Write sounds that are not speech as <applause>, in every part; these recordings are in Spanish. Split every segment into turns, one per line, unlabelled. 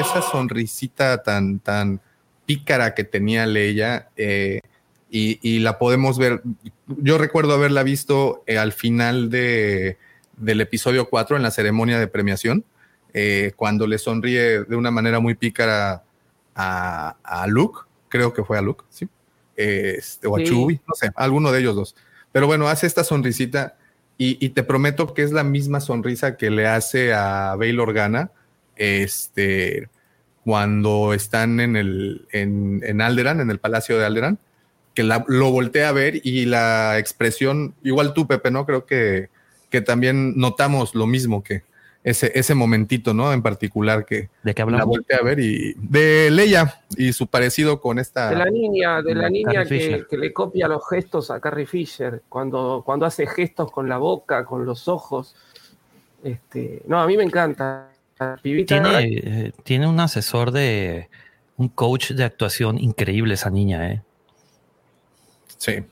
esa sonrisita tan, tan pícara que tenía Leia, eh, y, la podemos ver. Yo recuerdo haberla visto eh, al final de, del episodio 4 en la ceremonia de premiación, eh, cuando le sonríe de una manera muy pícara a, a Luke, creo que fue a Luke, ¿sí? Este, o a Chewie, no sé, alguno de ellos dos. Pero bueno, hace esta sonrisita y, te prometo que es la misma sonrisa que le hace a Bail Organa este, cuando están en, el, en, en Alderan, en el palacio de Alderan, que lo voltea a ver y la expresión, igual tú, Pepe, ¿no? Creo que, que también notamos lo mismo que ese, ese momentito, ¿no? En particular que
¿De qué la
voltea a ver y de Leia y su parecido con esta.
De la niña, de la niña que, le copia los gestos a Carrie Fisher, cuando, cuando hace gestos con la boca, con los ojos. Este, no, a mí me encanta.
Tiene, eh, tiene un asesor de un coach de actuación increíble esa niña, ¿eh?
Sí,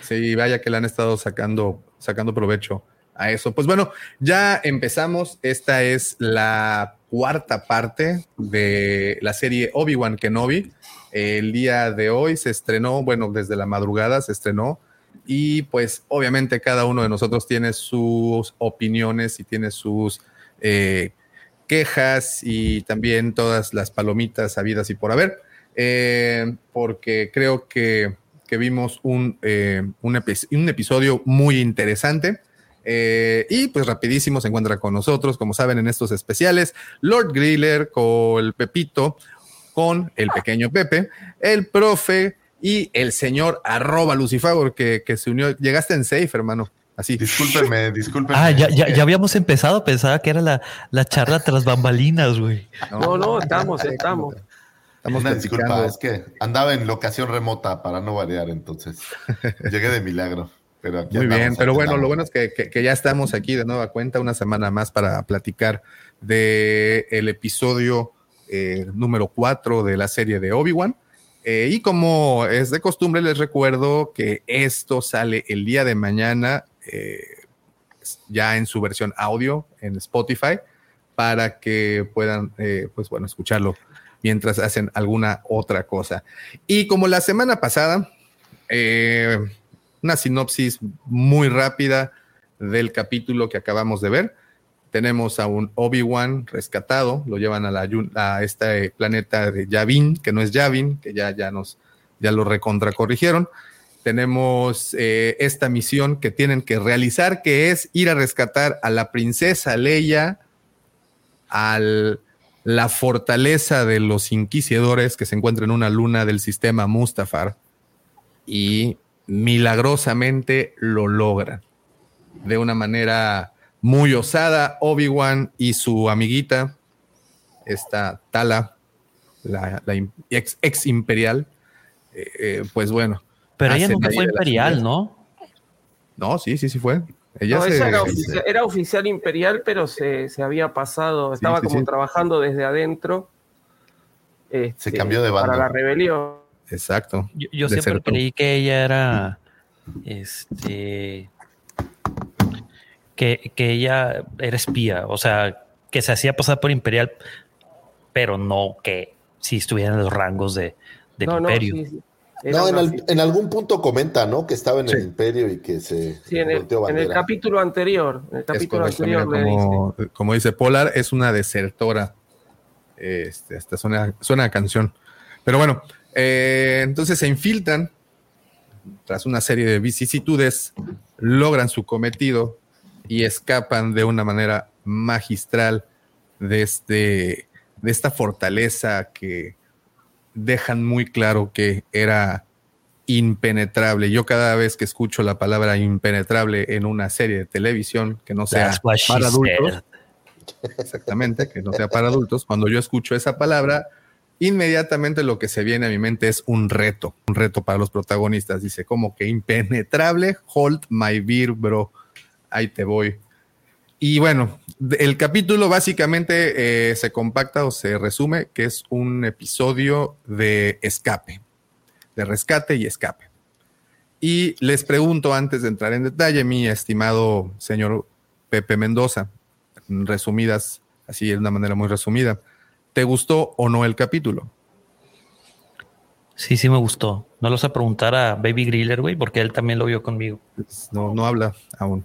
sí, vaya que le han estado sacando, sacando provecho a eso. Pues bueno, ya empezamos. Esta es la cuarta parte de la serie Obi-Wan Kenobi. El día de hoy se estrenó, bueno, desde la madrugada se estrenó. Y pues obviamente cada uno de nosotros tiene sus opiniones y tiene sus eh, quejas y también todas las palomitas habidas y por haber. Eh, porque creo que que vimos un, eh, un, episodio muy interesante. Eh, y pues rapidísimo se encuentra con nosotros, como saben, en estos especiales, Lord Griller con el Pepito, con el pequeño Pepe, el profe y el señor arroba Lucifagor que, que se unió. Llegaste en safe, hermano. Así.
Discúlpenme, <laughs> discúlpenme.
Ah, ya, ya, ya, habíamos empezado. Pensaba que era la, la charla <laughs> tras bambalinas, güey.
No, no, estamos, estamos.
Una disculpa, es que andaba en locación remota para no variar, entonces <laughs> llegué de milagro. Pero aquí
Muy bien, pero bueno, lo bueno es que, ya estamos aquí de nueva cuenta, una semana más para platicar del el episodio eh, número 4 de la serie de Obi-Wan. Eh, y como es de costumbre, les recuerdo que esto sale el día de mañana, eh, ya en su versión audio en Spotify, para que puedan, pues bueno, escucharlo mientras hacen alguna otra cosa. Y como la semana pasada, eh, una sinopsis muy rápida del capítulo que acabamos de ver. Tenemos a un Obi-Wan rescatado, lo llevan a, la, a este planeta de Yavin, que no es Yavin, que ya, ya nos, ya lo recontra corrigieron. Tenemos eh, esta misión que tienen que realizar, que es ir a rescatar a la princesa Leia, al la fortaleza de los inquisidores que se encuentra en una luna del sistema Mustafar y milagrosamente lo logran de una manera muy osada. Obi-Wan y su amiguita, esta Tala, la, ex, imperial, eh, eh, pues bueno.
Pero ella nunca fue imperial, ¿no?
No, sí, sí, sí fue.
Ella, era, oficial, imperial, pero se, había pasado, estaba como trabajando desde adentro.
se este, cambió de banda.
Para la rebelión.
Exacto.
Yo, siempre creí que ella era. Este. Que, ella era espía, o sea, que se hacía pasar por imperial, pero no que si estuviera en los rangos de, imperio.
No, en, algún punto comenta, ¿no? Que estaba en el imperio y que se
sí, en, el, en el, capítulo anterior. En el capítulo anterior
como, dice. como, dice. Polar, es una desertora. Este, esta suena, suena a canción. Pero bueno, eh, entonces se infiltran. Tras una serie de vicisitudes, logran su cometido y escapan de una manera magistral de, este, de esta fortaleza que dejan muy claro que era impenetrable. Yo cada vez que escucho la palabra impenetrable en una serie de televisión que no sea para adultos, exactamente, que no sea para adultos, cuando yo escucho esa palabra, inmediatamente lo que se viene a mi mente es un reto, un reto para los protagonistas. Dice como que impenetrable, hold my beer, bro. Ahí te voy. Y bueno, el capítulo básicamente eh, se compacta o se resume que es un episodio de escape, de rescate y escape. Y les pregunto antes de entrar en detalle, mi estimado señor Pepe Mendoza, resumidas, así de una manera muy resumida, ¿te gustó o no el capítulo?
Sí, sí me gustó. No lo sé preguntar a Baby Griller, güey, porque él también lo vio conmigo.
No, no habla aún.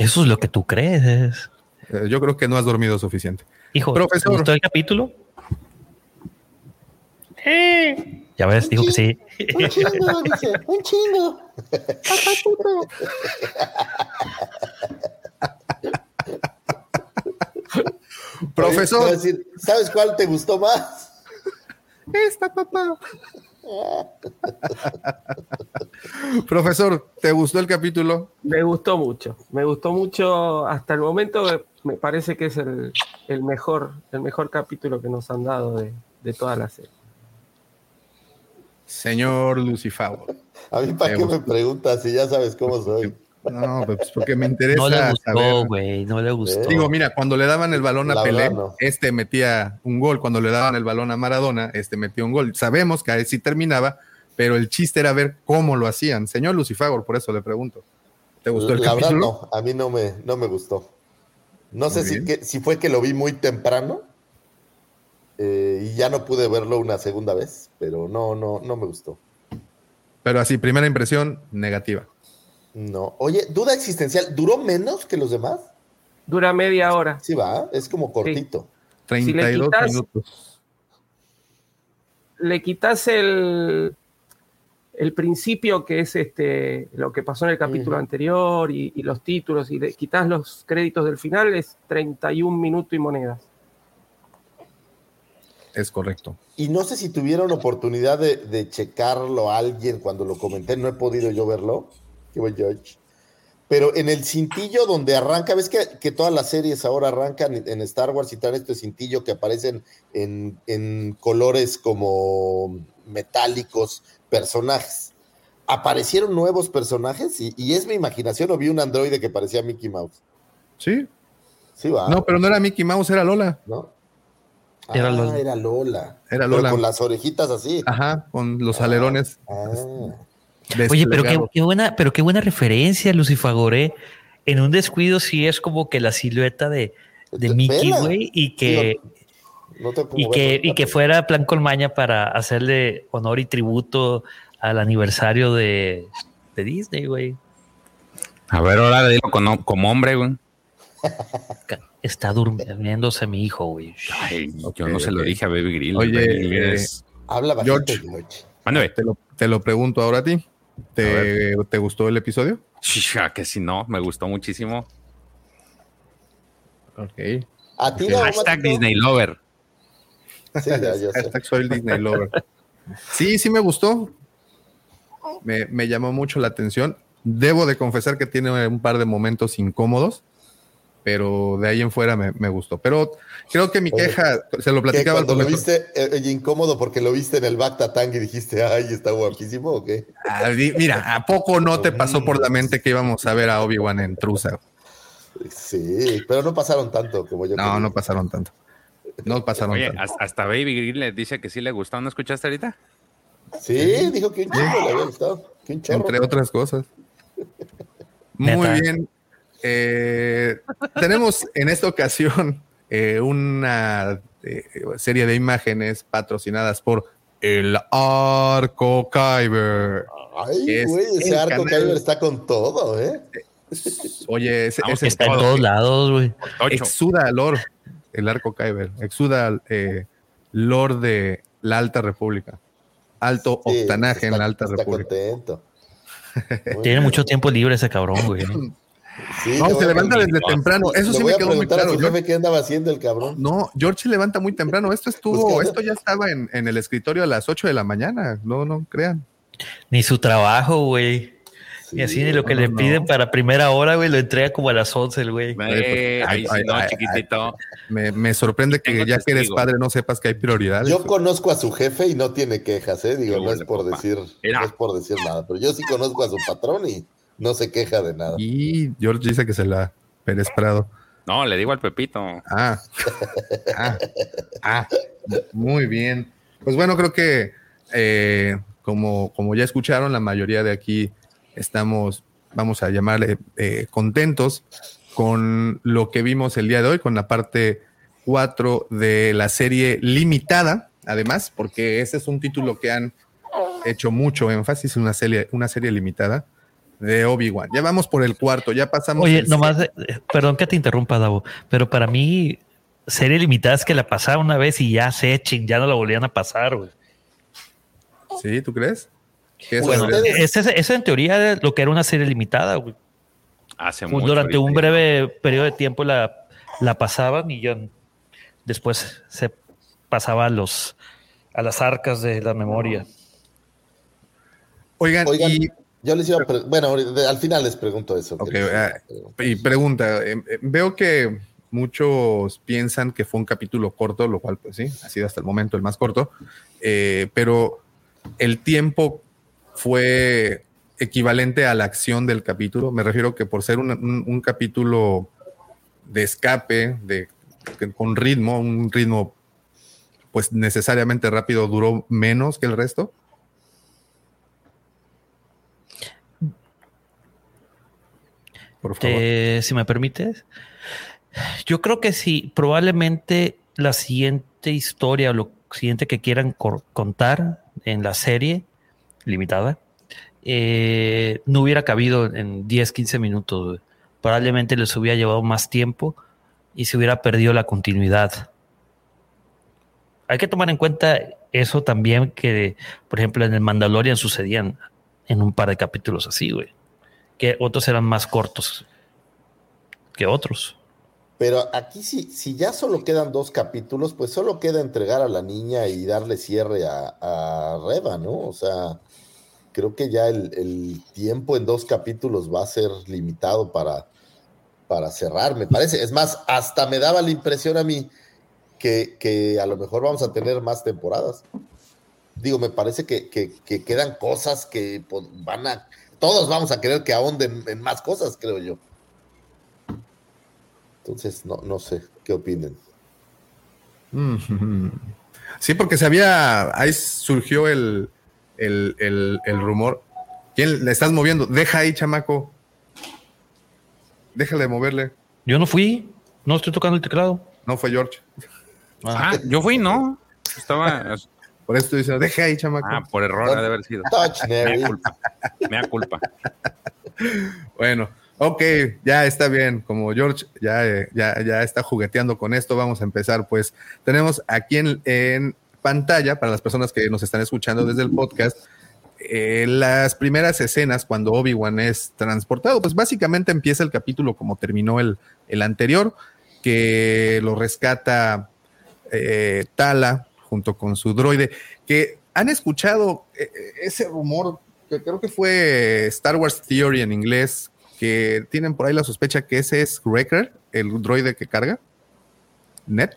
Eso es lo que tú crees.
Eh, yo creo que no has dormido suficiente.
Hijo, ¿te gustó el capítulo? Eh. Ya ves, dijo que sí.
Un chingo, dice, un chingo.
Profesor.
¿Sabes cuál te gustó más?
Esta, papá. <laughs> Profesor, ¿te gustó el capítulo?
Me gustó mucho, me gustó mucho hasta el momento, me parece que es el, mejor, el mejor capítulo que nos han dado de, de toda la serie.
Señor Lucifer.
A mí, ¿para qué me preguntas si ya sabes cómo soy?
No, pues porque me interesa.
No le gustó, güey, no le gustó.
Digo, mira, cuando le daban el balón a Pelé, este metía un gol. Cuando le daban el balón a Maradona, este metía un gol. Sabemos que ahí sí terminaba, pero el chiste era ver cómo lo hacían. Señor Lucifagor, por eso le pregunto. ¿Te gustó el
La
capítulo?
no, a mí no me, no me gustó. No sé si, que, si fue que lo vi muy temprano eh, y ya no pude verlo una segunda vez, pero no, no, no me gustó.
Pero así, primera impresión negativa.
No. Oye, duda existencial, ¿duró menos que los demás?
Dura media hora.
Sí, va, es como cortito.
32 minutos.
Le quitas el, el principio, que es este lo que pasó en el capítulo anterior, y, los títulos, y le quitas los créditos del final, es 31 minutos y monedas.
Es correcto.
Y no sé si tuvieron oportunidad de, de checarlo a alguien cuando lo comenté, no he podido yo verlo Qué buen George. Pero en el cintillo donde arranca, ves que, todas las series ahora arrancan en Star Wars y traen este cintillo que aparecen en, colores como metálicos, personajes. Aparecieron nuevos personajes y, es mi imaginación o vi un androide que parecía Mickey Mouse.
Sí.
Sí, va.
No, pero no era Mickey Mouse, era Lola.
¿No?
era
ah,
Lola.
Era Lola.
Era Lola.
con las orejitas así.
Ajá, con los alerones.
Ah.
Oye, pero qué, buena, pero qué buena referencia, Lucifagoré. En un descuido sí es como que la silueta de, de Mickey, güey, y que, y, que, y que fuera plan colmaña para hacerle honor y tributo al aniversario de, de Disney, güey.
A ver, ahora dilo como, como hombre, güey.
Está durmiéndose mi hijo, güey.
yo no se lo dije a Baby Grill.
Oye,
eh, habla bastante,
George. Te lo, te lo pregunto ahora a ti. ¿Te, gustó el episodio?
Ya que si no, me gustó muchísimo.
Ok.
¿A ti
Hashtag Disney Lover.
Sí,
Hashtag soy el Disney Lover. Sí, sí me gustó. Me, me, llamó mucho la atención. Debo de confesar que tiene un par de momentos incómodos, pero de ahí en fuera me, me gustó. Pero creo que mi queja, se lo platicaba
cuando lo viste eh, incómodo porque lo viste en el Bactatang y dijiste, ay, está guapísimo o qué?
Ah, mira, ¿a poco no te pasó por la mente que íbamos a ver a Obi-Wan en Trusa?
Sí, pero no pasaron tanto como yo.
No, no pasaron tanto. No pasaron
Oye,
tanto.
Hasta Baby Grill le dice que sí le gustó. ¿No escuchaste ahorita?
Sí, dijo que un chingo le había gustado.
Entre otras cosas. <laughs> Muy bien. Eh, tenemos en esta ocasión eh, una eh, serie de imágenes patrocinadas por el Arco Kyber.
Ay, güey, ese Arco Kyber está con todo, ¿eh?
Oye, ese,
está en todos lados, güey.
Exuda lore el Arco Kyber, exuda eh, lore de la Alta República. Alto octanaje en la Alta República. <laughs>
Tiene mucho tiempo libre ese cabrón, güey. <laughs>
no, se levanta desde temprano. Eso sí me quedó muy claro.
¿Qué andaba haciendo el cabrón?
No, George se levanta muy temprano. Esto <laughs> estuvo, pues, esto ya estaba en, el escritorio a las 8 de la mañana. No, no crean.
Ni su trabajo, güey. y así ni lo que le piden para primera hora, güey, lo entrega como a las 11, el güey.
Me, sorprende que ya que eres padre no sepas que hay prioridades.
Yo conozco a su jefe y no tiene quejas, ¿eh? Digo, no es por decir, no es por decir nada, pero yo sí conozco a su patrón y no se queja de nada.
Y George dice que se la Pérez Prado.
No, le digo al Pepito.
Ah, ah, ah, muy bien. Pues bueno, creo que eh, como, como ya escucharon, la mayoría de aquí estamos, vamos a llamarle, eh, contentos con lo que vimos el día de hoy, con la parte 4 de la serie limitada, además, porque ese es un título que han hecho mucho énfasis, una serie, una serie limitada de Obi-Wan. Ya vamos por el cuarto, ya pasamos.
Oye, nomás, eh, perdón que te interrumpa, Davo, pero para mí, serie limitada es que la pasaba una vez y ya se echen, ya no la volvían a pasar, güey.
¿Sí? ¿Tú crees?
Bueno, esa es en teoría lo que era una serie limitada, güey.
Hace
mucho Durante un breve periodo de tiempo la, la pasaban y ya después se pasaba a, los, a las arcas de la memoria.
Oigan, y
yo les iba a bueno, al final les pregunto eso.
Ah, y pregunta, eh, eh, veo que muchos piensan que fue un capítulo corto, lo cual pues sí, ha sido hasta el momento el más corto, eh, pero el tiempo fue equivalente a la acción del capítulo. Me refiero que por ser un, capítulo de escape, de, con ritmo, un ritmo pues necesariamente rápido, duró menos que el resto.
Por favor. si me permites. Yo creo que sí, probablemente la siguiente historia o lo siguiente que quieran contar en la serie limitada eh, no hubiera cabido en 10, 15 minutos. Probablemente les hubiera llevado más tiempo y se hubiera perdido la continuidad. Hay que tomar en cuenta eso también que, por ejemplo, en el Mandalorian sucedían en un par de capítulos así, güey que otros eran más cortos que otros.
Pero aquí si, si ya solo quedan dos capítulos, pues solo queda entregar a la niña y darle cierre a, a Reba, ¿no? O sea, creo que ya el, tiempo en dos capítulos va a ser limitado para, para cerrar, me parece. Es más, hasta me daba la impresión a mí que, que a lo mejor vamos a tener más temporadas. Digo, me parece que, que quedan cosas que pues, van a todos vamos a querer que ahonden en más cosas, creo yo. Entonces, no, no sé, ¿qué opinen? <laughs>
Sí, porque se había, ahí surgió el, el, rumor. ¿Quién le estás moviendo? Deja ahí, chamaco. Déjale de moverle.
Yo no fui, no estoy tocando el teclado.
No fue George.
Ah, yo fui, no. Estaba
por eso estoy diciendo, deja ahí, chamaco.
Ah, por error ha de haber sido. Me da culpa. Me da culpa. <laughs>
bueno, ok, ya está bien. Como George ya, ya, ya está jugueteando con esto, vamos a empezar. Pues tenemos aquí en, pantalla, para las personas que nos están escuchando desde el podcast, eh, las primeras escenas cuando Obi-Wan es transportado. Pues básicamente empieza el capítulo como terminó el, el anterior, que lo rescata eh, Tala junto con su droide, que han escuchado eh, eh, ese rumor, que creo que fue Star Wars Theory en inglés, que tienen por ahí la sospecha que ese es Wrecker, el droide que carga. ¿Net?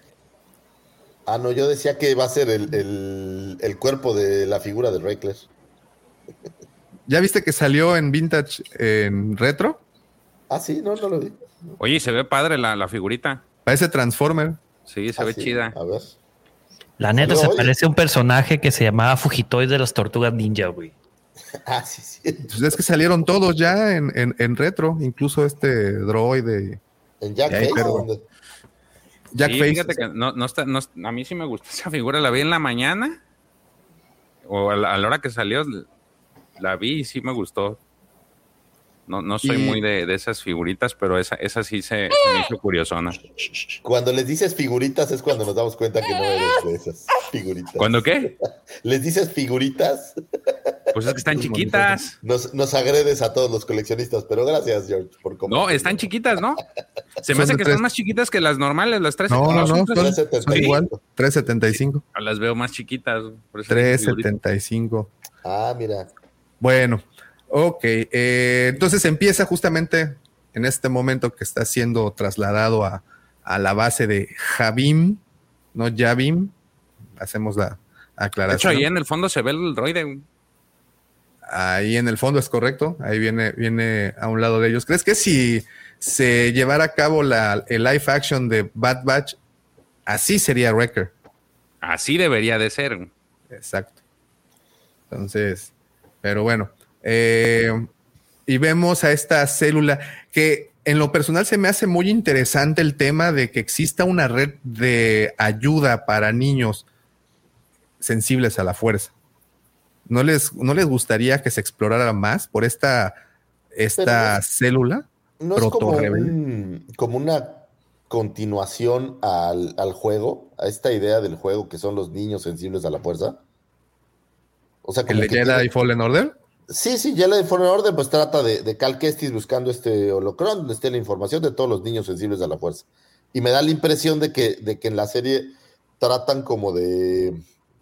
Ah, no, yo decía que va a ser el, cuerpo de la figura de Wrecker.
¿Ya viste que salió en Vintage en retro?
Ah, sí, no, no lo vi.
Oye, se ve padre la, figurita.
Parece Transformer.
Sí, se ah, ve chida.
A ver.
La neta se parece a un personaje que se llamaba Fugitoy de las Tortugas Ninja, güey. <laughs>
Ah, sí, sí.
Pues es que salieron todos ya en, retro, incluso este droide.
En Jack Face.
Jack Face. Fíjate que no, está, a mí sí me gusta esa figura, la vi en la mañana o a la hora que salió, la vi y sí me gustó. No, no soy muy de, esas figuritas, pero esa, esa sí se, me hizo curiosona.
Cuando les dices figuritas es cuando nos damos cuenta que no eres de esas figuritas.
¿Cuándo qué? <laughs>
¿Les dices figuritas?
Pues es que están chiquitas.
Nos, nos agredes a todos los coleccionistas, pero gracias, George, por
No, están chiquitas, ¿no? Se me hace que son más chiquitas que las normales, las 3
No, no, no, son, igual, 375.
Las veo más chiquitas.
375.
Ah, mira.
Bueno, Ok, eh, entonces empieza justamente en este momento que está siendo trasladado a, la base de Javim, no Javim. Hacemos la aclaración.
De hecho, ahí en el fondo se ve el droide.
Ahí en el fondo es correcto. Ahí viene, viene a un lado de ellos. ¿Crees que si se llevara a cabo la, el live action de Bad Batch, así sería Wrecker?
Así debería de ser.
Exacto. Entonces, pero bueno. Eh, y vemos a esta célula que en lo personal se me hace muy interesante el tema de que exista una red de ayuda para niños sensibles a la fuerza. ¿No les, no les gustaría que se explorara más por esta, esta célula?
No es como, como, una continuación al, juego, a esta idea del juego que son los niños sensibles a la fuerza.
O sea, como ¿El de Jedi Fallen Order?
Sí, sí, ya la Fallen Order pues trata de, de Cal Kestis buscando este holocron donde esté la información de todos los niños sensibles a la fuerza. Y me da la impresión de que, de que en la serie tratan como de,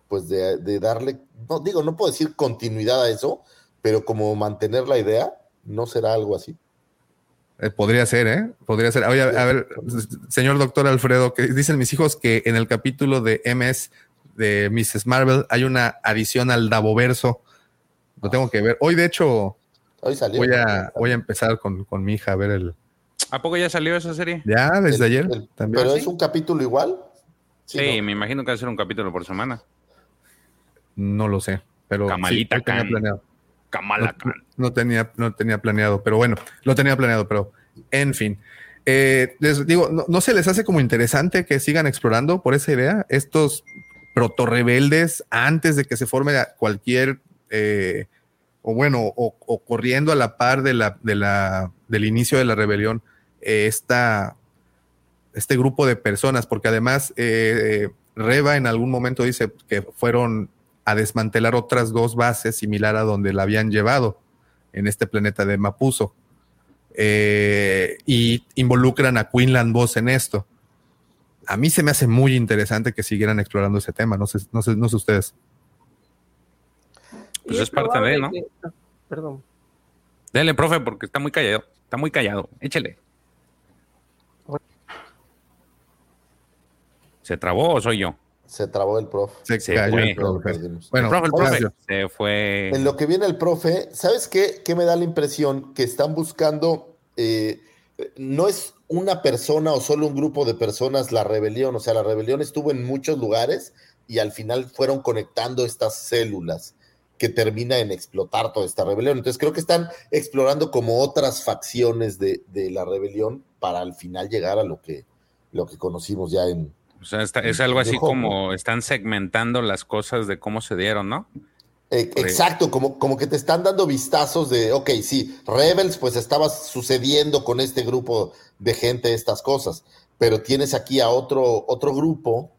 pues de, darle, no digo, no puedo decir continuidad a eso, pero como mantener la idea, ¿no será algo así?
Eh, podría ser, ¿eh? Podría ser. Oye, a ver, señor doctor Alfredo, que dicen mis hijos que en el capítulo de MS de Mrs. Marvel hay una adición al Davoverso lo tengo que ver. Hoy, de hecho, Hoy salió, voy, a, voy a empezar con, mi hija a ver el.
¿A poco ya salió esa serie?
Ya, desde ayer.
también. ¿Pero es un capítulo igual?
Sí, me imagino que va a ser un capítulo por semana.
No lo sé, pero.
Camalita sí, tenía planeado.
no, tenía, no tenía planeado, pero bueno, lo tenía planeado, pero en fin. Eh, les digo, no, se les hace como interesante que sigan explorando por esa idea? Estos proto rebeldes antes de que se forme cualquier eh, o bueno, o, corriendo a la par del inicio de la rebelión, eh, este grupo de personas, porque además eh, Reba en algún momento dice que fueron a desmantelar otras dos bases similar a donde la habían llevado en este planeta de Mapuzo. y involucran a Quinlan Boss en esto. A mí se me hace muy interesante que siguieran explorando ese tema, no sé, no sé, no sé ustedes.
Pues es, parte de, ¿no?
Perdón.
Dele, profe, porque está muy callado. Está muy callado. Échele. ¿Se trabó o soy yo?
Se trabó el profe.
Se, cayó
el profe. Bueno, el profe, se fue.
En lo que viene el profe, ¿sabes qué? ¿Qué me da la impresión? Que están buscando. Eh, no es una persona o solo un grupo de personas la rebelión. O sea, la rebelión estuvo en muchos lugares y al final fueron conectando estas células que termina en explotar toda esta rebelión. Entonces creo que están explorando como otras facciones de, la rebelión para al final llegar a lo que, lo que conocimos ya en...
O sea, es algo así como están segmentando las cosas de cómo se dieron, ¿no?
Eh, exacto, como, como que te están dando vistazos de, ok, sí, Rebels, pues estaba sucediendo con este grupo de gente estas cosas, pero tienes aquí a otro, otro grupo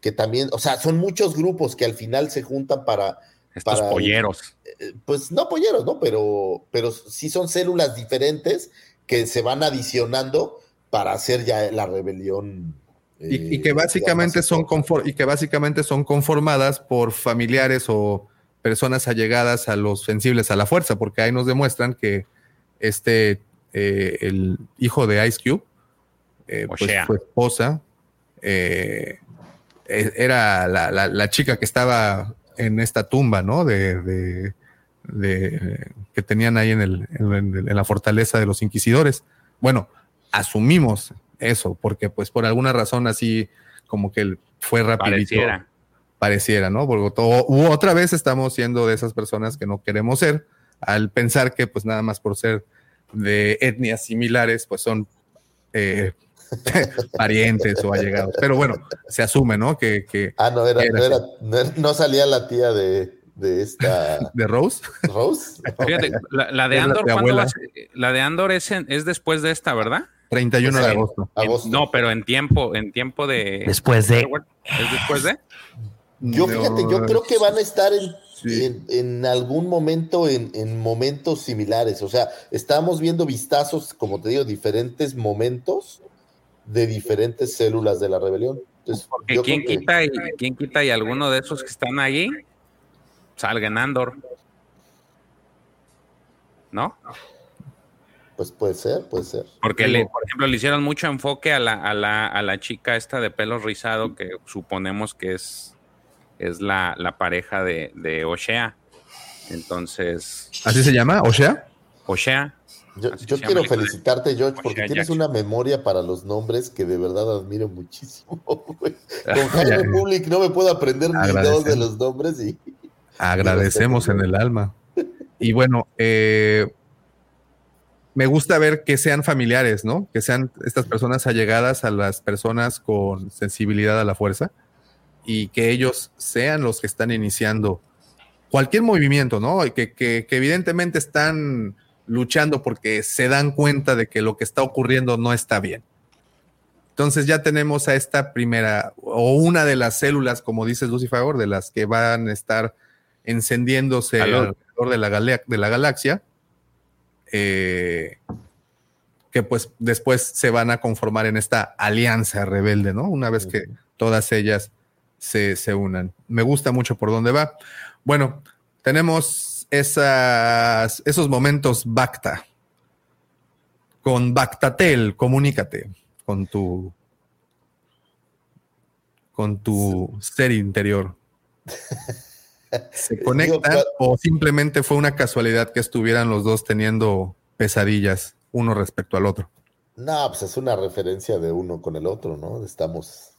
que también, o sea, son muchos grupos que al final se juntan para
estos polleros.
Eh, pues no polleros, ¿no? Pero, pero sí son células diferentes que se van adicionando para hacer ya la rebelión.
y, que eh, básicamente son y que básicamente son conformadas por familiares o personas allegadas a los sensibles a la fuerza, porque ahí nos demuestran que este eh, el hijo de Ice Cube, pues, su esposa, e, era la, chica que estaba en esta tumba, ¿no? De, que tenían ahí en, el, en, la fortaleza de los inquisidores. Bueno, asumimos eso, porque pues por alguna razón así como que fue rapidito. Pareciera. Pareciera, ¿no? Porque todo, otra vez estamos siendo de esas personas que no queremos ser, al pensar que pues nada más por ser de etnias similares, pues son eh, <laughs> parientes o allegados. Pero bueno, se asume, ¿no? Que,
ah, no, era, no, era, no, salía la tía de, de esta. <laughs>
¿De Rose?
Rose.
Fíjate, la, de Andor, la de Andor es, es después de esta, ¿verdad?
31 de agosto.
no, pero en tiempo, en tiempo de.
Después de.
¿Es después de?
Yo fíjate, yo creo que van a estar en, en, algún momento en, en, momentos similares. O sea, estamos viendo vistazos, como te digo, diferentes momentos de diferentes células de la rebelión.
Porque ¿quién, quita y, ¿quién quita y alguno de esos que están ahí salga en Andor? ¿No?
Pues puede ser, puede ser.
Porque, le, por ejemplo, le hicieron mucho enfoque a la, a la, a la chica esta de pelo rizado que suponemos que es, es la, la pareja de, de Oshea. Entonces.
¿Así se llama? ¿Oshea?
Oshea.
Yo, quiero felicitarte, George, porque tienes una memoria para los nombres que de verdad admiro muchísimo. <laughs> Con <laughs> Jaime Public no me puedo aprender ni dos de los nombres y.
Agradecemos en el alma. Y bueno, eh, me gusta ver que sean familiares, ¿no? Que sean estas personas allegadas a las personas con sensibilidad a la fuerza y que ellos sean los que están iniciando cualquier movimiento, ¿no? Y que, que, evidentemente están luchando porque se dan cuenta de que lo que está ocurriendo no está bien. Entonces ya tenemos a esta primera o una de las células, como dices Lucifer, de las que van a estar encendiéndose alrededor de la, de la galaxia eh, que pues después se van a conformar en esta alianza rebelde, ¿no? Una vez que todas ellas se, unan. Me gusta mucho por dónde va. Bueno, tenemos esas, esos momentos Bacta. Con Bactatel, comunícate con tu con tu ser interior. ¿Se <laughs> conectan o simplemente fue una casualidad que estuvieran los dos teniendo pesadillas uno respecto al otro?
No, pues es una referencia de uno con el otro, ¿no? Estamos,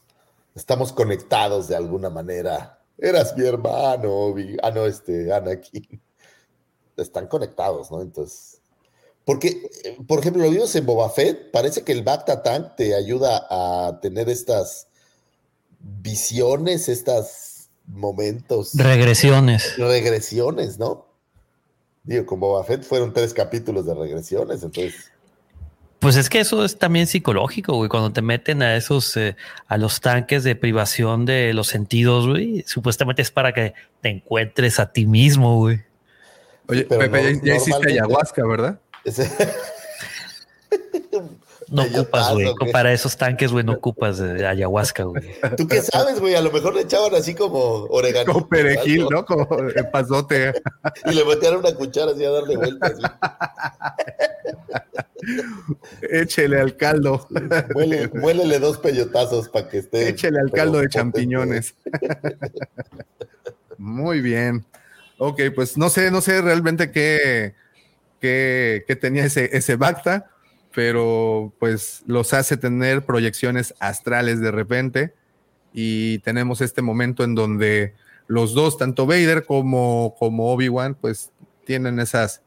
estamos conectados de alguna manera. Eras mi hermano, ah, no, este, Anakin. Están conectados, ¿no? Entonces, porque, por ejemplo, lo vimos en Boba Fett, parece que el Bacta Tank te ayuda a tener estas visiones, estas momentos.
Regresiones.
Regresiones, ¿no? Digo, con Boba Fett fueron tres capítulos de regresiones, entonces.
Pues es que eso es también psicológico, güey. Cuando te meten a esos, eh, a los tanques de privación de los sentidos, güey, supuestamente es para que te encuentres a ti mismo, güey.
Oye, Pepe, ya, hiciste ayahuasca, ¿verdad? <laughs>
No ocupas, güey. Para esos tanques, güey, no ocupas de ayahuasca, güey.
¿Tú qué sabes, güey? A lo mejor le echaban así como orégano.
Como perejil, ¿no? Como pasote. <laughs>
y le metieron una cuchara así a darle vueltas.
Échele al caldo.
muélele dos peyotazos para que esté.
Échele al caldo de champiñones. <laughs> Muy bien. Ok, pues no sé, no sé realmente qué, qué, qué tenía ese, ese Bacta pero pues los hace tener proyecciones astrales de repente y tenemos este momento en donde los dos, tanto Vader como, como Obi-Wan, pues tienen esas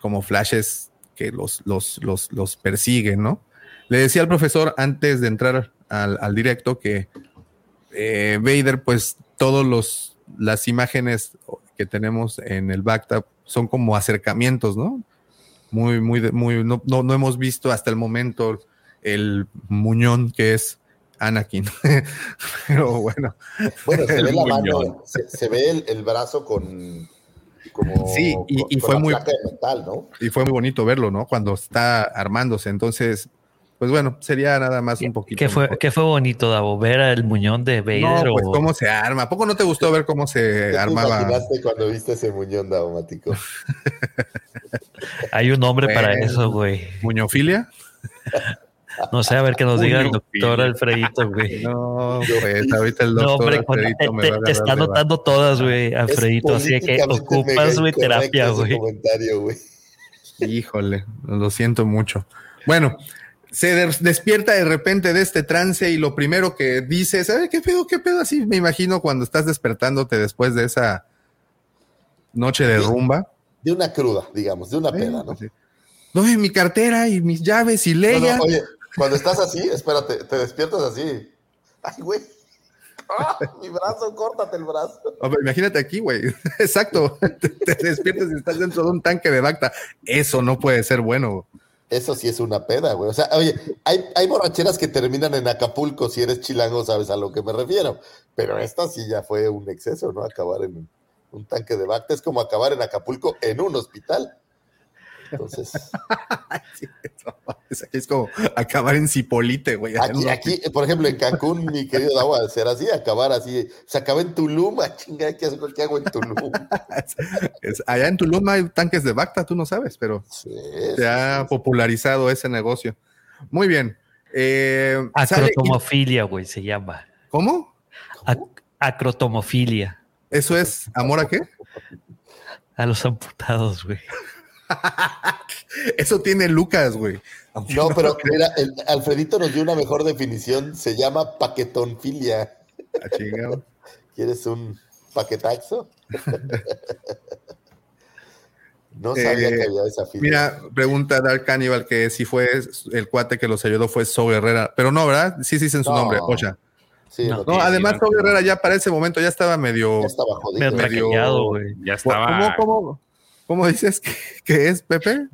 como flashes que los, los, los, los persiguen, ¿no? Le decía al profesor antes de entrar al, directo que eh, Vader, pues todos los las imágenes que tenemos en el backtap son como acercamientos, ¿no? muy, muy, muy, no, no, hemos visto hasta el momento el muñón que es Anakin. <laughs> Pero bueno.
Bueno, se ve la mano, se, ve el, brazo con. Como,
sí, y, fue muy. Y fue muy bonito verlo, ¿no? Cuando está armándose. Entonces, pues bueno, sería nada más un poquito.
¿Qué fue, ¿qué fue bonito, Davo? ¿Ver el muñón de Vader?
No, pues cómo se arma. ¿A poco no te gustó ver cómo se ¿Qué armaba?
Te cuando viste ese muñón, Davo, Matico? <laughs>
Hay un nombre para eso, güey.
¿Muñofilia? <laughs>
No sé, a ver qué nos diga el doctor Alfredito, güey.
No, pues ahorita el doctor Alfredito
te, me va te, está anotando todas, güey, Alfredito. Así que ocupas, güey, terapia, güey.
Híjole, lo siento mucho. Bueno, se despierta de repente de este trance y lo primero que dice, ¿sabes qué pedo? ¿Qué pedo? Así me imagino cuando estás despertándote después de esa noche de rumba.
De una cruda, digamos, de una pena, ¿no?
Pues no, mi cartera y mis llaves y Leia.
oye, cuando estás así, espérate, te despiertas así. Ay, güey. ¡Ah! Mi brazo, córtate el brazo.
imagínate aquí, güey. <laughs> Exacto. Te, despiertas y estás dentro de un tanque de Bacta. Eso no puede ser bueno.
Eso sí es una peda, güey. O sea, oye, hay, hay, borracheras que terminan en Acapulco. Si eres chilango, sabes a lo que me refiero. Pero esta sí ya fue un exceso, ¿no? Acabar en un tanque de Bacta es como acabar en Acapulco en un hospital. Entonces. <laughs>
es como acabar en Cipolite, güey.
Aquí, por ejemplo, en Cancún, mi querido Dawa, será así, acabar así. Se acaba en Tulum, ah, chinga, ¿qué, hago en Tulum? <laughs>
allá en Tulum hay tanques de Bacta, tú no sabes, pero se ha popularizado ese negocio. Muy bien.
Eh, acrotomofilia, güey, se llama.
¿Cómo?
acrotomofilia.
¿Eso es amor a qué?
A los amputados, güey. <laughs>
Eso tiene Lucas, güey. <laughs>
No, pero mira, Alfredito nos dio una mejor definición. Se llama paquetonfilia.
Ah, <laughs>
¿Quieres un paquetaxo? No sabía que había esa figura.
Mira, pregunta Dark Cannibal que si fue el cuate que los ayudó fue Saul Herrera, pero no, ¿verdad? Sí, sí, en su nombre, Ocha. no, además Saul Herrera ya para ese momento ya estaba medio...
Ya estaba jodido.
Medio,
Ya estaba...
¿Cómo, cómo, dices que, es, Pepe?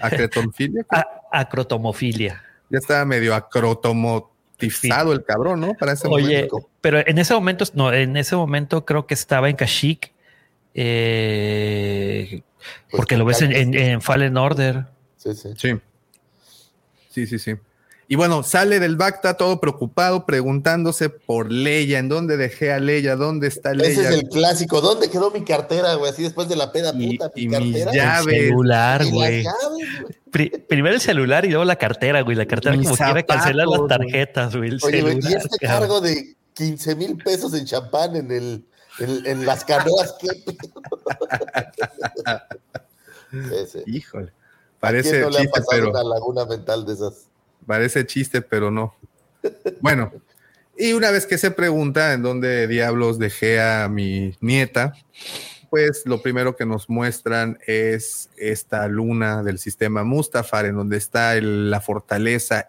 ¿Acrotomofilia?
acrotomofilia.
Ya estaba medio acrotomotizado el cabrón, ¿no? Para ese
Oye, pero en ese momento, no, en ese momento creo que estaba en Kashyyyk. Eh, pues porque lo ves en, Fallen Order.
Sí, sí. Sí. Sí, sí, Y bueno, sale del Bacta todo preocupado, preguntándose por Leia, ¿en dónde dejé a Leia? ¿Dónde está Leia?
Ese es el clásico, ¿dónde quedó mi cartera, güey? Así después de la peda puta,
mi cartera. el
celular, güey. primero el celular y luego la cartera, güey. La cartera como quiera cancelar las tarjetas, güey.
Oye, güey, y este cargo de 15 mil pesos en champán en el en, las canoas, ¿qué? <laughs> <laughs>
Híjole. Parece chiste, pero.
Una laguna mental de esas.
Parece chiste, pero no. Bueno, y una vez que se pregunta en dónde diablos dejé a mi nieta, pues lo primero que nos muestran es esta luna del sistema Mustafar, en donde está la fortaleza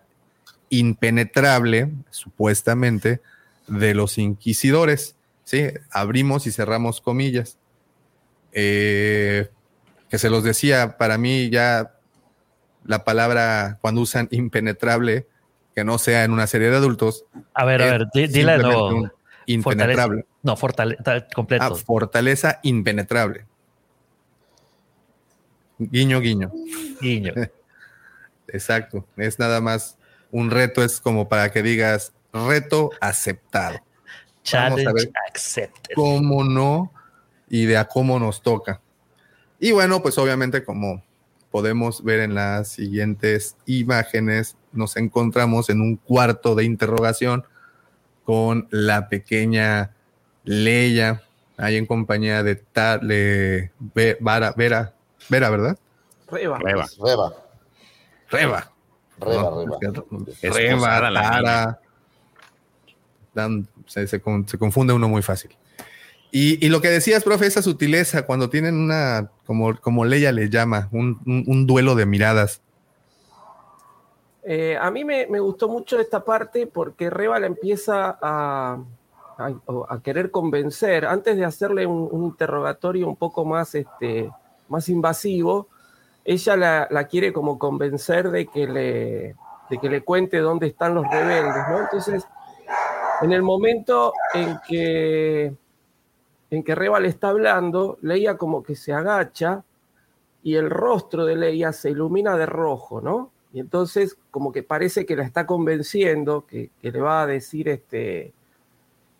impenetrable, supuestamente, de los inquisidores. ¿sí? Abrimos y cerramos comillas. Eh, que se los decía, para mí ya la palabra cuando usan impenetrable, que no sea en una serie de adultos.
A ver, a ver, dile no.
Impenetrable.
no, fortaleza completo. Ah,
fortaleza impenetrable. Guiño, guiño.
Guiño. <laughs>
Exacto. Es nada más un reto, es como para que digas reto aceptado.
Challenge accepted.
¿Cómo no? Y de a cómo nos toca. Y bueno, pues obviamente como podemos ver en las siguientes imágenes, nos encontramos en un cuarto de interrogación con la pequeña Leia, ahí en compañía de, Tale, Vera, Vera, Vera, ¿verdad?
Reba.
Reba.
Reba.
Reba.
Reba. Reba, Tara, se, confunde uno muy fácil. Y, lo que decías, profe, esa sutileza, cuando tienen una, como, como Leia le llama, un, duelo de miradas.
Eh, a mí me, gustó mucho esta parte porque Reba la empieza a, querer convencer, antes de hacerle un, interrogatorio un poco más, este, más invasivo, ella la, la, quiere como convencer de que, le, de que le cuente dónde están los rebeldes, ¿no? Entonces en el momento en que, en que Reba le está hablando, Leia como que se agacha y el rostro de Leia se ilumina de rojo, ¿no? Y entonces como que parece que la está convenciendo, que, le va a decir este,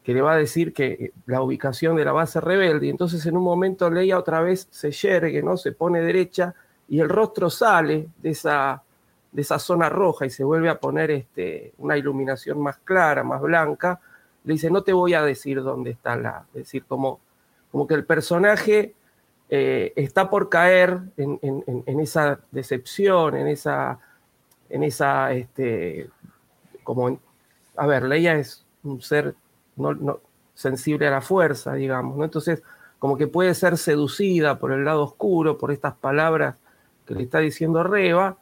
que le va a decir que la ubicación de la base rebelde. Y entonces en un momento Leia otra vez se yergue, ¿no? Se pone derecha y el rostro sale de esa, de esa zona roja y se vuelve a poner este, una iluminación más clara, más blanca, le dice, no te voy a decir dónde está la... Es decir, como, como que el personaje eh, está por caer en, esa decepción, en esa... En esa este, como, a ver, Leia es un ser no, sensible a la fuerza, digamos, ¿no? Entonces, como que puede ser seducida por el lado oscuro, por estas palabras que le está diciendo Reba,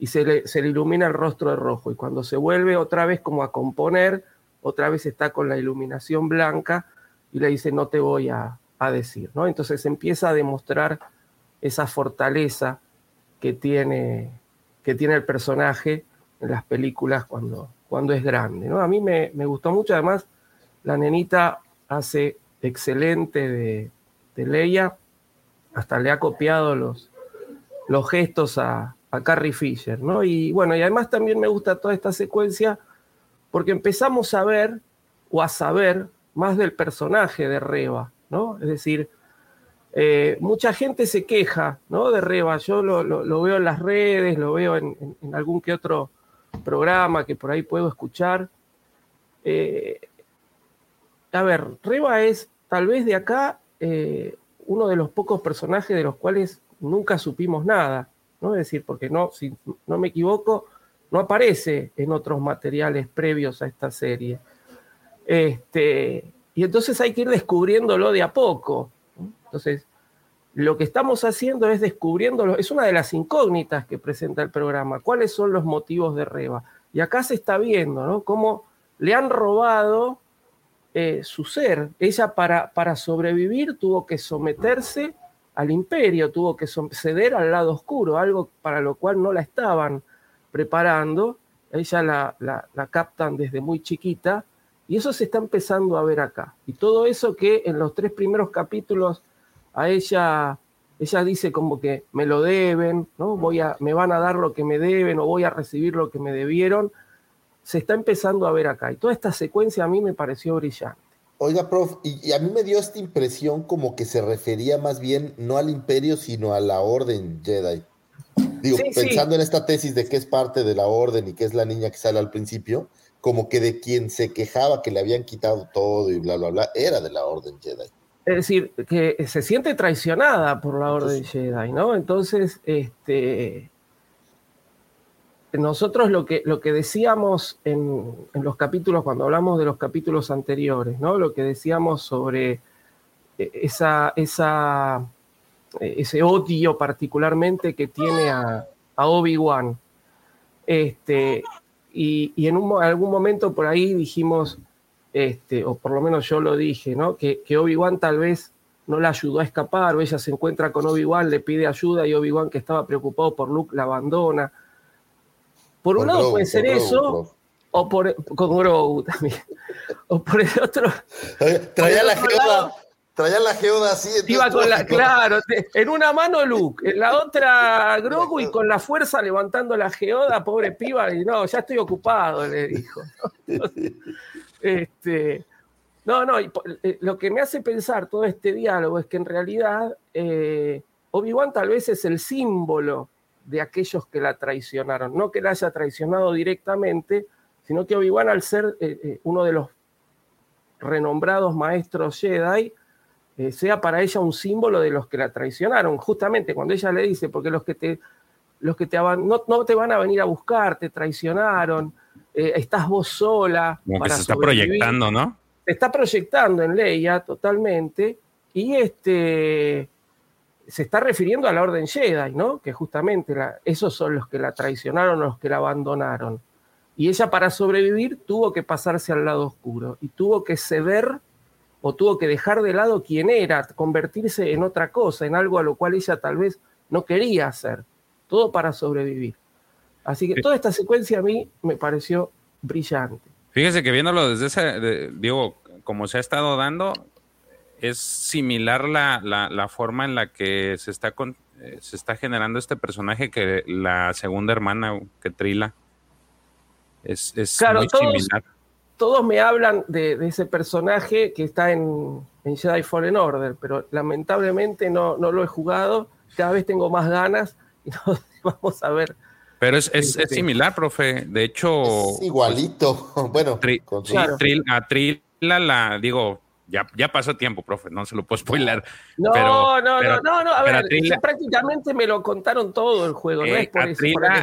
y se le, se le ilumina el rostro de rojo. Y cuando se vuelve otra vez como a componer, otra vez está con la iluminación blanca y le dice, no te voy a, decir. ¿no? Entonces empieza a demostrar esa fortaleza que tiene, que tiene el personaje en las películas cuando, cuando es grande. ¿no? A mí me, gustó mucho, además, la nenita hace excelente de, de Leia, hasta le ha copiado los, los gestos a, a Carrie Fisher, ¿no? Y bueno, y además también me gusta toda esta secuencia porque empezamos a ver o a saber más del personaje de Reba, ¿no? Es decir, eh, mucha gente se queja, ¿no? De Reba, yo lo, veo en las redes, lo veo en, algún que otro programa que por ahí puedo escuchar. Eh, a ver, Reba es tal vez de acá eh, uno de los pocos personajes de los cuales nunca supimos nada. ¿no? Es decir, porque no, si no me equivoco, no aparece en otros materiales previos a esta serie. Este, y entonces hay que ir descubriéndolo de a poco. Entonces, lo que estamos haciendo es descubriendo, es una de las incógnitas que presenta el programa, cuáles son los motivos de Reba. Y acá se está viendo, ¿no? Cómo le han robado eh, su ser. Ella para, para sobrevivir tuvo que someterse al imperio, tuvo que ceder al lado oscuro, algo para lo cual no la estaban preparando. Ella la, la captan desde muy chiquita y eso se está empezando a ver acá. Y todo eso que en los tres primeros capítulos a ella, ella dice como que me lo deben, ¿no? Voy a, me van a dar lo que me deben o voy a recibir lo que me debieron, se está empezando a ver acá. Y toda esta secuencia a mí me pareció brillante.
Oiga, prof, y, a mí me dio esta impresión como que se refería más bien no al imperio, sino a la orden Jedi. Digo, pensando en esta tesis de que es parte de la orden y que es la niña que sale al principio, como que de quien se quejaba que le habían quitado todo y bla, bla, bla, era de la orden Jedi.
Es decir, que se siente traicionada por la Orden Jedi, ¿no? Entonces, este, nosotros lo que, lo que decíamos en, los capítulos, cuando hablamos de los capítulos anteriores, ¿no? Lo que decíamos sobre e, esa, esa, ese odio particularmente que tiene a, Obi-Wan. Este, y, y en algún momento por ahí dijimos, este, o por lo menos yo lo dije, ¿no? Que, Obi-Wan tal vez no la ayudó a escapar, o ella se encuentra con Obi-Wan, le pide ayuda y Obi-Wan que estaba preocupado por Luke la abandona. Por un lado puede ser eso, o por, con Grogu también, <laughs> o por el otro.
Traía la. <laughs> Traía la geoda así.
Iba con la, <laughs> claro, en una mano Luke, en la otra <laughs> Grogu y con la fuerza levantando la geoda, pobre piba, y no, ya estoy ocupado, le dijo. <laughs> Este, no, no, eh, lo que me hace pensar todo este diálogo es que en realidad eh, Obi-Wan tal vez es el símbolo de aquellos que la traicionaron. No que la haya traicionado directamente, sino que Obi-Wan, al ser eh, uno de los renombrados maestros Jedi, sea para ella un símbolo de los que la traicionaron. Justamente cuando ella le dice, porque los que te, los que te no, no te van a venir a buscar, te traicionaron, eh, estás vos sola.
Como que se está proyectando, ¿no?
Se está proyectando en Leia totalmente y este se está refiriendo a la Orden Jedi, ¿no? Que justamente esos son los que la traicionaron, los que la abandonaron. Y ella para sobrevivir tuvo que pasarse al lado oscuro y tuvo que ceder o tuvo que dejar de lado quién era, convertirse en otra cosa, en algo a lo cual ella tal vez no quería hacer. Todo para sobrevivir. Así que toda esta secuencia a mí me pareció brillante.
Fíjese que viéndolo desde ese, digo, como se ha estado dando, es similar la, la, forma en la que se está, con, eh, se está generando este personaje que la segunda hermana, que Trila. Es, es
muy similar. Todos me hablan de, ese personaje que está en, en, Jedi Fallen Order, pero lamentablemente no, no lo he jugado. Cada vez tengo más ganas y <laughs> no, vamos a ver
pero es, es, es, similar, profe. De hecho.
igualito. <laughs> bueno,
a Trila la digo. Ya, ya pasó tiempo, profe, no se lo puedo spoiler.
No, no, no, no, no, a ver, prácticamente me lo contaron todo el juego, no eh, es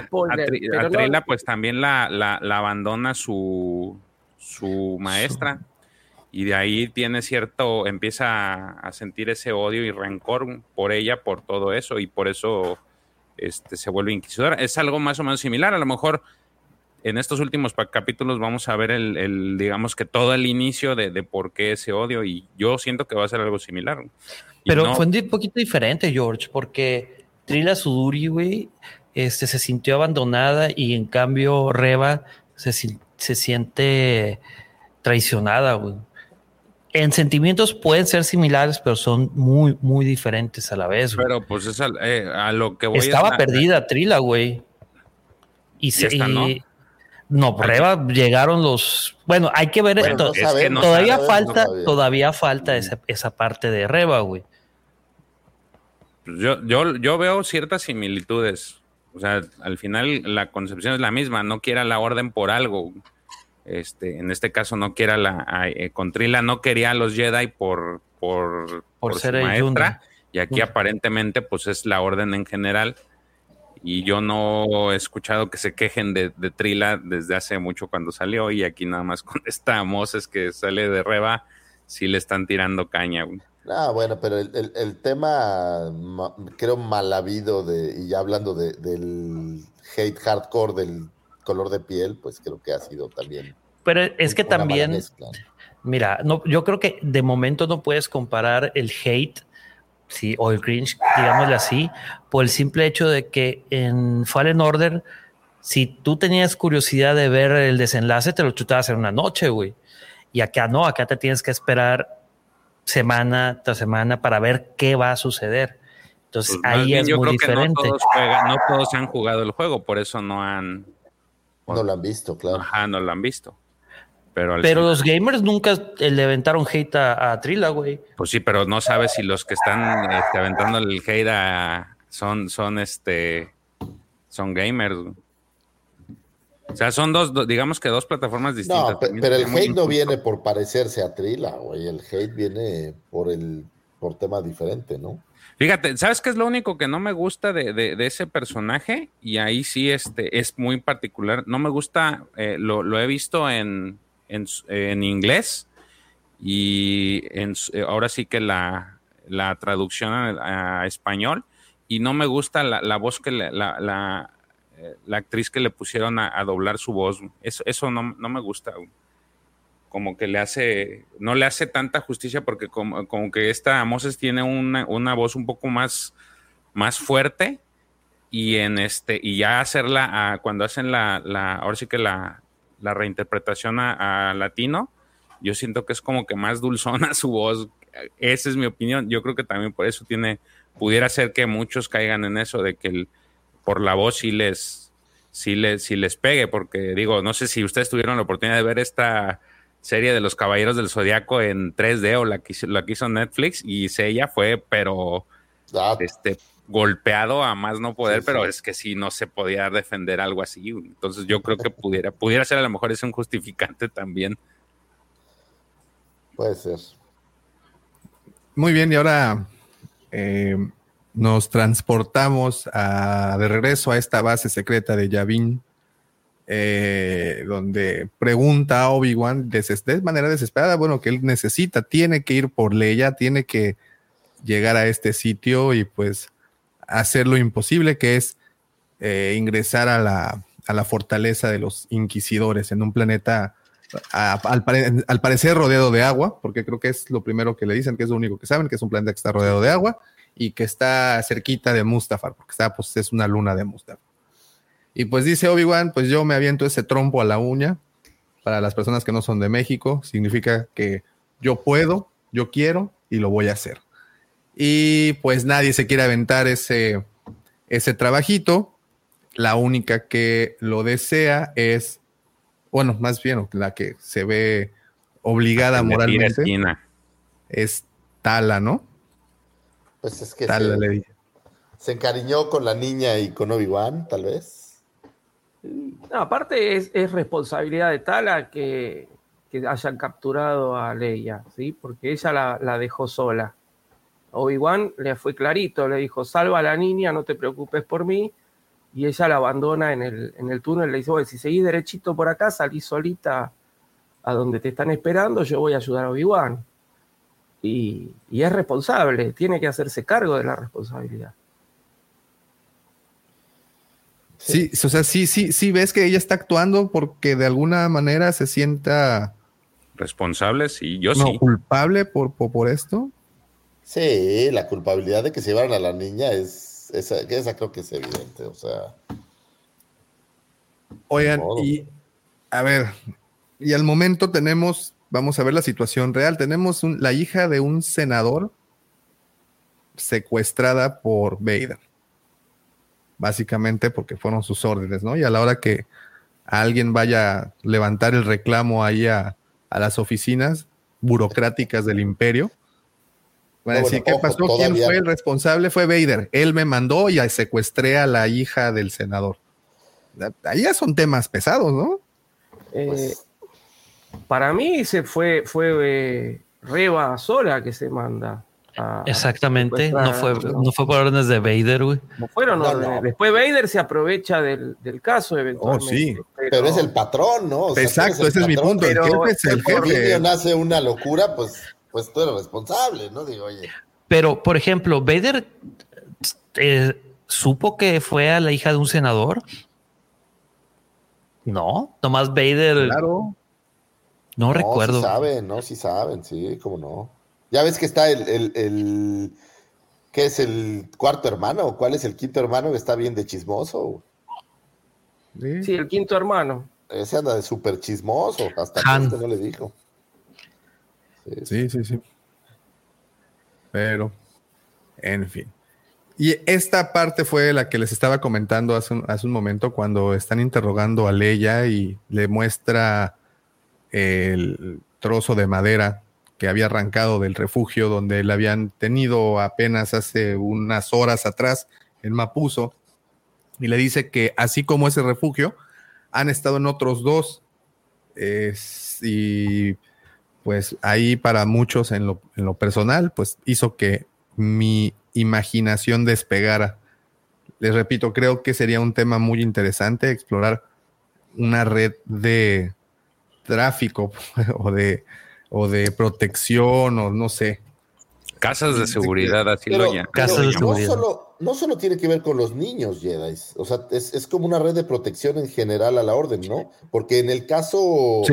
por, a Trila,
a, Trila, pues también la, la, la, abandona su, su maestra y de ahí tiene cierto, empieza a sentir ese odio y rencor por ella, por todo eso, y por eso este, se vuelve inquisidora. Es algo más o menos similar. A lo mejor en estos últimos capítulos vamos a ver el, digamos que todo el inicio de, por qué ese odio y yo siento que va a ser algo similar.
Pero fue un poquito diferente, George, porque Trila Suduri, güey, este, se sintió abandonada y en cambio Reba se, se siente traicionada, güey en sentimientos pueden ser similares, pero son muy, muy diferentes a la vez.
Pero pues es eh, a, lo que voy
Estaba perdida Trila, güey. Y, se, no, prueba, llegaron los. Bueno, hay que ver esto. todavía, falta, todavía. falta esa, esa parte de Reba, güey.
Pues yo, yo, yo veo ciertas similitudes. O sea, al final la concepción es la misma. No quiera la orden por algo. Este, en este caso no quiera la eh, Contrila no quería a los Jedi por por,
por, ser
su maestra y aquí aparentemente pues es la orden en general y yo no he escuchado que se quejen de, Trila desde hace mucho cuando salió y aquí nada más <laughs> con esta es que sale de Reba sí le están tirando caña.
Ah, bueno, pero el, tema, creo, mal habido, de, y ya hablando del hate hardcore del color de piel, pues creo que ha sido también.
Pero es que también, mira, no, yo creo que de momento no puedes comparar el hate sí, o el cringe, digámosle así, por el simple hecho de que en Fallen Order, si tú tenías curiosidad de ver el desenlace, te lo chutabas en una noche, güey. Y acá no, acá te tienes que esperar semana tras semana para ver qué va a suceder. Entonces pues ahí es muy diferente.
no, todos han jugado el juego, por eso no han.
No lo han visto, claro.
Ajá, no lo han visto.
Pero, los gamers nunca le aventaron hate a, Trila, güey.
Pues sí, pero no sabes si los que están este, aventando el hate a, son, son este son gamers. O sea, son dos, digamos que dos plataformas distintas.
No, pero el hate no viene por parecerse a Trila, güey. El hate viene por el por tema diferente, ¿no?
Fíjate, ¿sabes qué es lo único que no me gusta de, ese personaje? Y ahí sí este, es muy particular. No me gusta, eh, lo, he visto en, en, inglés y en, eh, ahora sí que la, la traducción a, español. Y no me gusta la, voz que la, la, la, actriz que le pusieron a, doblar su voz. Eso, eso no, no me gusta como que le hace, no le hace tanta justicia porque como, que esta Moses tiene una, una, voz un poco más, más fuerte y en este, y ya hacerla cuando hacen la, la, ahora sí que la, la reinterpretación a, latino, yo siento que es como que más dulzona <laughs> su voz. Esa es mi opinión. Yo creo que también por eso tiene, pudiera ser que muchos caigan en eso de que el, por la voz sí les, sí les, sí les pegue, porque digo, no sé si ustedes tuvieron la oportunidad de ver esta serie de los Caballeros del Zodiaco en 3D o la que, la hizo Netflix y ella fue, pero ah. este, golpeado a más no poder, pero es que sí no se podía defender algo así. Entonces yo creo que pudiera, pudiera ser a lo mejor es un justificante también.
Puede ser.
Muy bien, y ahora eh, nos transportamos de regreso a esta base secreta de Yavin eh, donde pregunta a Obi-Wan de, manera desesperada, bueno, que él necesita, tiene que ir por Leia, tiene que llegar a este sitio y pues hacer lo imposible, que es eh, ingresar a la, a la, fortaleza de los inquisidores en un planeta al, parecer rodeado de agua, porque creo que es lo primero que le dicen, que es lo único que saben, que es un planeta que está rodeado de agua y que está cerquita de Mustafar, porque está, pues es una luna de Mustafar. Y pues dice Obi-Wan, pues yo me aviento ese trompo a la uña. Para las personas que no son de México, significa que yo puedo, yo quiero y lo voy a hacer. Y pues nadie se quiere aventar ese, ese trabajito. La única que lo desea es, bueno, más bien la que se ve obligada moralmente es Tala, ¿no?
Pues es que Tala le se encariñó con la niña y con Obi-Wan, tal vez.
No, aparte es, responsabilidad de Tala que, hayan capturado a Leia, ¿sí? Porque ella la, dejó sola. Obi-Wan le fue clarito, le dijo, salva a la niña, no te preocupes por mí. Y ella la abandona en el, en el túnel, le dice, bueno, si seguís derechito por acá, salís solita a donde te están esperando, yo voy a ayudar a Obi-Wan. Y es responsable, tiene que hacerse cargo de la responsabilidad.
Sí, o sea, sí, sí, sí ves que ella está actuando porque de alguna manera se sienta
responsable, sí, yo no,
culpable por, por, esto.
Sí, la culpabilidad de que se llevaron a la niña es esa, esa creo que es evidente, o sea.
Oigan, y a ver, y al momento tenemos, vamos a ver la situación real, tenemos la hija de un senador secuestrada por Vader básicamente porque fueron sus órdenes, ¿no? Y a la hora que alguien vaya a levantar el reclamo ahí a, las oficinas burocráticas del imperio, va a decir, ¿qué pasó? ¿Quién fue el responsable? Fue Vader. Él me mandó y secuestré a la hija del senador. Ahí ya son temas pesados, ¿no?
Eh, pues, para mí se fue, fue eh, Reba sola que se manda.
Exactamente, no fue, no fue por órdenes de Vader, güey.
No fueron órdenes. Después Vader se aprovecha del, del caso eventualmente.
Oh, sí. Pero, es el patrón, ¿no?
Exacto, ese es mi punto.
el jefe es el jefe. nace una locura, pues pues tú eres responsable, ¿no? Digo, oye.
Pero, por ejemplo, Vader eh, supo que fue a la hija de un senador. No, nomás Vader.
Claro.
No, recuerdo.
Sí saben, no, sí saben, sí, cómo no. Ya ves que está el, el, el, ¿qué es el cuarto hermano? ¿O cuál es el quinto hermano que está bien de chismoso?
Sí, el quinto hermano.
Ese anda de súper chismoso, hasta que este no le dijo.
Sí, sí, sí. Pero, en fin. Y esta parte fue la que les estaba comentando hace un, hace un momento cuando están interrogando a Leia y le muestra el trozo de madera que había arrancado del refugio donde la habían tenido apenas hace unas horas atrás en Mapuzo y le dice que así como ese refugio han estado en otros dos y pues ahí para muchos en lo, en lo personal pues hizo que mi imaginación despegara. Les repito, creo que sería un tema muy interesante explorar una red de tráfico <laughs> o de, o de protección o no sé.
Casas de seguridad, así lo llaman.
Casas de seguridad. No solo, no solo tiene que ver con los niños Jedi, o sea, es, como una red de protección en general a la orden, ¿no? Porque en el caso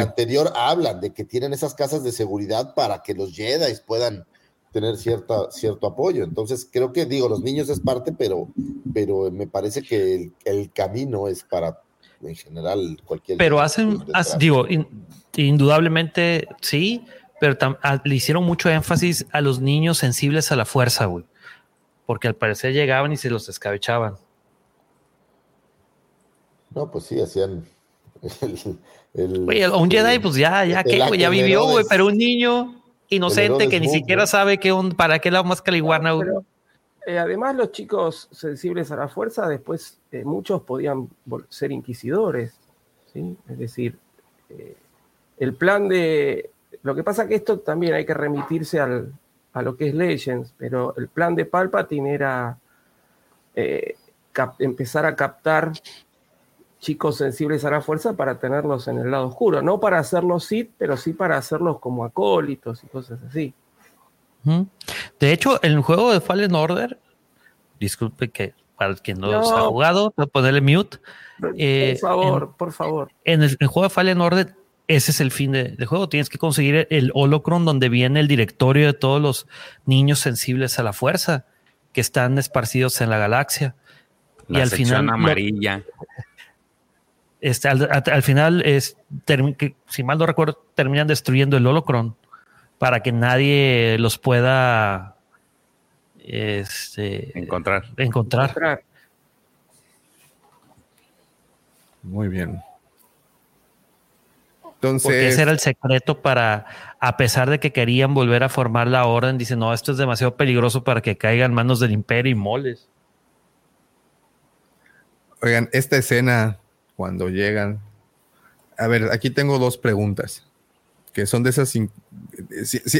anterior hablan de que tienen esas casas de seguridad para que los Jedi puedan tener cierta, cierto apoyo. Entonces, creo que, digo, los niños es parte, pero, pero me parece que el, el camino es para en general cualquier...
Pero hacen, digo, indudablemente sí, pero le hicieron mucho énfasis a los niños sensibles a la fuerza, güey. Porque al parecer llegaban y se los escabechaban.
No, pues sí, hacían...
El, un Jedi, pues ya, ya, ¿qué, Ya vivió, güey, pero un niño inocente que ni siquiera sabe qué para qué la más caliguana, güey.
Eh, además, los chicos sensibles a la fuerza, después eh, muchos podían ser inquisidores. ¿sí? Es decir, eh, el plan de. Lo que pasa que esto también hay que remitirse al, a lo que es Legends, pero el plan de Palpatine era empezar a captar chicos sensibles a la fuerza para tenerlos en el lado oscuro, no para hacerlos Sith, pero sí para hacerlos como acólitos y cosas así.
De hecho, en el juego de Fallen Order, disculpe que para quien no, no. ha jugado, voy a ponerle mute.
por eh, favor, por favor.
En el, juego de Fallen Order, ese es el fin del de juego. Tienes que conseguir el holocron donde viene el directorio de todos los niños sensibles a la fuerza que están esparcidos en la galaxia.
y al final. amarilla.
Este, al, final, es, si mal no recuerdo, terminan destruyendo el holocron para que nadie los pueda este,
encontrar.
encontrar.
Muy bien. Entonces,
Porque ese era el secreto para, a pesar de que querían volver a formar la orden, dicen, no, esto es demasiado peligroso para que caigan en manos del imperio y moles.
Oigan, esta escena, cuando llegan, a ver, aquí tengo dos preguntas que son de esas...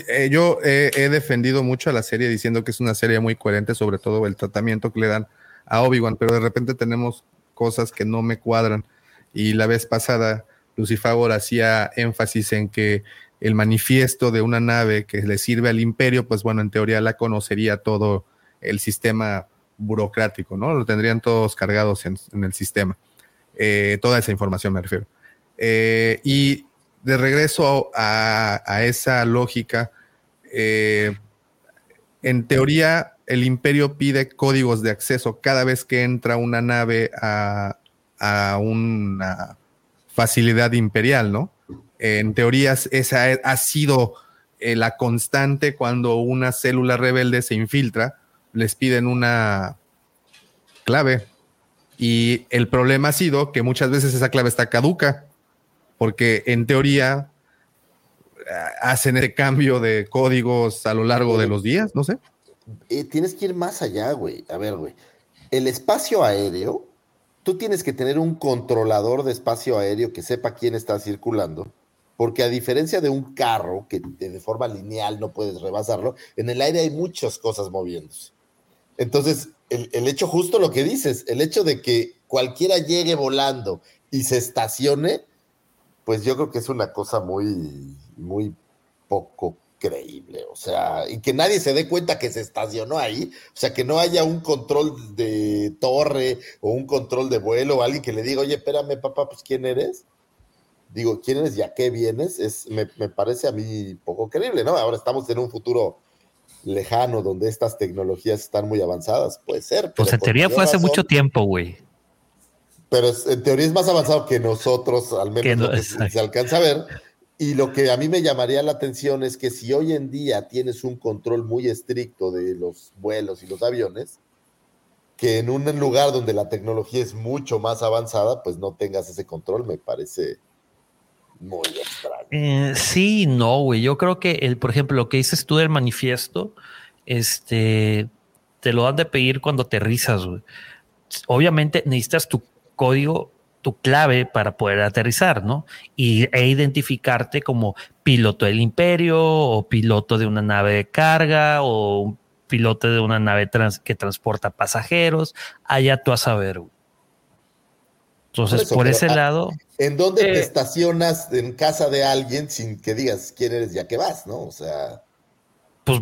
Eh, yo he, defendido mucho a la serie diciendo que es una serie muy coherente, sobre todo el tratamiento que le dan a Obi-Wan, pero de repente tenemos cosas que no me cuadran. Y la vez pasada, Lucifagor hacía énfasis en que el manifiesto de una nave que le sirve al imperio, pues bueno, en teoría la conocería todo el sistema burocrático, ¿no? Lo tendrían todos cargados en, el sistema. Eh, toda esa información me refiero. Eh, y de regreso a, esa lógica, eh, en teoría el imperio pide códigos de acceso cada vez que entra una nave a, una facilidad imperial, ¿no? En teoría esa ha sido eh, la constante cuando una célula rebelde se infiltra, les piden una clave. Y el problema ha sido que muchas veces esa clave está caduca porque en teoría eh, hacen ese cambio de códigos a lo largo de los días, no sé.
Eh, tienes que ir más allá, güey. A ver, güey. El espacio aéreo, tú tienes que tener un controlador de espacio aéreo que sepa quién está circulando, porque a diferencia de un carro que de forma lineal no puedes rebasarlo, en el aire hay muchas cosas moviéndose. Entonces, el, el hecho justo lo que dices, el hecho de que cualquiera llegue volando y se estacione, pues yo creo que es una cosa muy, muy poco increíble, o sea, y que nadie se dé cuenta que se estacionó ahí, o sea, que no haya un control de torre o un control de vuelo o alguien que le diga, oye, espérame, papá, pues ¿quién eres? Digo, ¿quién eres y a qué vienes? Es, me, me parece a mí poco creíble, ¿no? Ahora estamos en un futuro lejano donde estas tecnologías están muy avanzadas, puede ser.
Pues en teoría fue hace mucho tiempo, güey.
Pero en teoría es más avanzado que nosotros, al menos se alcanza a ver. Y lo que a mí me llamaría la atención es que si hoy en día tienes un control muy estricto de los vuelos y los aviones, que en un lugar donde la tecnología es mucho más avanzada, pues no tengas ese control, me parece muy extraño.
Eh, sí, no, güey. Yo creo que, el, por ejemplo, lo que dices tú del manifiesto, este, te lo han de pedir cuando aterrizas, güey. Obviamente necesitas tu código tu clave para poder aterrizar, ¿no? Y, e identificarte como piloto del imperio o piloto de una nave de carga o piloto de una nave que transporta pasajeros, allá tú a saber. Entonces, por, ese lado...
¿En dónde te eh, estacionas en casa de alguien sin que digas quién eres ya que vas, no? O sea...
Pues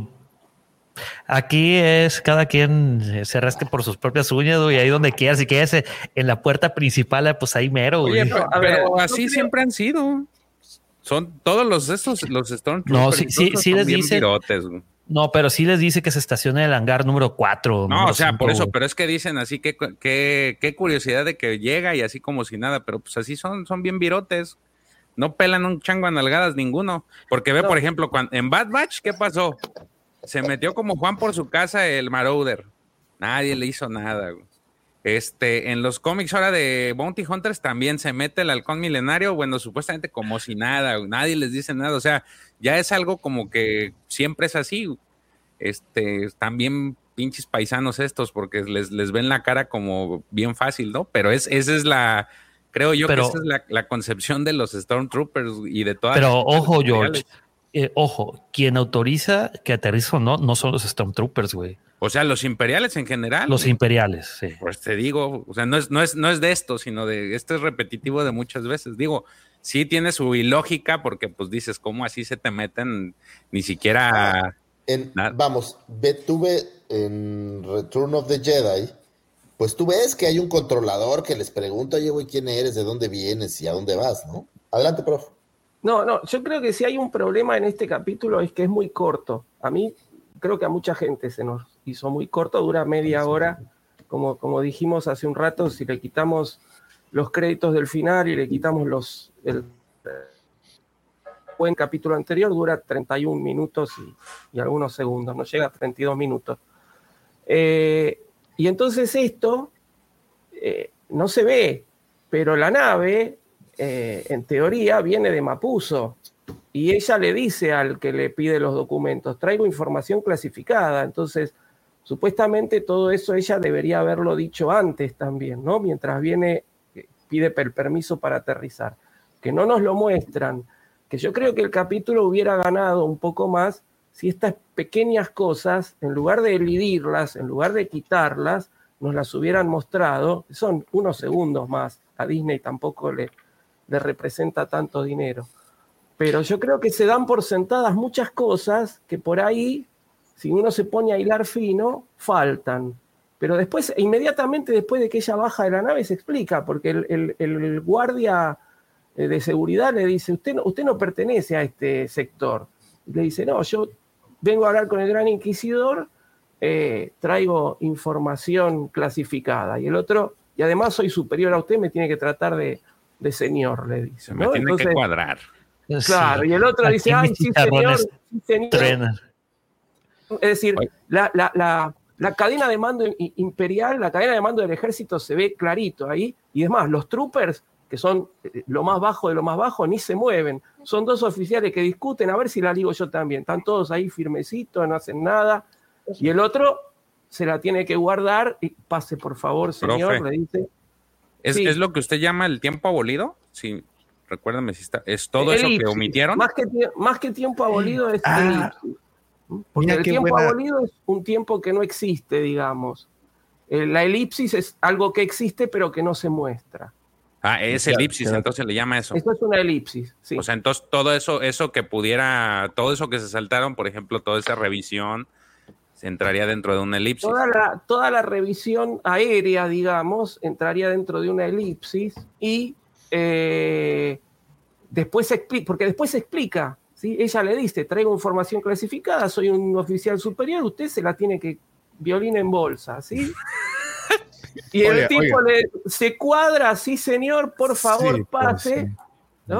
Aquí es cada quien se rasque por sus propias uñas, y ahí donde quieras. Si quieres en la puerta principal, pues ahí mero,
Pero, así siempre han sido. Son todos los estos, los Stormtroopers.
No, sí, sí, sí les dice. no, pero sí les dice que se estaciona en el hangar número 4.
No, o sea, por eso, pero es que dicen así que qué curiosidad de que llega y así como si nada, pero pues así son, son bien virotes. No pelan un chango a nalgadas ninguno. Porque ve, por ejemplo, cuando, en Bad Batch, ¿qué pasó? Se metió como Juan por su casa el Marauder. Nadie le hizo nada. Este, en los cómics ahora de Bounty Hunters también se mete el halcón milenario, bueno, supuestamente como si nada, nadie les dice nada, o sea, ya es algo como que siempre es así. Este, están bien pinches paisanos estos porque les, les ven la cara como bien fácil, ¿no? Pero es, esa es la, creo yo que esa es la, concepción de los Stormtroopers y de todas
Pero ojo, George, eh, ojo, quien autoriza que aterrizo o no, no son los Stormtroopers, güey.
O sea, los imperiales en general.
Los imperiales, sí.
Pues te digo, o sea, no es, no es, no es de esto, sino de esto es repetitivo de muchas veces. Digo, sí tiene su ilógica porque pues dices, ¿cómo así se te meten ni siquiera...
vamos, ve, tuve en Return of the Jedi, pues tú ves que hay un controlador que les pregunta, oye, güey, ¿quién eres? ¿De dónde vienes? ¿Y a dónde vas? ¿No? Adelante, profe.
No, no, yo creo que si hay un problema en este capítulo es que es muy corto. A mí creo que a mucha gente se nos hizo muy corto, dura media hora. Como, como dijimos hace un rato, si le quitamos los créditos del final y le quitamos los el buen capítulo anterior, dura 31 minutos y, algunos segundos, no llega a 32 minutos. Eh, y entonces esto eh, no se ve, pero la nave eh, en teoría, viene de Mapuso. Y ella le dice al que le pide los documentos, traigo información clasificada. Entonces, supuestamente todo eso ella debería haberlo dicho antes también, ¿no? Mientras viene, eh, pide el permiso para aterrizar. Que no nos lo muestran. Que yo creo que el capítulo hubiera ganado un poco más si estas pequeñas cosas, en lugar de elidirlas, en lugar de quitarlas, nos las hubieran mostrado. Son unos segundos más. A Disney tampoco le, le representa tanto dinero. Pero yo creo que se dan por sentadas muchas cosas que por ahí, si uno se pone a hilar fino, faltan. Pero después, inmediatamente después de que ella baja de la nave, se explica, porque el, guardia eh, de seguridad le dice, usted no, usted no pertenece a este sector. le dice, no, yo vengo a hablar con el gran inquisidor, eh, traigo información clasificada. Y el otro, y además soy superior a usted, me tiene que tratar de, de señor, le dice.
Me tiene que cuadrar.
Claro, y el otro dice, ay, sí, señor, Es decir, la, la, la, cadena de mando imperial, la cadena de mando del ejército se ve clarito ahí, y es más, los troopers, que son eh, lo más bajo de lo más bajo, ni se mueven. Son dos oficiales que discuten, a ver si la digo yo también. Están todos ahí firmecitos, no hacen nada. Y el otro se la tiene que guardar y pase, por favor, señor, le dice.
¿Es, lo que usted llama el tiempo abolido? Sí, recuérdame si está. ¿Es todo eso que omitieron?
Más que, más que tiempo abolido es ah, Porque el tiempo abolido es un tiempo que no existe, digamos. Eh, la elipsis es algo que existe pero que no se muestra.
Ah, es elipsis, entonces le llama eso.
Eso es una elipsis, sí.
O sea, entonces todo eso, eso que pudiera, todo eso que se saltaron, por ejemplo, toda esa revisión, entraría dentro de una elipsis.
Toda la, toda la revisión aérea, digamos, entraría dentro de una elipsis y eh, después se explica, porque después se explica, ¿sí? Ella le dice, traigo información clasificada, soy un oficial superior, usted se la tiene que violín en bolsa, ¿sí? <laughs> Y el tipo le, se cuadra, sí señor, por favor, pues, pase.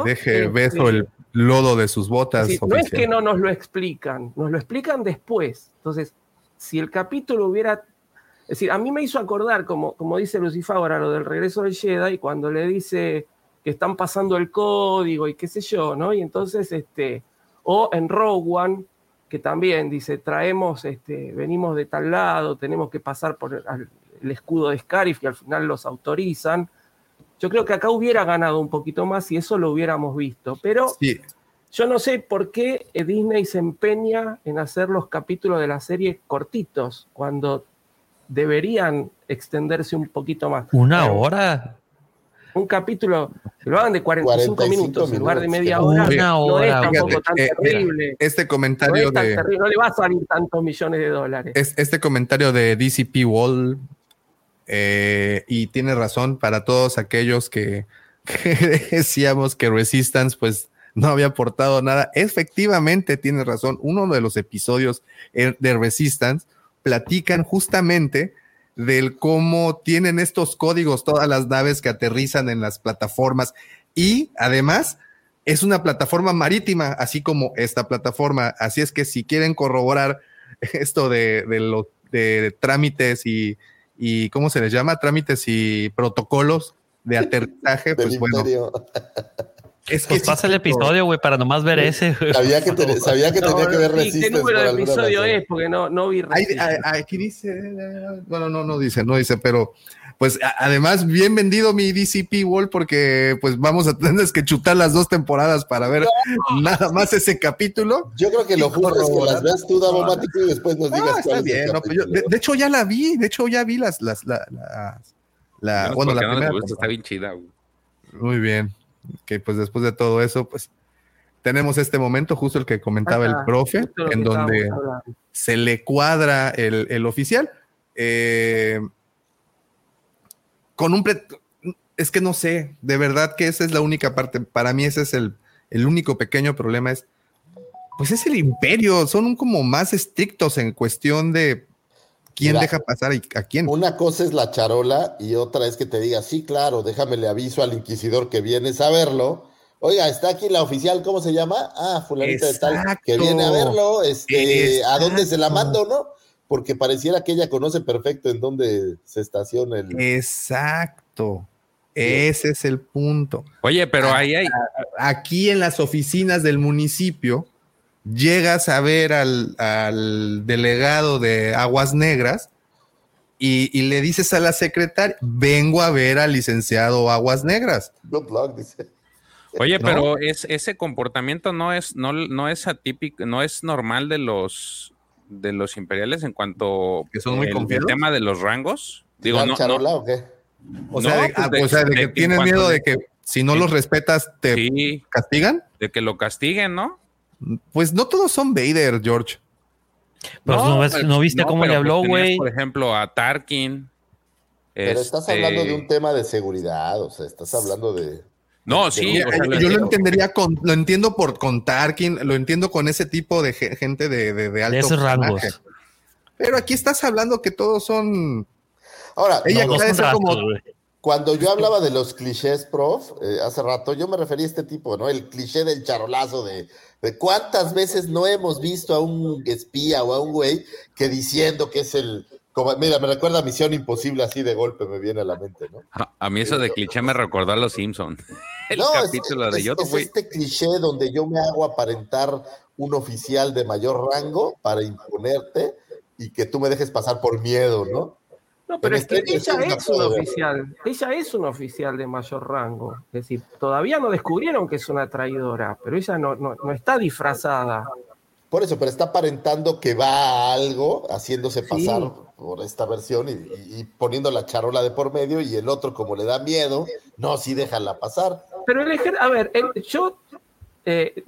Deje beso el lodo de sus botas.
no es que no nos lo explican, nos lo explican después. Entonces, si el capítulo hubiera... Es decir, a mí me hizo acordar, como, como dice Lucifer ahora, lo del regreso del Jedi, cuando le dice que están pasando el código y qué sé yo, ¿no? Y entonces, este, o en Rogue One, que también dice, traemos, este, venimos de tal lado, tenemos que pasar por el, escudo de Scarif y al final los autorizan. Yo creo que acá hubiera ganado un poquito más si eso lo hubiéramos visto, pero yo no sé por qué Disney se empeña en hacer los capítulos de la serie cortitos cuando deberían extenderse un poquito más.
¿Una hora?
Un capítulo, que lo hagan de 45, minutos, en lugar de media hora.
Una hora.
No es tampoco tan eh, terrible.
Este comentario
no
de.
no le va a salir tantos millones de dólares.
este comentario de DCP Wall eh, y tiene razón para todos aquellos que, <laughs> decíamos que Resistance pues no había aportado nada. Efectivamente tiene razón. Uno de los episodios eh, de Resistance platican justamente del cómo tienen estos códigos todas las naves que aterrizan en las plataformas y además es una plataforma marítima, así como esta plataforma. Así es que si quieren corroborar <laughs> esto de, de, de trámites y y ¿cómo se les llama? Trámites y protocolos de <laughs> aterrizaje, pues bueno. <laughs>
Es que pues pasa el episodio, güey, para nomás ver ese.
Sabía que, <laughs> sabía que tenía que ver Resistance.
¿Qué número de episodio es? Porque no, no vi
Aquí dice, bueno, no, no dice, no dice, pero pues además bien vendido mi DCP Wall porque pues vamos a tener que chutar las dos temporadas para ver nada más ese capítulo.
Yo creo que lo justo es que las veas tú, Davomático, y después nos digas
está bien, no, pues de, hecho ya la vi, de hecho ya vi las, las, la, la, bueno, la primera.
está bien chida.
Muy bien, que pues después de todo eso, pues tenemos este momento, justo el que comentaba el profe, en donde se le cuadra el, el oficial. Eh, con un... es que no sé, de verdad que esa es la única parte, para mí ese es el, el único pequeño problema, es, pues es el imperio, son como más estrictos en cuestión de quién deja pasar y a quién.
Una cosa es la charola y otra es que te diga, sí, claro, déjame le aviso al inquisidor que vienes a verlo. Oiga, está aquí la oficial, ¿cómo se llama? Ah, fulanita de tal, que viene a verlo, este, ¿a dónde se la mando, no? porque pareciera que ella conoce perfecto en dónde se estaciona el.
Exacto. Ese es el punto.
Oye, pero ahí hay.
Aquí en las oficinas del municipio, llegas a ver al, delegado de Aguas Negras y, le dices a la secretaria: Vengo a ver al licenciado Aguas Negras.
dice.
Oye, pero es, ese comportamiento no es, no, no es atípico, no es normal de los de los imperiales en cuanto
que son muy
el, tema de los rangos.
Digo, no, o qué?
O sea, pues de, que tienen miedo de que si no los respetas te castigan.
De que lo castiguen, ¿no?
Pues no todos son Vader, George.
Pues no, no, viste cómo le habló, pues güey.
por ejemplo, a Tarkin.
Pero estás hablando de un este tema de seguridad, o sea, estás hablando de.
No, sí.
yo lo entendería con, lo entiendo por con Tarkin, lo entiendo con ese tipo de gente de, de, de alto.
esos rangos.
Pero aquí estás hablando que todos son.
Ahora, ella como. Cuando yo hablaba de los clichés, prof, eh, hace rato, yo me refería a este tipo, ¿no? El cliché del charolazo de, de cuántas veces no hemos visto a un espía o a un güey que diciendo que es el, mira, me recuerda a Misión Imposible, así de golpe me viene a la mente, ¿no?
A, mí eso de cliché me recordó a los Simpsons. <laughs>
El no, capítulo es, de yo es este cliché donde yo me hago aparentar un oficial de mayor rango para imponerte y que tú me dejes pasar por miedo, ¿no?
No, pero es que ella es un oficial, ella es un oficial de mayor rango. Es decir, todavía no descubrieron que es una traidora, pero ella no, no, no está disfrazada.
Por eso, pero está aparentando que va a algo, haciéndose pasar por esta versión y, poniendo la charola de por medio y el otro, como le da miedo, no, sí déjala pasar.
Pero el a ver, yo, eh,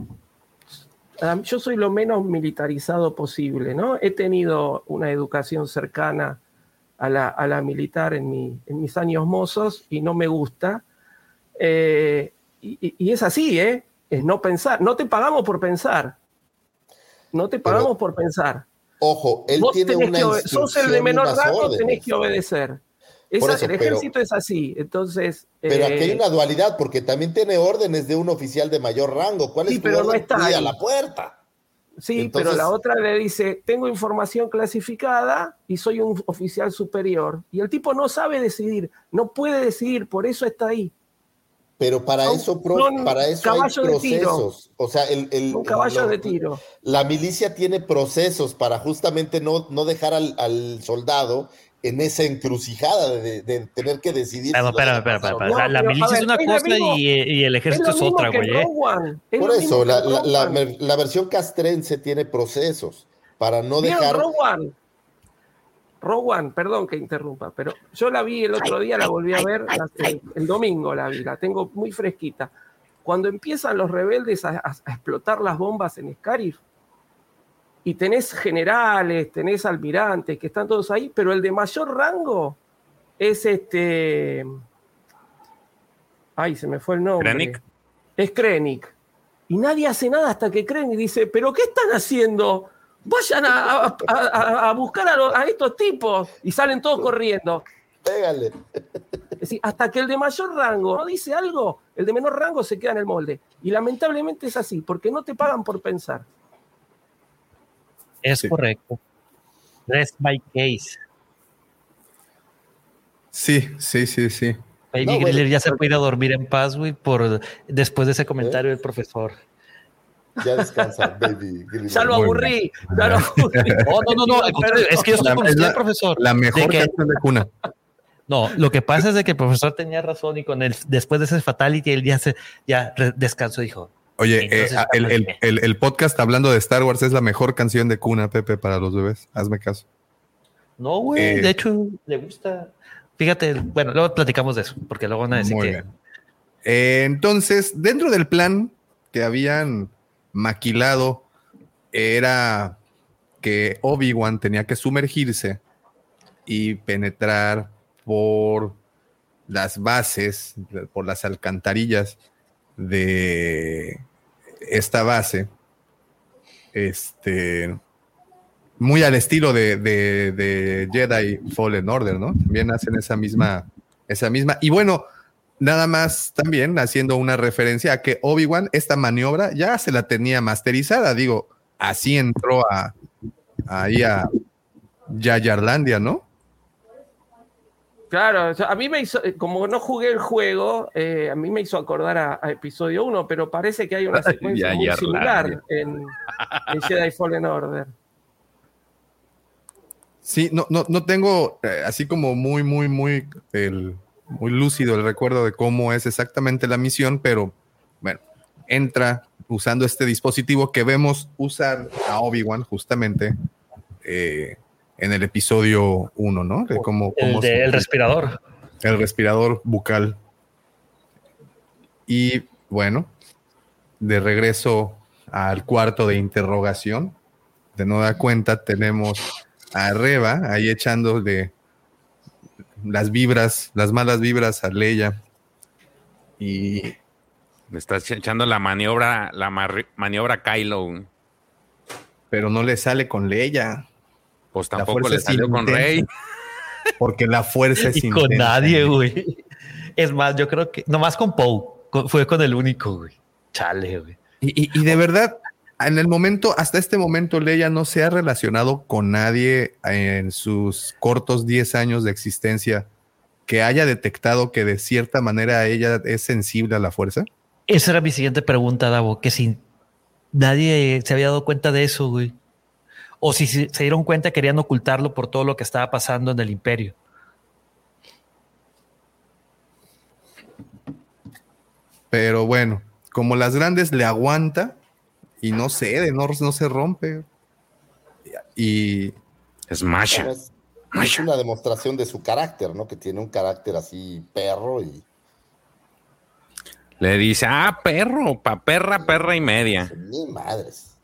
yo soy lo menos militarizado posible, ¿no? He tenido una educación cercana a la, militar en, en mis años mozos y no me gusta. Eh, y, y, es así, ¿eh? Es no pensar. No te pagamos por pensar. No te pagamos por pensar.
Ojo, él tiene una
que, Sos el de menor rango, tenés que obedecer. el ejército es así, entonces...
Pero aquí hay eh, una dualidad, porque también tiene órdenes de un oficial de mayor rango. ¿Cuál es
pero no está
a la puerta?
Sí, pero la otra le dice, tengo información clasificada y soy un oficial superior. Y el tipo no sabe decidir, no puede decidir, por eso está ahí.
Pero para eso, para eso hay procesos. O sea, el, el
un caballo de tiro.
La milicia tiene procesos para justamente no, no dejar al, soldado en esa encrucijada de, tener que decidir.
espera, la milicia es una cosa y, el ejército es, otra, güey. ¿eh?
Por eso, la, la, la, versión castrense tiene procesos para no dejar.
Rowan, perdón que interrumpa, pero yo la vi el otro día, la volví a ver, el, domingo la vi, la tengo muy fresquita. Cuando empiezan los rebeldes a, explotar las bombas en Scarif, y tenés generales, tenés almirantes, que están todos ahí, pero el de mayor rango es este. Ay, se me fue el nombre.
Krennic.
Es Krennic. Y nadie hace nada hasta que Krennic dice, ¿pero qué están haciendo? vayan a, buscar a, estos tipos y salen todos corriendo.
Pégale.
hasta que el de mayor rango no dice algo, el de menor rango se queda en el molde. Y lamentablemente es así, porque no te pagan por pensar.
Es correcto. Rest my case.
Sí, sí, sí, sí.
Baby ya se puede ir a dormir en paz, güey, por después de ese comentario del profesor.
Ya descansa, <laughs> baby.
Ya lo aburrí. Ya lo aburrí.
No, no, no, no. <laughs> Es que yo estoy con usted, profesor.
La mejor canción de cuna. <laughs>
No, lo que pasa es de que el profesor tenía razón y con el después de ese fatality él ya se ya descansó dijo.
Oye, eh, el, el, el, podcast hablando de Star Wars es la mejor canción de cuna, Pepe, para los bebés. Hazme caso.
No, güey, eh, de hecho le gusta. Fíjate, bueno, luego platicamos de eso, porque luego van a decir que.
Eh, entonces, dentro del plan que habían maquilado era que Obi-Wan tenía que sumergirse y penetrar por las bases, por las alcantarillas de esta base, este, muy al estilo de, Jedi Fallen Order, ¿no? También hacen esa misma, esa misma. Y bueno, Nada más también haciendo una referencia a que Obi-Wan esta maniobra ya se la tenía masterizada. Digo, así entró a, ahí a Yayarlandia, ¿no?
Claro, a mí me hizo, eh, como no jugué el juego, eh, a mí me hizo acordar a, episodio 1, pero parece que hay una <laughs> secuencia muy similar en, Jedi Fallen Order.
Sí, no, no, no tengo eh, así como muy, muy, muy el, muy lúcido el recuerdo de cómo es exactamente la misión, pero bueno, entra usando este dispositivo que vemos usar a Obi-Wan justamente eh, en el episodio 1, ¿no?
De cómo, el, respirador.
El respirador bucal. Y bueno, de regreso al cuarto de interrogación, de nueva cuenta tenemos a Reba ahí echando de las vibras, las malas vibras a Leia. Y.
Le estás echando la maniobra, la maniobra Kylo.
Pero no le sale con Leia.
Pues tampoco le salió con Rey. <laughs>
Porque la fuerza es
y con nadie, güey. Es más, yo creo que nomás con Poe fue con el único, güey. Chale, güey.
y, de verdad, en el momento, hasta este momento, Leia no se ha relacionado con nadie en sus cortos 10 años de existencia que haya detectado que de cierta manera ella es sensible a la fuerza.
Esa era mi siguiente pregunta, Davo, que si nadie se había dado cuenta de eso, güey. O si se dieron cuenta querían ocultarlo por todo lo que estaba pasando en el imperio.
Pero bueno, como las grandes le aguanta, y no cede, no, no se rompe. Y.
Es Masha.
Es, una demostración de su carácter, ¿no? Que tiene un carácter así perro y.
Le dice, ah, perro, pa perra, perra y media.
Ni madres.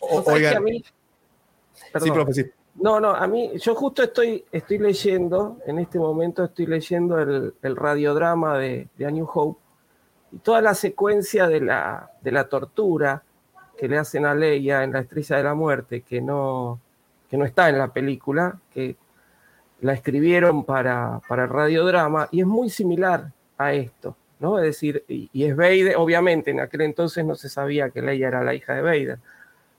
Oigan. Sí, profe, No, no, a mí, yo justo estoy, estoy leyendo, en este momento estoy leyendo el, radiodrama de, de, A New Hope y toda la secuencia de la, de la tortura que le hacen a Leia en La Estrella de la Muerte, que no, que no está en la película, que la escribieron para, para el radiodrama, y es muy similar a esto, ¿no? Es decir, y, es Vader, obviamente en aquel entonces no se sabía que Leia era la hija de Vader,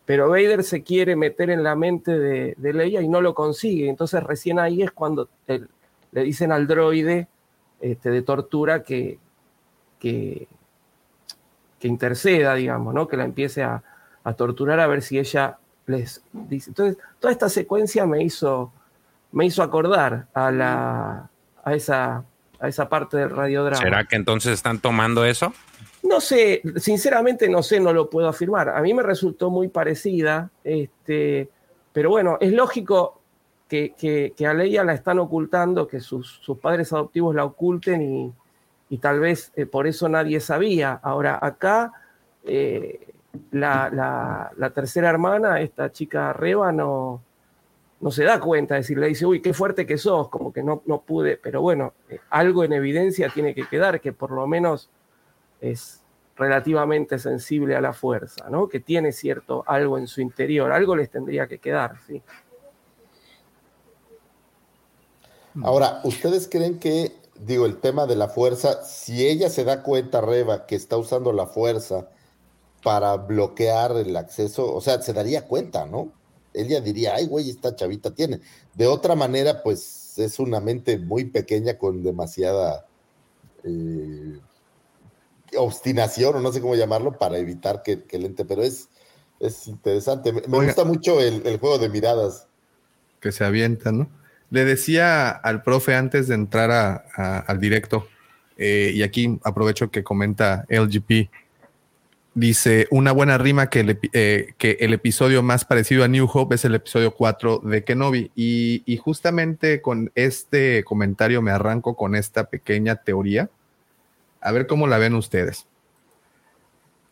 pero Vader se quiere meter en la mente de, Leia y no lo consigue, entonces recién ahí es cuando le dicen al droide este, de tortura que, que, interceda, digamos, ¿no? que la empiece a, torturar a ver si ella les dice. Entonces, toda esta secuencia me hizo, me hizo acordar a, la, a, esa, a esa parte del radiodrama.
¿Será que entonces están tomando eso?
No sé, sinceramente no sé, no lo puedo afirmar. A mí me resultó muy parecida, este, pero bueno, es lógico que, que, a Leia la están ocultando, que sus, sus padres adoptivos la oculten y, y tal vez eh, por eso nadie sabía. Ahora, acá eh, la, tercera hermana, esta chica Reba, no, no se da cuenta, es decir, le dice, uy, qué fuerte que sos, como que no, no pude, pero bueno, eh, algo en evidencia tiene que quedar, que por lo menos es relativamente sensible a la fuerza, ¿no? Que tiene cierto algo en su interior, algo les tendría que quedar, sí.
Ahora, ¿ustedes creen que digo, el tema de la fuerza, si ella se da cuenta, Reba, que está usando la fuerza para bloquear el acceso, o sea, se daría cuenta, ¿no? Ella diría, ay, güey, esta chavita tiene. De otra manera, pues es una mente muy pequeña con demasiada eh, obstinación, o no sé cómo llamarlo, para evitar que, el ente, pero es, es interesante. Me, gusta mucho el, el juego de miradas.
Que se avienta, ¿no? Le decía al profe antes de entrar al directo, eh, y aquí aprovecho que comenta LGP, dice, una buena rima que el, eh, que el episodio más parecido a New Hope es el episodio 4 de Kenobi. Y, y, justamente con este comentario me arranco con esta pequeña teoría. A ver cómo la ven ustedes.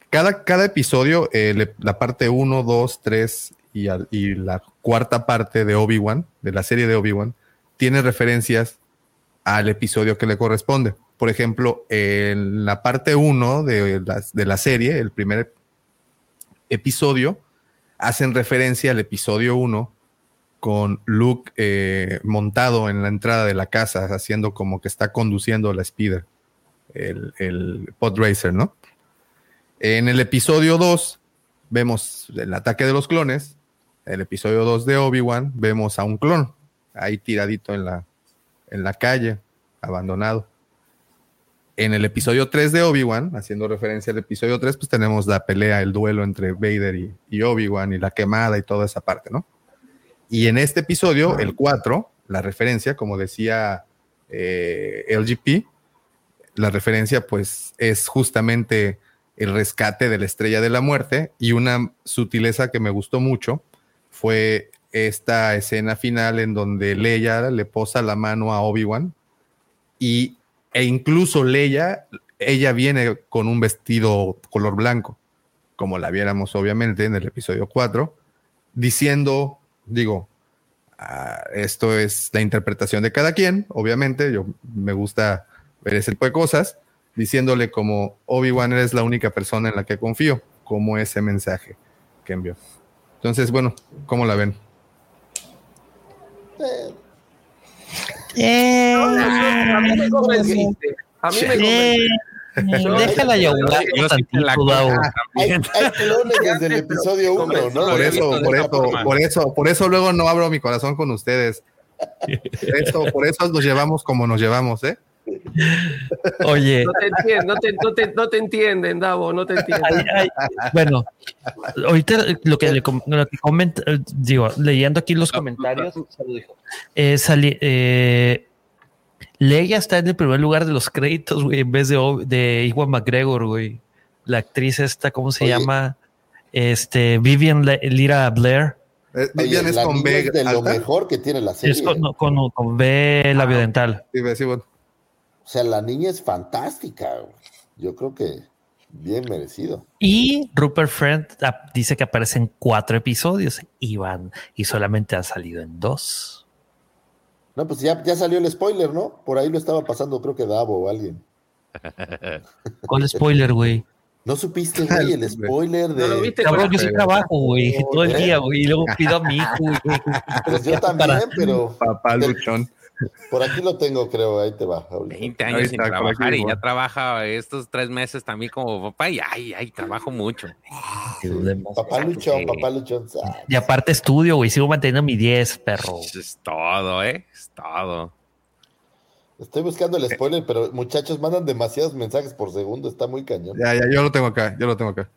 Cada, cada episodio, eh, la parte 1, 2, 3 y, la cuarta parte de Obi-Wan, de la serie de Obi-Wan, tiene referencias al episodio que le corresponde. Por ejemplo, en la parte 1 de la, de la serie, el primer episodio, hacen referencia al episodio 1 con Luke eh, montado en la entrada de la casa, haciendo como que está conduciendo la Speeder, el, el pod racer, ¿no? En el episodio 2 vemos el ataque de los clones el episodio 2 de Obi-Wan, vemos a un clon ahí tiradito en la, en la calle, abandonado. En el episodio 3 de Obi-Wan, haciendo referencia al episodio 3, pues tenemos la pelea, el duelo entre Vader y, Obi-Wan y la quemada y toda esa parte, ¿no? Y en este episodio, el 4, la referencia, como decía eh, LGP, la referencia pues es justamente el rescate de la estrella de la muerte. Y una sutileza que me gustó mucho fue esta escena final en donde Leia le posa la mano a Obi-Wan y e incluso Leia, ella viene con un vestido color blanco, como la viéramos obviamente en el episodio 4, diciendo, digo, ah, esto es la interpretación de cada quien, obviamente, yo me gusta ese tipo de cosas, diciéndole como Obi-Wan eres la única persona en la que confío, como ese mensaje que envió. Entonces, bueno, ¿cómo la ven?
Eh, a mí me convenciste. A mí me convenciste.
Déjala ya
Hay, clones desde el episodio 1, ¿no?
Por eso, por eso, por eso, por eso luego no abro mi corazón con ustedes. Esto, por eso nos llevamos como nos llevamos, ¿eh?
Oye.
No te, entienden, no, te, no, te, no te entienden, Davo, no te entienden.
bueno, ahorita lo que, le, lo que comenta, digo, leyendo aquí los comentarios, eh, salí, eh, Leia está en el primer lugar de los créditos, güey, en vez de, de Iwan McGregor, güey. La actriz esta, ¿cómo se llama? Este, Vivian Lira Blair.
Eh, Vivian es con B. de lo mejor que tiene la serie. Es
con, B labiodental.
Sí, O sea, la niña es fantástica. Yo creo que bien merecido.
Y Rupert Friend dice que aparecen cuatro episodios y van, y solamente han salido en dos.
No, pues ya, ya salió el spoiler, ¿no? Por ahí lo estaba pasando, creo que Davo o alguien. <laughs>
¿Cuál spoiler, güey?
¿No supiste, güey, el <laughs> spoiler de.
No lo viste, Cabrón, yo sí trabajo, güey, todo el día, güey, y luego pido a mi hijo, güey.
Pues yo también, <laughs> pero.
Papá luchón.
Por aquí lo tengo, creo, ahí te va.
20 años sin trabajar y ya trabaja estos tres meses también como papá y ay, ay, trabajo mucho.
papá luchón, papá luchón.
Y aparte estudio, güey, sigo manteniendo mi 10, perro.
Es todo, ¿eh? Es todo.
Estoy buscando el spoiler, pero muchachos mandan demasiados mensajes por segundo, está muy cañón.
Ya, ya, yo lo tengo acá, yo lo tengo acá.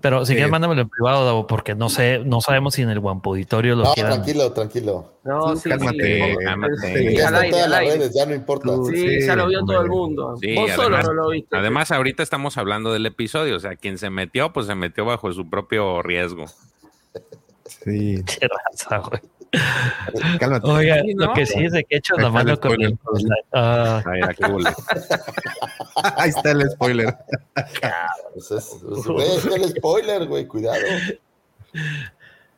Pero si quieres, mándamelo en privado, porque no sé, no sabemos si en el Guampo Auditorio lo
no, tranquilo, tranquilo.
No, sí, cálmate,
sí, Ya está en todas las redes, ya no importa.
Sí, ya lo vio todo el mundo. Vos solo no lo viste.
Además, ahorita estamos hablando del episodio, o sea, quien se metió, pues se metió bajo su propio riesgo.
Sí.
Qué raza, güey. Cálmate. Oiga, lo que sí es de que he hecho la mano con el.
Ah. <laughs> Ahí está el spoiler.
Pues es, pues, <laughs> el spoiler, güey, cuidado.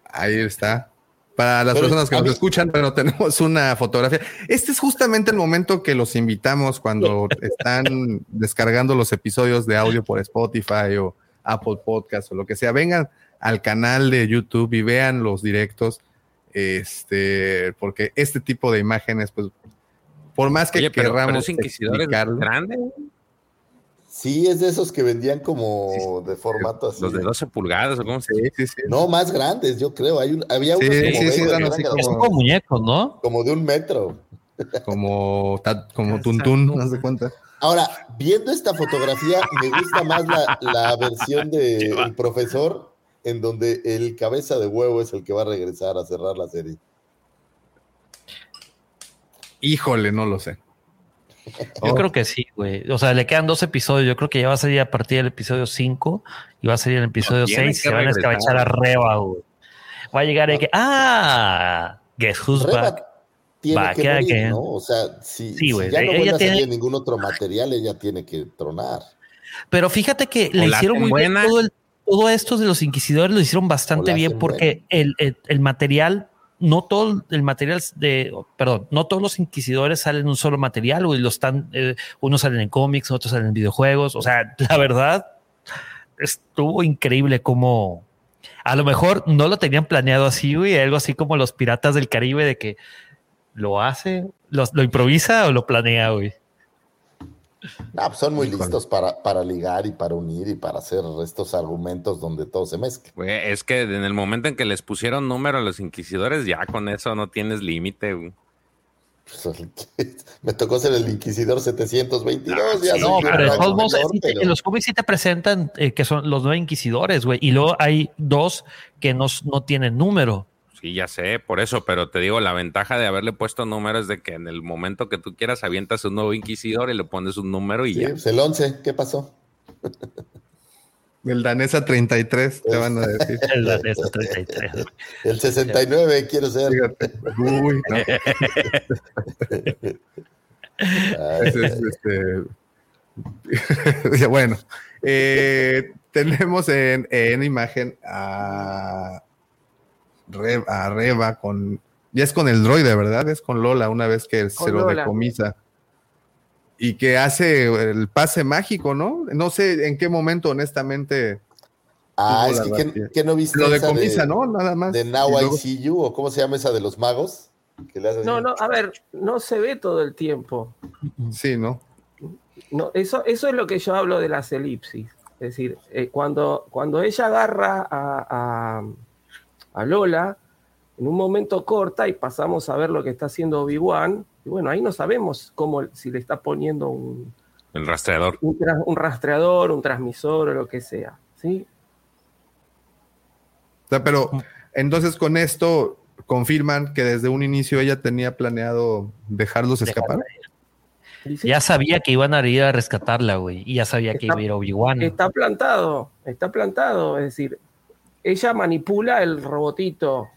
Ahí está. Para las personas que nos escuchan, pero tenemos una fotografía. Este es justamente el momento que los invitamos cuando <laughs> están descargando los episodios de audio por Spotify o Apple Podcast o lo que sea. Vengan al canal de YouTube y vean los directos este, porque este tipo de imágenes, pues, por más que queramos
grande.
Sí, es de esos que vendían como de formato así.
Los de 12 pulgadas, ¿o cómo se
No, más grandes, yo creo. Hay un, había unos
como, como, muñecos, ¿no?
Como de un metro.
Como, como tuntún, no se cuenta.
Ahora, viendo esta fotografía, me gusta más la, la versión <laughs> del profesor en donde el cabeza de huevo es el que va a regresar a cerrar la serie?
Híjole, no lo sé.
Yo creo que sí, güey. O sea, le quedan dos episodios. Yo creo que ya va a salir a partir del episodio 5 y va a salir el episodio 6 y se van a escabechar a Reba, güey. Va a llegar el que. ¡Ah! Guess who's back.
Tiene que morir, ¿no? O sea, si, ya no vuelve a salir ningún otro material, ella tiene que tronar.
Pero fíjate que le hicieron muy bien todo el todo esto de los inquisidores lo hicieron bastante bien porque el, material, no todo el material de, perdón, no todos los inquisidores salen en un solo material, o los están, eh, unos salen en cómics, otros salen en videojuegos. O sea, la verdad, estuvo increíble como a lo mejor no lo tenían planeado así, güey, algo así como los piratas del Caribe de que lo hace, lo, lo improvisa o lo planea, güey.
Pues son muy listos para, para ligar y para unir y para hacer estos argumentos donde todo se mezcla.
es que en el momento en que les pusieron número a los inquisidores, ya con eso no tienes límite.
Pues, <laughs> me tocó ser el inquisidor 722.
ya no, pero, en los cómics sí te presentan eh, que son los nueve inquisidores, güey. Y luego hay dos que no, no tienen número.
Sí, ya sé, por eso, pero te digo, la ventaja de haberle puesto números es de que en el momento que tú quieras avientas un nuevo inquisidor y le pones un número y ya.
Pues el 11, ¿qué pasó?
El danesa 33, te van a decir. <laughs>
El danesa 33.
El 69, quiero ser. Uy, no.
este... <laughs> bueno, eh, tenemos en, en imagen a a Reba con. Ya es con el droide, ¿verdad? Es con Lola una vez que se lo decomisa. Y que hace el pase mágico, ¿no? No sé en qué momento, honestamente.
Ah, es que, no viste.
Lo decomisa, ¿no? Nada más.
De Now I See You, o cómo se llama esa de los magos.
no, no, a ver, no se ve todo el tiempo.
Sí, ¿no?
No, eso, eso es lo que yo hablo de las elipsis. Es decir, eh, cuando, cuando ella agarra a a Lola, en un momento corta y pasamos a ver lo que está haciendo Obi-Wan. Y bueno, ahí no sabemos cómo, si le está poniendo un,
El rastreador.
Un, rastreador, un transmisor o lo que sea. ¿sí?
pero entonces con esto confirman que desde un inicio ella tenía planeado dejarlos escapar.
Ya sabía que iban a ir a rescatarla, güey. Y ya sabía que iba a ir Obi-Wan.
Está plantado, está plantado. Es decir, ella manipula el robotito.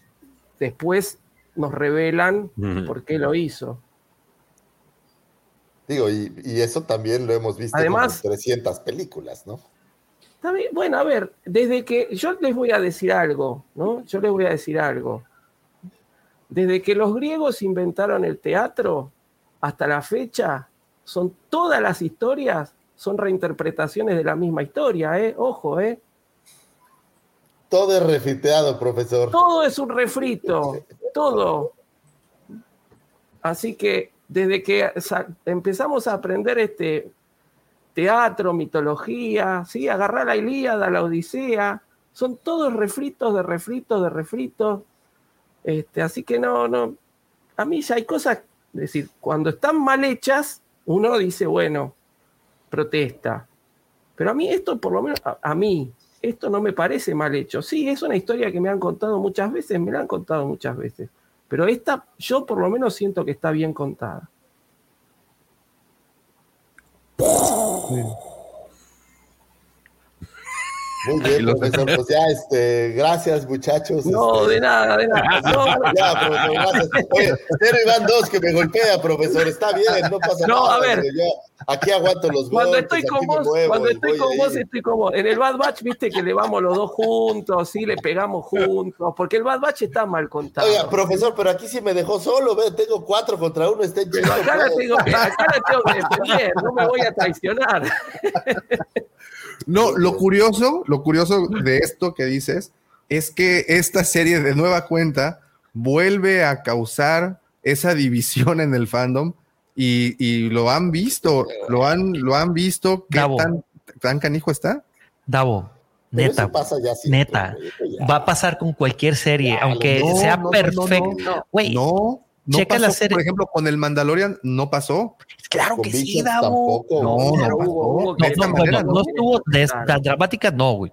Después nos revelan por qué lo hizo.
Digo, y, eso también lo hemos visto
Además,
en 300 películas, ¿no?
Bueno, a ver, desde que yo les voy a decir algo, ¿no? Yo les voy a decir algo. Desde que los griegos inventaron el teatro hasta la fecha, son todas las historias, son reinterpretaciones de la misma historia, ¿eh? Ojo, ¿eh?
Todo es refriteado, profesor.
Todo es un refrito, todo. Así que desde que empezamos a aprender este teatro, mitología, ¿sí? agarrar la Ilíada, la Odisea, son todos refritos de refritos de refritos. Este, así que no, no, a mí ya hay cosas, es decir, cuando están mal hechas, uno dice, bueno, protesta. Pero a mí esto, por lo menos, a mí, esto no me parece mal hecho. Sí, es una historia que me han contado muchas veces, me la han contado muchas veces. Pero esta, yo por lo menos siento que está bien contada.
Muy bien, profesor. Pues ya, este, gracias, muchachos.
No,
este,
de nada, de nada. <laughs> No,
ya, profesor, gracias. Oye, cero Iván dos que me golpea, profesor. Está bien, no pasa nada.
No, a ver.
Yo aquí aguanto los
Cuando estoy con vos, cuando estoy con vos, estoy con vos. En el Bad Batch, viste que le vamos los dos juntos, sí, le pegamos juntos, porque el Bad Batch está mal contado.
Oiga, profesor, pero aquí sí me dejó solo, ve, tengo cuatro contra uno, está
chido. Acá la tengo que, acá la tengo que defender, no me voy a traicionar. <laughs>
No, lo curioso, lo curioso de esto que dices es que esta serie de nueva cuenta vuelve a causar esa división en el fandom y, lo han visto, lo han, lo han visto. ¿Qué tan, tan, canijo está?
Davo, neta, neta, va a pasar con cualquier serie, aunque sea perfecto.
No, no, Checa pasó, la serie. por ejemplo, con el Mandalorian no pasó.
Claro que sí, Davo. No, no,
no,
no, no, estuvo de tan dramática, no, güey.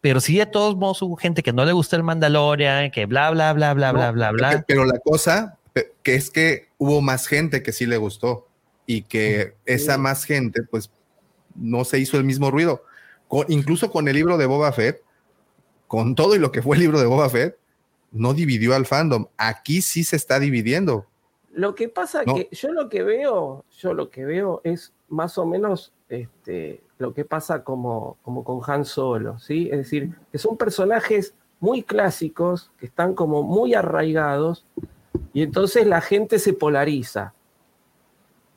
Pero sí, de todos modos, hubo gente que no le gustó el Mandalorian, que bla, bla, bla, bla, bla, bla, bla.
Pero la cosa que es que hubo más gente que sí le gustó y que esa más gente, pues, no se hizo el mismo ruido. incluso con el libro de Boba Fett, con todo y lo que fue el libro de Boba Fett, no dividió al fandom. Aquí sí se está dividiendo.
Lo que pasa que yo lo que veo, yo lo que veo es más o menos este, lo que pasa como, como con Han Solo, ¿sí? Es decir, que son personajes muy clásicos, que están como muy arraigados, y entonces la gente se polariza.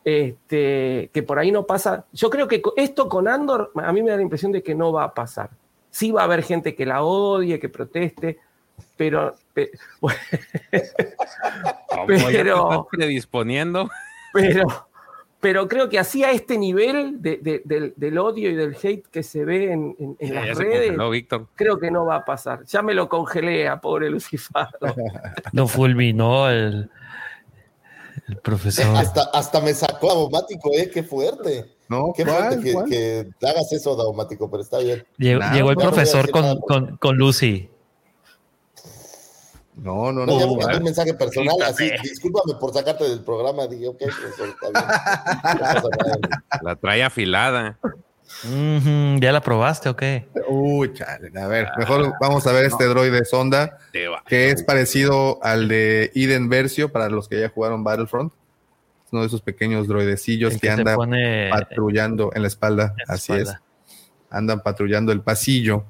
Este, que por ahí no pasa. Yo creo que esto con Andor, a mí me da la impresión de que no va a pasar. Sí va a haber gente que la odie, que proteste, pero, <laughs>
pero, predisponiendo.
Pero, pero creo que así a este nivel del, odio y del hate que se ve en, las redes, creo que no va a pasar. Ya me lo congelé a pobre Lucifer. <laughs>
No fulminó el, el profesor.
Hasta, hasta me sacó Daumático, ¿eh? Qué fuerte. No, Qué fuerte que, hagas eso, Daumático, pero está bien.
Llegó, el profesor con, con, con Lucy.
No, no, no. no un mensaje personal, así, discúlpame por sacarte del programa. Dije, ok, pues, <laughs>
La trae afilada.
¿Ya la probaste o qué?
Uy, chale. A ver, mejor vamos a ver este droide sonda, que es parecido al de Eden Versio para los que ya jugaron Battlefront. uno de esos pequeños droidecillos que, andan patrullando en la espalda. Así es. Andan patrullando el pasillo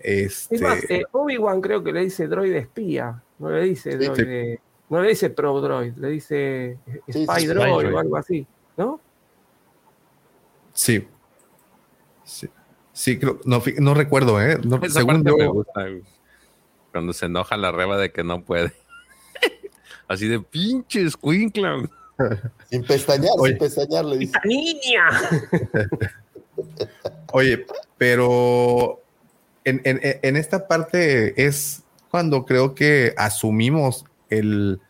este...
Es más, eh, Obi-Wan creo que le dice droid espía, no le dice droid, no le dice pro droid, le dice spy droid o algo así, ¿no?
Sí. Sí, sí no, no, recuerdo, ¿eh? No, según yo... me gusta,
Cuando se enoja la reba de que no puede. <laughs> Así de pinches Quinklan. <laughs>
Sin pestañear, sin pestañear, le dice.
niña! <laughs>
Oye, pero en, esta parte es cuando creo que asumimos el,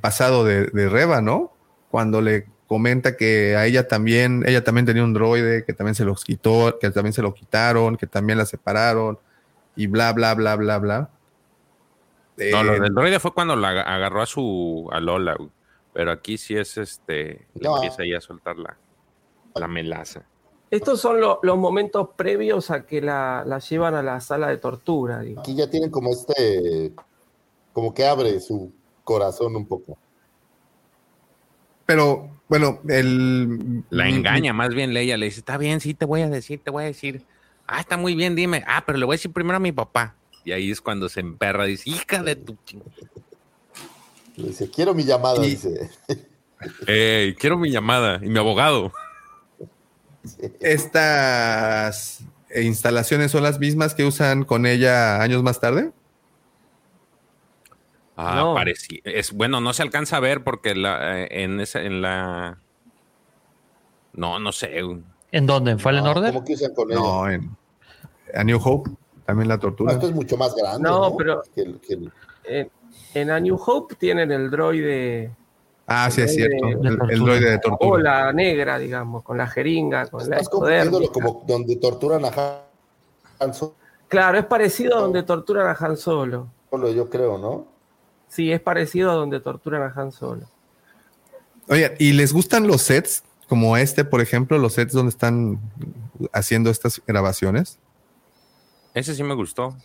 pasado de, Reba, ¿no? Cuando le comenta que a ella también, ella también tenía un droide, que también se los quitó, que también se lo quitaron, que también la separaron, y bla, bla, bla, bla, bla.
no, lo eh, del droide fue cuando la agarró a su a Lola, pero aquí sí es este, empieza ya a soltar la, la melaza.
Estos son los momentos previos a que la, la, llevan a la sala de tortura.
Aquí ya tienen como este, como que abre su corazón un poco.
Pero bueno, el...
La engaña, más bien Leia le dice, está bien, sí, te voy a decir, te voy a decir. Ah, está muy bien, dime. Ah, pero le voy a decir primero a mi papá. Y ahí es cuando se emperra, dice, hija de tu...
Dice, quiero mi llamada, dice. <laughs>
quiero mi llamada y mi abogado.
¿Estas instalaciones son las mismas que usan con ella años más tarde?
Ah, Es, bueno, no se alcanza a ver porque la, eh, en, esa, en la. No, no sé.
¿En dónde? ¿En Fallen Order?
¿Cómo que usan con
no, en A New Hope también la tortura.
esto es mucho más grande.
No, pero. En, A New Hope tienen el droide.
Ah, sí, es cierto. el, droide de tortura.
O la negra, digamos, con la jeringa, con
Estás la como donde torturan a Han Solo.
Claro, es parecido a donde torturan a Han Solo.
Solo yo creo, ¿no?
Sí, es parecido a donde torturan a Han Solo.
Oye, ¿y les gustan los sets como este, por ejemplo, los sets donde están haciendo estas grabaciones?
Ese sí me gustó.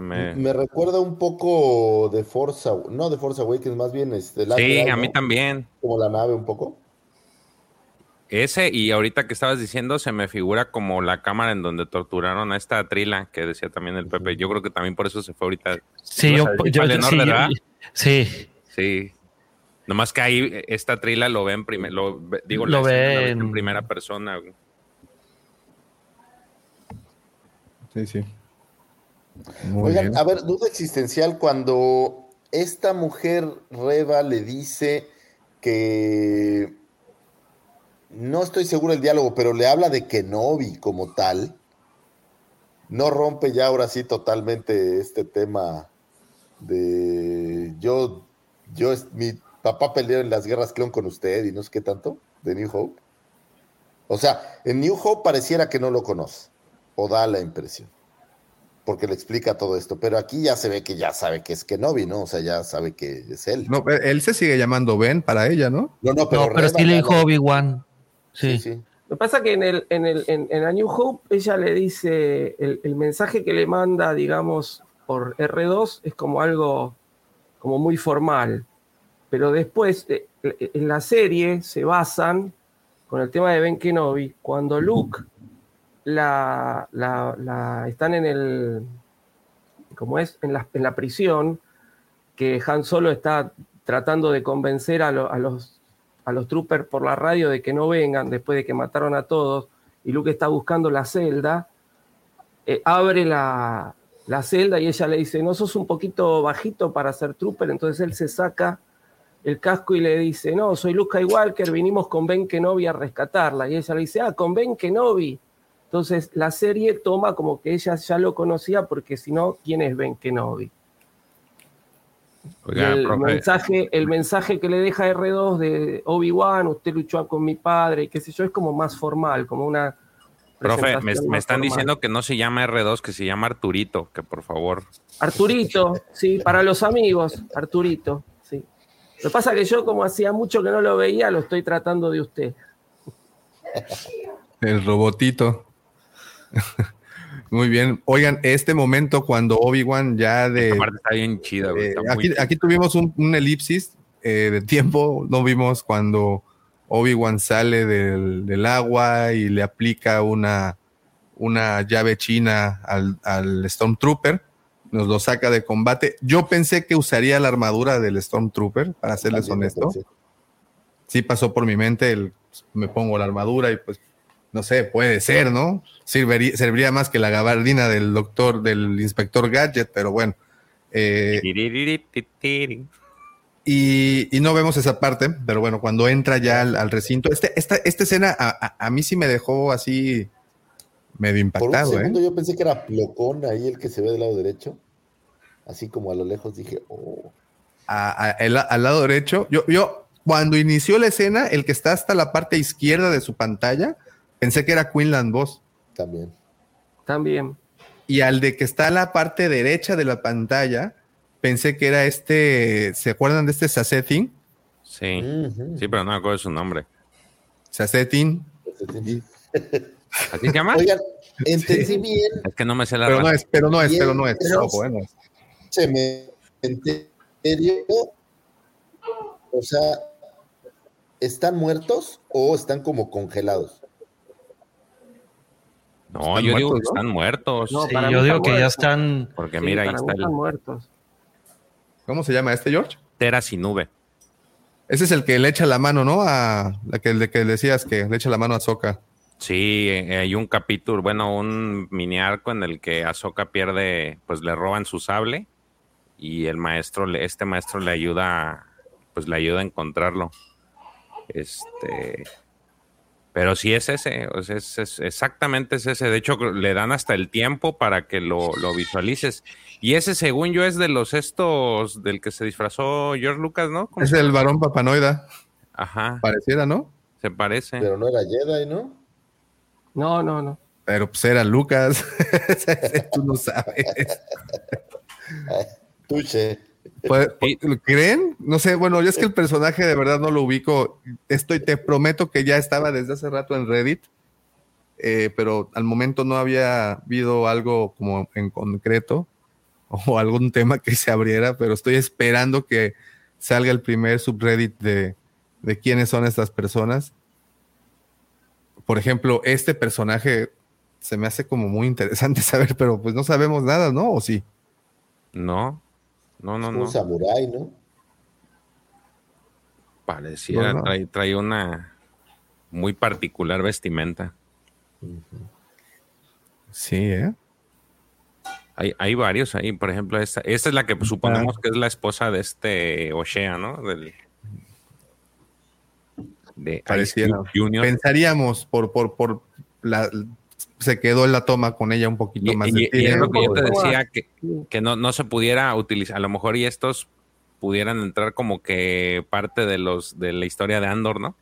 Me... recuerda un poco de Forza, no de Forza Awakens, más bien este.
Sí, a mí también.
Como la nave un poco.
Ese, y ahorita que estabas diciendo, se me figura como la cámara en donde torturaron a esta Trila, que decía también el Pepe. Yo creo que también por eso se fue ahorita.
Sí, yo, yo, sí,
sí. Nomás que ahí esta Trila lo ven primero, digo,
lo ve
en... primera persona.
Sí, sí.
Oigan, a ver, duda existencial cuando esta mujer Reba le dice que no estoy seguro el diálogo, pero le habla de Kenobi como tal. No rompe ya ahora sí totalmente este tema de yo, yo, mi papá peleó en las guerras clon con usted y no sé qué tanto, de New Hope. O sea, en New Hope pareciera que no lo conoce, o da la impresión, porque le explica todo esto, pero aquí ya se ve que ya sabe que es Kenobi, ¿no? O sea, ya sabe que es él.
No, él se sigue llamando Ben para ella, ¿no?
No, no, pero, pero sí le dijo Obi-Wan. Sí. sí.
Lo que pasa es que en, el, en, el, en, A New Hope ella le dice, el, mensaje que le manda, digamos, por R2 es como algo como muy formal, pero después eh, en la serie se basan con el tema de Ben Kenobi, cuando Luke la, la, están en el, como es, en la, en la prisión, que Han Solo está tratando de convencer a los a los troopers por la radio de que no vengan después de que mataron a todos y Luke está buscando la celda, eh, abre la, celda y ella le dice, no sos un poquito bajito para ser trooper, entonces él se saca el casco y le dice, no, soy Luke Skywalker, vinimos con Ben Kenobi a rescatarla. Y ella le dice, ah, con Ben Kenobi. Entonces la serie toma como que ella ya lo conocía porque si no, ¿quién es Ben Kenobi? el, mensaje, el mensaje que le deja R2 de Obi-Wan, usted luchó con mi padre, y qué sé yo, es como más formal, como una.
Profe, me, están diciendo que no se llama R2, que se llama Arturito, que por favor.
Arturito, sí, para los amigos, Arturito, sí. Lo que pasa es que yo, como hacía mucho que no lo veía, lo estoy tratando de usted.
El robotito. Muy bien. Oigan, este momento cuando Obi-Wan ya de.
está bien chida,
eh, aquí, tuvimos un, elipsis eh, de tiempo. No vimos cuando Obi-Wan sale del, agua y le aplica una, una llave china al, al, Stormtrooper. Nos lo saca de combate. Yo pensé que usaría la armadura del Stormtrooper, para serles honesto. Sí pasó por mi mente el me pongo la armadura y pues no sé, puede ser, ¿no? Serviría, serviría más que la gabardina del doctor, del inspector Gadget, pero bueno. Eh, y, no vemos esa parte, pero bueno, cuando entra ya al, recinto, este, esta, esta escena a, mí sí me dejó así medio impactado.
Por un
¿eh?
segundo yo pensé que era Plocón ahí el que se ve del lado derecho. Así como a lo lejos dije, oh.
al lado derecho, yo, yo cuando inició la escena, el que está hasta la parte izquierda de su pantalla, Pensé que era Quinlan Boss.
También.
También.
Y al de que está a la parte derecha de la pantalla, pensé que era este. ¿Se acuerdan de este Sassetin?
Sí. Sí, pero no me acuerdo de su nombre.
Sassetin.
¿Así se llama?
Oigan, entendí bien.
Es que no me sé la
Pero no es, pero no es, pero no es. Ojo, eh,
Cementerio. O sea, ¿están muertos o están como congelados?
No, yo digo que están muertos.
yo digo que ya están.
Porque mira, ahí está
el. muertos.
¿Cómo se llama este, George?
Tera sin nube.
Ese es el que le echa la mano, ¿no? A la que, de que decías que le echa la mano a Soka.
Sí, eh, hay un capítulo, bueno, un mini arco en el que Ahsoka pierde, pues le roban su sable y el maestro, este maestro le ayuda, pues le ayuda a encontrarlo. Este, pero sí es ese, es, exactamente es ese. De hecho, le dan hasta el tiempo para que lo, visualices. Y ese, según yo, es de los estos del que se disfrazó George Lucas, ¿no?
Es el varón papanoida.
Aja.
Pareciera, ¿no?
Se parece.
Pero no era Jedi, ¿no?
No, no, no.
Pero pues era Lucas. <laughs> Tú no sabes. <laughs>
Tuche.
Pues, ¿Creen? No sé, bueno, es que el personaje de verdad no lo ubico. Estoy, te prometo que ya estaba desde hace rato en Reddit, eh, pero al momento no había habido algo como en concreto <laughs> o algún tema que se abriera, pero estoy esperando que salga el primer subreddit de, de quiénes son estas personas. Por ejemplo, este personaje se me hace como muy interesante <laughs> saber, pero pues no sabemos nada, ¿no? ¿O sí?
No, no, no, no.
Un samurái, ¿no?
Pareciera, Trae, una muy particular vestimenta.
Sí, ¿eh?
Hay, hay, varios ahí, por ejemplo, esta, esta es la que suponemos que es la esposa de este O'Shea, ¿no? Del,
de Junior. Pensaríamos por, por, por la, se quedó en la toma con ella un poquito más.
Y, es lo que yo te decía, que, no, no, se pudiera utilizar, a lo mejor y estos pudieran entrar como que parte de los de la historia de Andor, ¿no?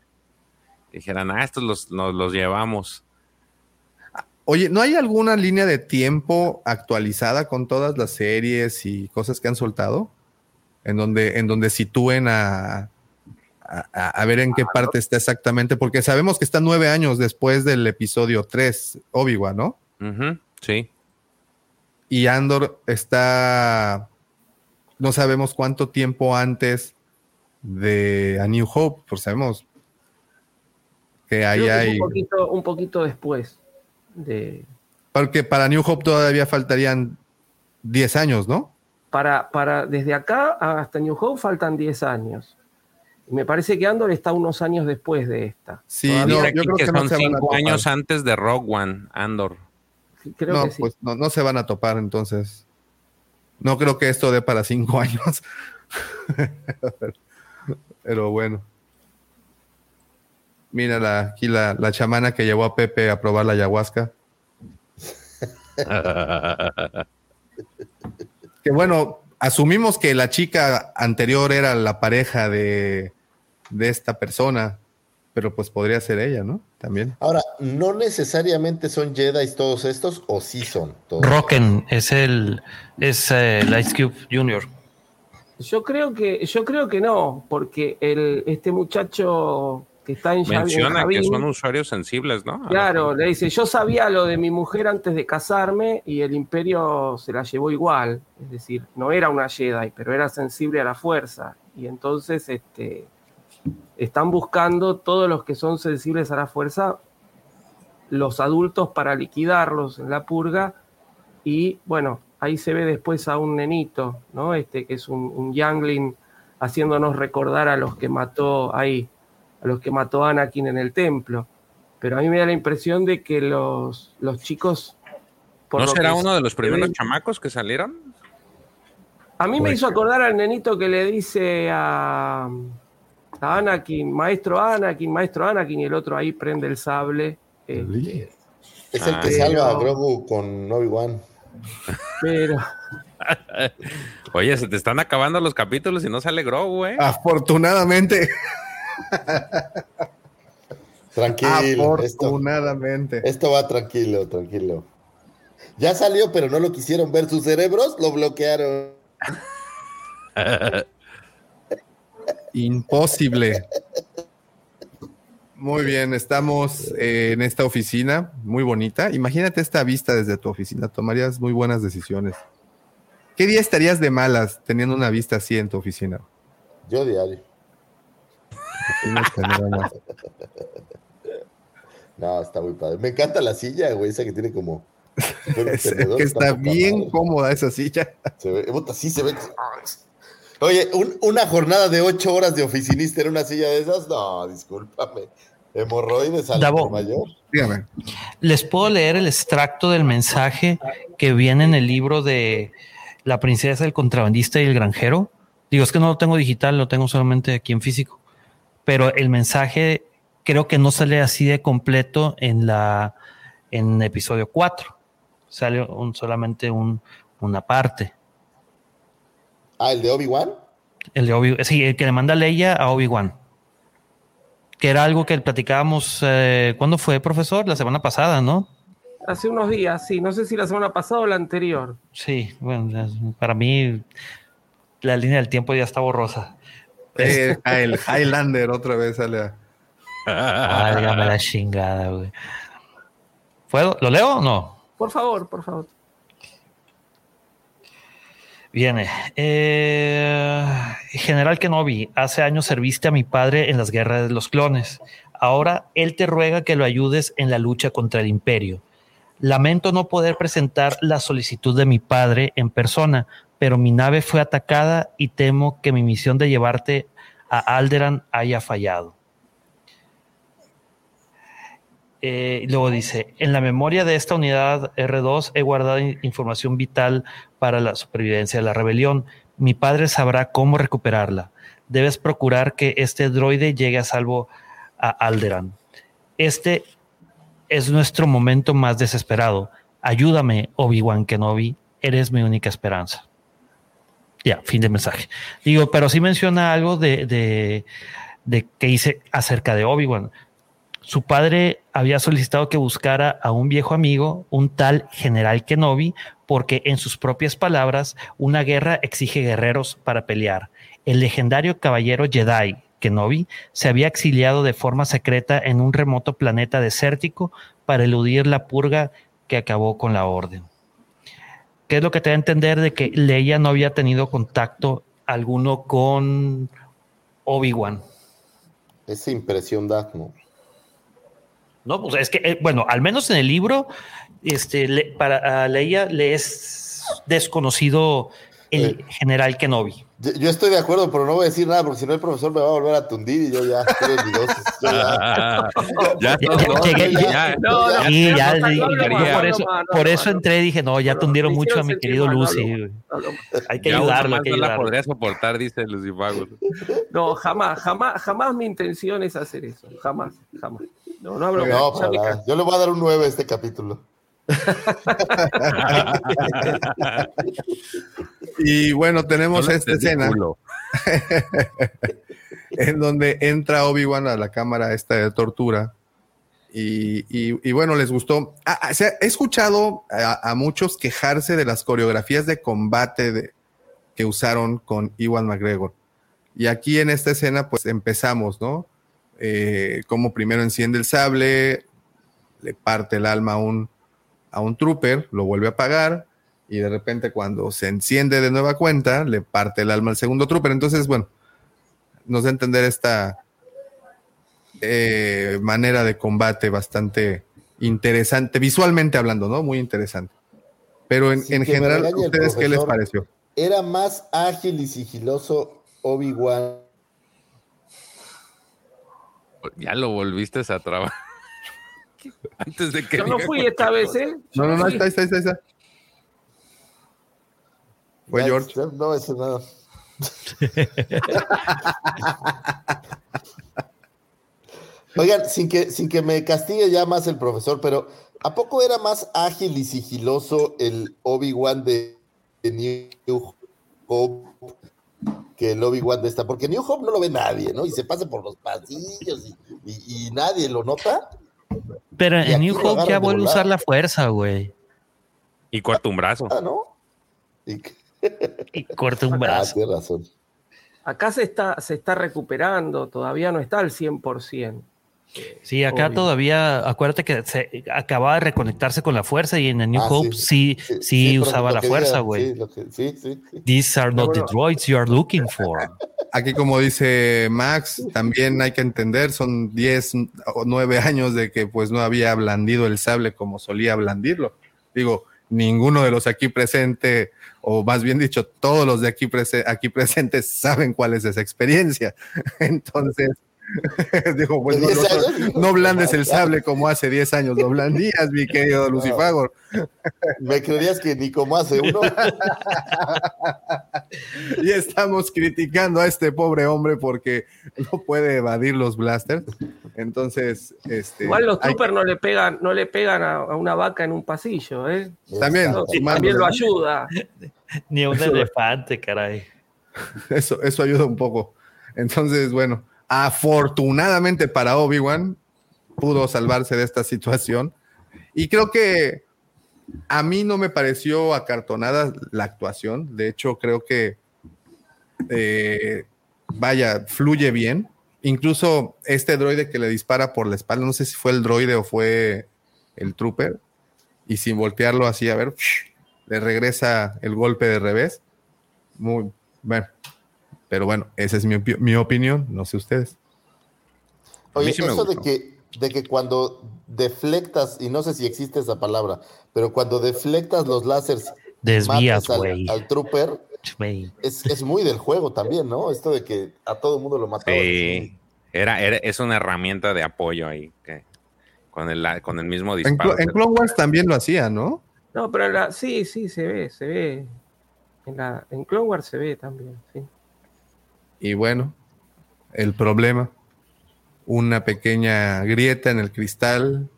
Dijeran, ah, estos los, los, llevamos.
Oye, ¿no hay alguna línea de tiempo actualizada con todas las series y cosas que han soltado? En donde, en donde sitúen a, a, ver en qué parte está exactamente, porque sabemos que está nueve años después del episodio 3, Obi-Wan, ¿no?
sí.
Y Andor está, no sabemos cuánto tiempo antes de A New Hope, por sabemos que ahí hay...
Un poquito, un poquito después de...
Porque para New Hope todavía faltarían 10 años, ¿no?
Para, para, desde acá hasta New Hope faltan 10 años. Me parece que Andor está unos años después de esta.
Sí, no, yo creo que, son cinco años antes de Rogue One, Andor.
creo no, que sí. pues no, se van a topar entonces. No creo que esto dé para cinco <laughs> años. Pero bueno. Mira la, aquí la, la, chamana que llevó a Pepe a probar la ayahuasca. <laughs> que bueno, asumimos que la chica anterior era la pareja de, de esta persona, pero pues podría ser ella, ¿no? También.
Ahora, ¿no necesariamente son Jedi todos estos o sí son todos?
Rocken es el es eh, el Ice Cube Jr.
Yo creo que yo creo que no, porque el este muchacho que está en
Menciona que son usuarios sensibles, ¿no?
Claro, le dice, yo sabía lo de mi mujer antes de casarme y el imperio se la llevó igual, es decir, no era una Jedi, pero era sensible a la fuerza y entonces este están buscando todos los que son sensibles a la fuerza, los adultos para liquidarlos en la purga. Y bueno, ahí se ve después a un nenito, ¿no? Este que es un, un youngling haciéndonos recordar a los que mató ahí, a los que mató Anakin en el templo. Pero a mí me da la impresión de que los, los chicos.
¿No será uno de los primeros chamacos que salieron?
A mí me hizo acordar al nenito que le dice a, Anakin, maestro Anakin, maestro Anakin, y el otro ahí prende el sable.
Este, es el que ah, salva a Grogu con Obi-Wan.
Pero. <laughs>
Oye, se te están acabando los capítulos y no sale Grogu, ¿eh?
Afortunadamente.
Tranquilo.
Afortunadamente.
esto va tranquilo, tranquilo. Ya salió, pero no lo quisieron ver. Sus cerebros lo bloquearon. <laughs>
Imposible. Muy bien, estamos eh, en esta oficina muy bonita. Imagínate esta vista desde tu oficina, tomarías muy buenas decisiones. ¿Qué día estarías de malas teniendo una vista así en tu oficina?
Yo diario. no, está muy padre. Me encanta la silla, güey, esa que tiene como. <laughs>
que está, bien cómoda esa silla.
Se ve, sí se ve. Oye, una jornada de ocho horas de oficinista en una silla de esas, no, discúlpame. Hemorroides al mayor.
Dígame. Les puedo leer el extracto del mensaje que viene en el libro de La princesa, el contrabandista y el granjero. Digo, es que no lo tengo digital, lo tengo solamente aquí en físico. Pero el mensaje creo que no sale así de completo en la en episodio 4. Sale un, solamente un, una parte.
Ah, el de Obi-Wan.
El de Obi sí, el que le manda Leia a Obi-Wan. Que era algo que platicábamos, eh, ¿cuándo fue, profesor? La semana pasada, ¿no?
Hace unos días, sí. No sé si la semana pasada o la anterior.
Sí, bueno, para mí la línea del tiempo ya está borrosa.
Eh, el Highlander otra vez sale
a... Válgame la chingada, güey. ¿Lo leo o no?
Por favor, por favor.
Viene. Eh, General Kenobi, hace años serviste a mi padre en las guerras de los clones. Ahora él te ruega que lo ayudes en la lucha contra el imperio. Lamento no poder presentar la solicitud de mi padre en persona, pero mi nave fue atacada y temo que mi misión de llevarte a Alderan haya fallado. Eh, luego dice, en la memoria de esta unidad R2 he guardado información vital para la supervivencia de la rebelión. Mi padre sabrá cómo recuperarla. Debes procurar que este droide llegue a salvo a Alderan. Este es nuestro momento más desesperado. Ayúdame, Obi-Wan Kenobi. Eres mi única esperanza. Ya, fin de mensaje. Digo, pero sí menciona algo de, de, de que hice acerca de Obi-Wan su padre había solicitado que buscara a un viejo amigo, un tal general Kenobi, porque en sus propias palabras, una guerra exige guerreros para pelear. El legendario caballero Jedi Kenobi se había exiliado de forma secreta en un remoto planeta desértico para eludir la purga que acabó con la orden. ¿Qué es lo que te da a entender de que Leia no había tenido contacto alguno con Obi-Wan?
Esa impresión da, ¿no?
No, pues es que, eh, bueno, al menos en el libro, este, para Leia le es desconocido el general Kenobi.
Yo, estoy de acuerdo, pero no voy a decir nada porque si no el profesor me va a volver a tundir y yo ya estoy <laughs>
ya, ya, ya, por eso, por eso entré y dije, no, ya tundieron mucho a mi querido Lucy. Hay que ayudarlo.
no la podría soportar, dice Lucy Fago.
No, jamás, jamás, jamás mi intención es hacer eso. Jamás, jamás. No, no hablo.
yo le voy a dar un 9 a este capítulo. <laughs>
y bueno, tenemos esta escena <laughs> en donde entra Obi-Wan a la cámara esta de tortura. Y, bueno, les gustó. Ah, ah, he escuchado a, muchos quejarse de las coreografías de combate de, que usaron con Iwan McGregor. Y aquí en esta escena, pues empezamos, ¿no? Eh, como primero enciende el sable, le parte el alma a un, a un trooper, lo vuelve a apagar y de repente cuando se enciende de nueva cuenta, le parte el alma al segundo trooper. Entonces, bueno, nos da a entender esta eh, manera de combate bastante interesante, visualmente hablando, ¿no? Muy interesante. Pero en, general, ustedes qué les pareció?
Era más ágil y sigiloso Obi-Wan.
Ya lo volviste a trabajar. Antes de que.
Yo no fui esta vez, ¿eh?
no, no, no, está, está, está, está. Fue George.
No, eso nada. <laughs> Oigan, sin que, sin que me castigue ya más el profesor, pero ¿a poco era más ágil y sigiloso el Obi-Wan de, New Hope que el Obi-Wan de esta? Porque New Hope no lo ve nadie, ¿no? Y se pasa por los pasillos y nadie lo nota.
Pero en New Hope ya vuelve a usar la fuerza, güey.
Y corta un brazo.
Ah, ¿no?
Y, <laughs> corta un brazo.
Ah, razón.
Acá se está, se está recuperando, todavía no está al 100%.
Sí, acá todavía, acuérdate que se acababa de reconectarse con la fuerza y en el New ah, Hope sí, sí, usaba la fuerza, güey. Sí, sí, These are not the droids you are looking for.
Aquí, como dice Max, también hay que entender, son 10 o 9 años de que pues no había blandido el sable como solía blandirlo. Digo, ninguno de los aquí presentes, o más bien dicho, todos los de aquí, aquí presentes saben cuál es esa experiencia. <laughs> Entonces, <laughs> Dijo, pues no, blandes el sable como hace 10 años lo blandías, mi querido <laughs> Lucifagor. <laughs>
Me creerías que ni como hace uno.
y estamos criticando a este pobre hombre porque no puede evadir los blasters. Entonces, este.
Igual los troopers no le pegan, no le pegan a, una vaca en un pasillo, ¿eh?
También,
también lo ayuda.
Ni a un elefante, caray.
Eso, eso ayuda un poco. Entonces, bueno, Afortunadamente para Obi-Wan pudo salvarse de esta situación. Y creo que a mí no me pareció acartonada la actuación. De hecho, creo que, eh, vaya, fluye bien. Incluso este droide que le dispara por la espalda, no sé si fue el droide o fue el trooper, y sin voltearlo así, a ver, le regresa el golpe de revés. Muy bueno, pero bueno, esa es mi, opinión, no sé ustedes.
Oye, eso de que, de que cuando deflectas, y no sé si existe esa palabra, pero cuando deflectas los láseres
desvías
al, al, trooper, es, muy del juego también, ¿no? Esto de que a todo el mundo lo mataba.
Sí, era, es una herramienta de apoyo ahí, que, con, el, con el mismo disparo.
En, Clone Wars también lo hacía, ¿no?
No, pero sí, sí, se ve, se ve. En, la, en Clone Wars se ve también, sí.
Y bueno, el problema, una pequeña grieta en el cristal.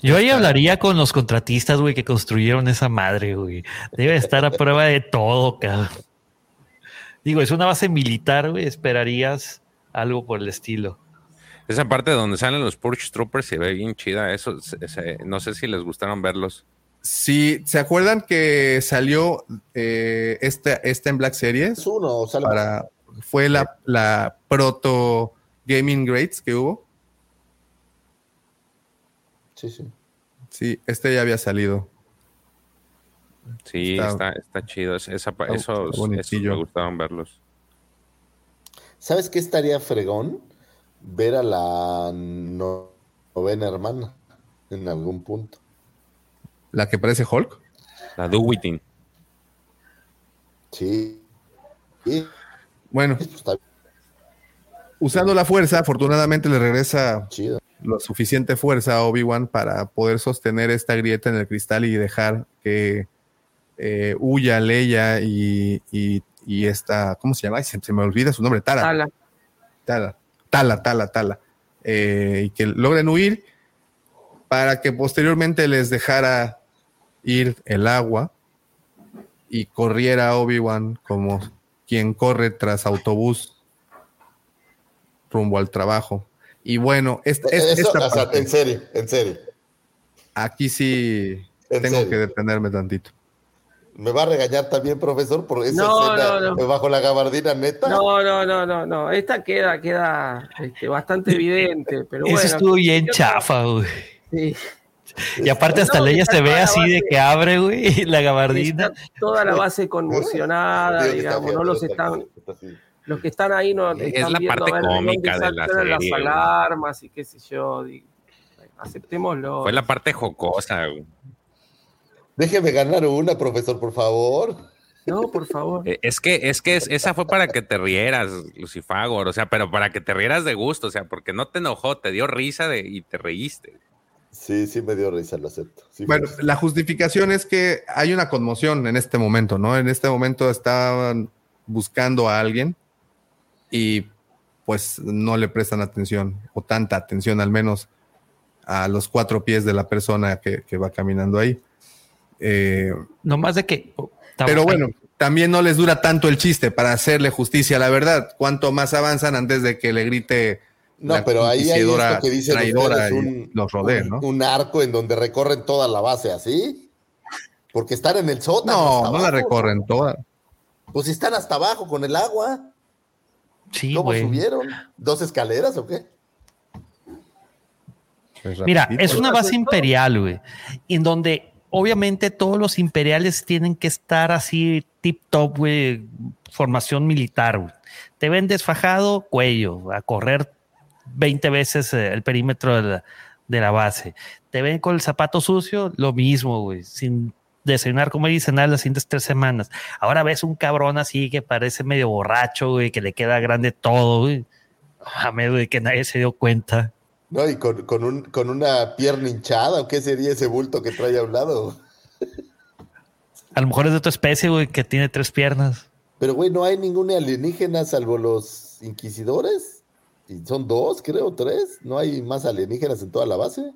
Yo ahí hablaría con los contratistas, güey, que construyeron esa madre, güey. Debe estar a prueba de todo, cabrón. Digo, es una base militar, güey, esperarías algo por el estilo.
Esa parte donde salen los Purge Troopers se ve bien chida. Eso, no sé si les gustaron verlos.
Sí, ¿se acuerdan que salió eh, este, este, en Black Series?
uno,
para, fue la, la proto Gaming Greats que hubo.
Sí, sí.
Sí, este ya había salido.
Sí, está, está, chido. Esa, eso, me gustaban verlos.
¿Sabes qué estaría fregón? Ver a la novena hermana en algún punto.
¿La que parece Hulk?
La Duwitin.
Sí.
Bueno. Usando la fuerza, afortunadamente le regresa lo suficiente fuerza a Obi-Wan para poder sostener esta grieta en el cristal y dejar que eh, huya Leia y, y, esta, ¿cómo se llama? Se, me olvida su nombre, Tala. Tala. Tala, Tala, Tala, Tala. Eh, y que logren huir para que posteriormente les dejara ir el agua y corriera Obi-Wan como quien corre tras autobús rumbo al trabajo. Y bueno, esta,
en serio, en serio.
Aquí sí tengo que detenerme tantito.
¿Me va a regañar también, profesor, por esa escena bajo la gabardina neta?
No, no, no, no, no. Esta queda, queda este, bastante evidente, pero bueno.
Eso estuvo bien chafa, güey. Sí. Y aparte hasta Leia se ve así de que abre, güey, <laughs> la gabardina.
toda la base conmocionada, digamos, no los están... Los que están ahí no
es la parte cómica de la serie,
las alarmas y qué sé yo. aceptémoslo.
Fue la parte jocosa, güey.
Déjeme ganar una, profesor, por favor.
No, por favor.
Eh, es que, es que esa fue para que te rieras, Lucifagor, o sea, pero para que te rieras de gusto, o sea, porque no te enojó, te dio risa de, y te reíste.
Sí, sí me dio risa, lo acepto.
bueno, la justificación es que hay una conmoción en este momento, ¿no? En este momento estaban buscando a alguien y pues no le prestan atención, o tanta atención al menos, a los cuatro pies de la persona que, va caminando ahí. Eh,
no más de que...
Oh, pero bueno, también no les dura tanto el chiste para hacerle justicia a la verdad. Cuanto más avanzan antes de que le grite
no, pero ahí hay esto que dicen
un, los rodea, ¿no?
un arco en donde recorren toda la base así. Porque están en el sótano.
No, no la recorren toda.
Pues están hasta abajo con el agua.
Sí,
¿Cómo subieron? ¿Dos escaleras o qué?
Pues Mira, es una base imperial, güey, en donde obviamente todos los imperiales tienen que estar así tip top, güey, formación militar, güey. Te ven desfajado, cuello, a correr 20 veces eh, el perímetro de la, de la base. Te ven con el zapato sucio, lo mismo, güey, sin desayunar, como dicen, nada las siguientes tres semanas. Ahora ves un cabrón así que parece medio borracho, güey, que le queda grande todo, güey. A medio de que nadie se dio cuenta.
No, y con, con, un, con una pierna hinchada, ¿o qué sería ese bulto que trae a un lado?
A lo mejor es de otra especie, güey, que tiene tres piernas.
Pero, güey, no hay ningún alienígena salvo los inquisidores. Y son dos, creo, tres. No hay más alienígenas en toda la base.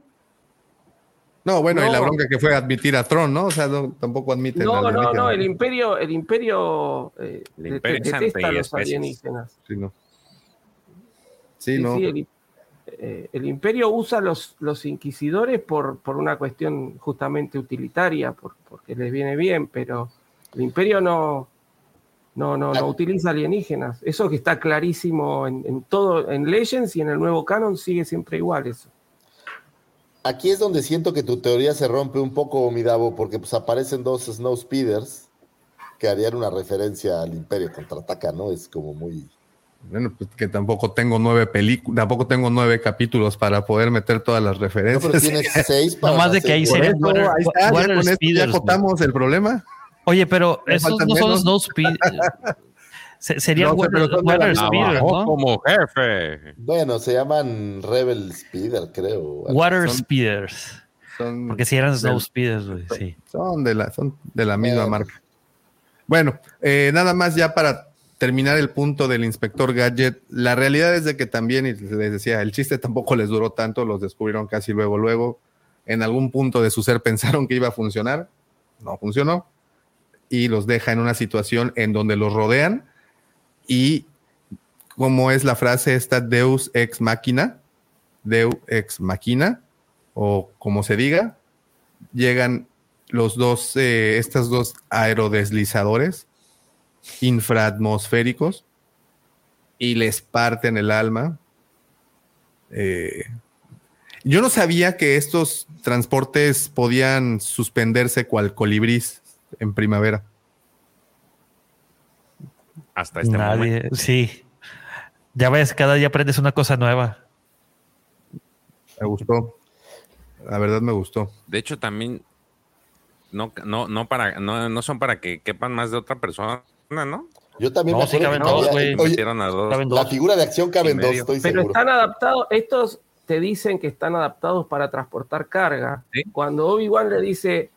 No, bueno, y la bronca que fue admitir a Tron, ¿no? O sea, tampoco admite.
No, no, no, el imperio, el imperio, eh, detesta a los alienígenas.
Sí, no. Sí, no.
Eh, el, imperio usa los, los inquisidores por, por una cuestión justamente utilitaria, porque les viene bien, pero el imperio no, no, no, no utiliza alienígenas. Eso que está clarísimo en, en todo, en Legends y en el nuevo canon sigue siempre igual eso
aquí es donde siento que tu teoría se rompe un poco, Midabo, porque pues aparecen dos Snow Speeders que harían una referencia al Imperio contraataca, ¿no? Es como muy.
Bueno, pues que tampoco tengo nueve películas, tampoco tengo nueve capítulos para poder meter todas las referencias. No, pero
tienes seis para.
no más de que ahí se. Ahí
está, ya con el problema.
Oye, pero esos no son Snow Speeders. Sería Water,
Speeder, ¿no? Como jefe.
Bueno, se llaman Rebel Speeder, creo.
Water Speeders. Porque si eran Snow Speeders, sí.
Son de la, son de la misma marca. Bueno, eh, nada más ya para terminar el punto del inspector Gadget, la realidad es de que también, y les decía, el chiste tampoco les duró tanto, los descubrieron casi luego, luego. En algún punto de su ser <laughs> pensaron que iba a funcionar, no funcionó, y los deja en una situación en donde los rodean y como es la frase esta Deus ex machina, Deus ex machina, o como se diga, llegan los dos, eh, estos dos aerodeslizadores infraatmosféricos y les parten el alma. Eh, yo no sabía que estos transportes podían suspenderse cual colibrís en primavera
hasta este Nadie,
Sí. Ya ves, cada día aprendes una cosa nueva.
Me gustó. La verdad me gustó.
De hecho, también no, no, no, para, no, son para que quepan más de otra persona, ¿no?
Yo también
no, sí caben dos, güey.
La figura de acción caben dos, estoy
Pero están adaptados, estos te dicen que están adaptados para transportar carga. Cuando Obi-Wan le dice,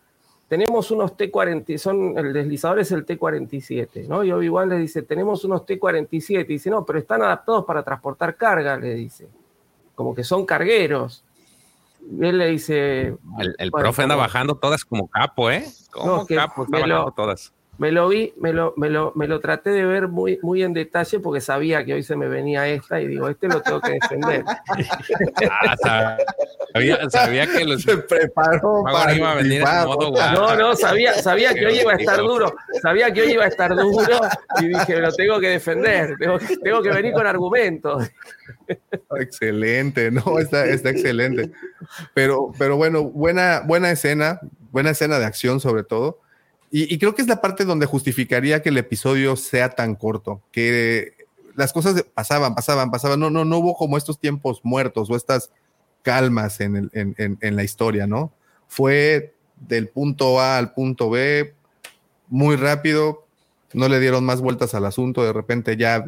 tenemos unos T-40, son, el deslizador es el T-47, ¿no? Y Obi-Wan le dice, tenemos unos T-47, y dice, no, pero están adaptados para transportar carga, le dice, como que son cargueros. Y él le dice...
El, profe anda bajando todas como capo, ¿eh? Como capo, está bajando todas
me lo vi, me lo, me lo, me lo traté de ver muy, muy en detalle porque sabía que hoy se me venía esta y digo, este lo tengo que defender.
ah, sabía, sabía, que los
se preparó para
iba a venir modo
No, no, sabía, sabía que hoy iba a estar duro, sabía que hoy iba a estar duro y dije, lo tengo que defender, tengo, tengo que venir con argumentos.
Excelente, no, está, está excelente. Pero, pero bueno, buena, buena escena, buena escena de acción sobre todo y, creo que es la parte donde justificaría que el episodio sea tan corto, que las cosas pasaban, pasaban, pasaban, no, no, no hubo como estos tiempos muertos o estas calmas en, en, la historia, ¿no? Fue del punto A al punto B muy rápido, no le dieron más vueltas al asunto, de repente ya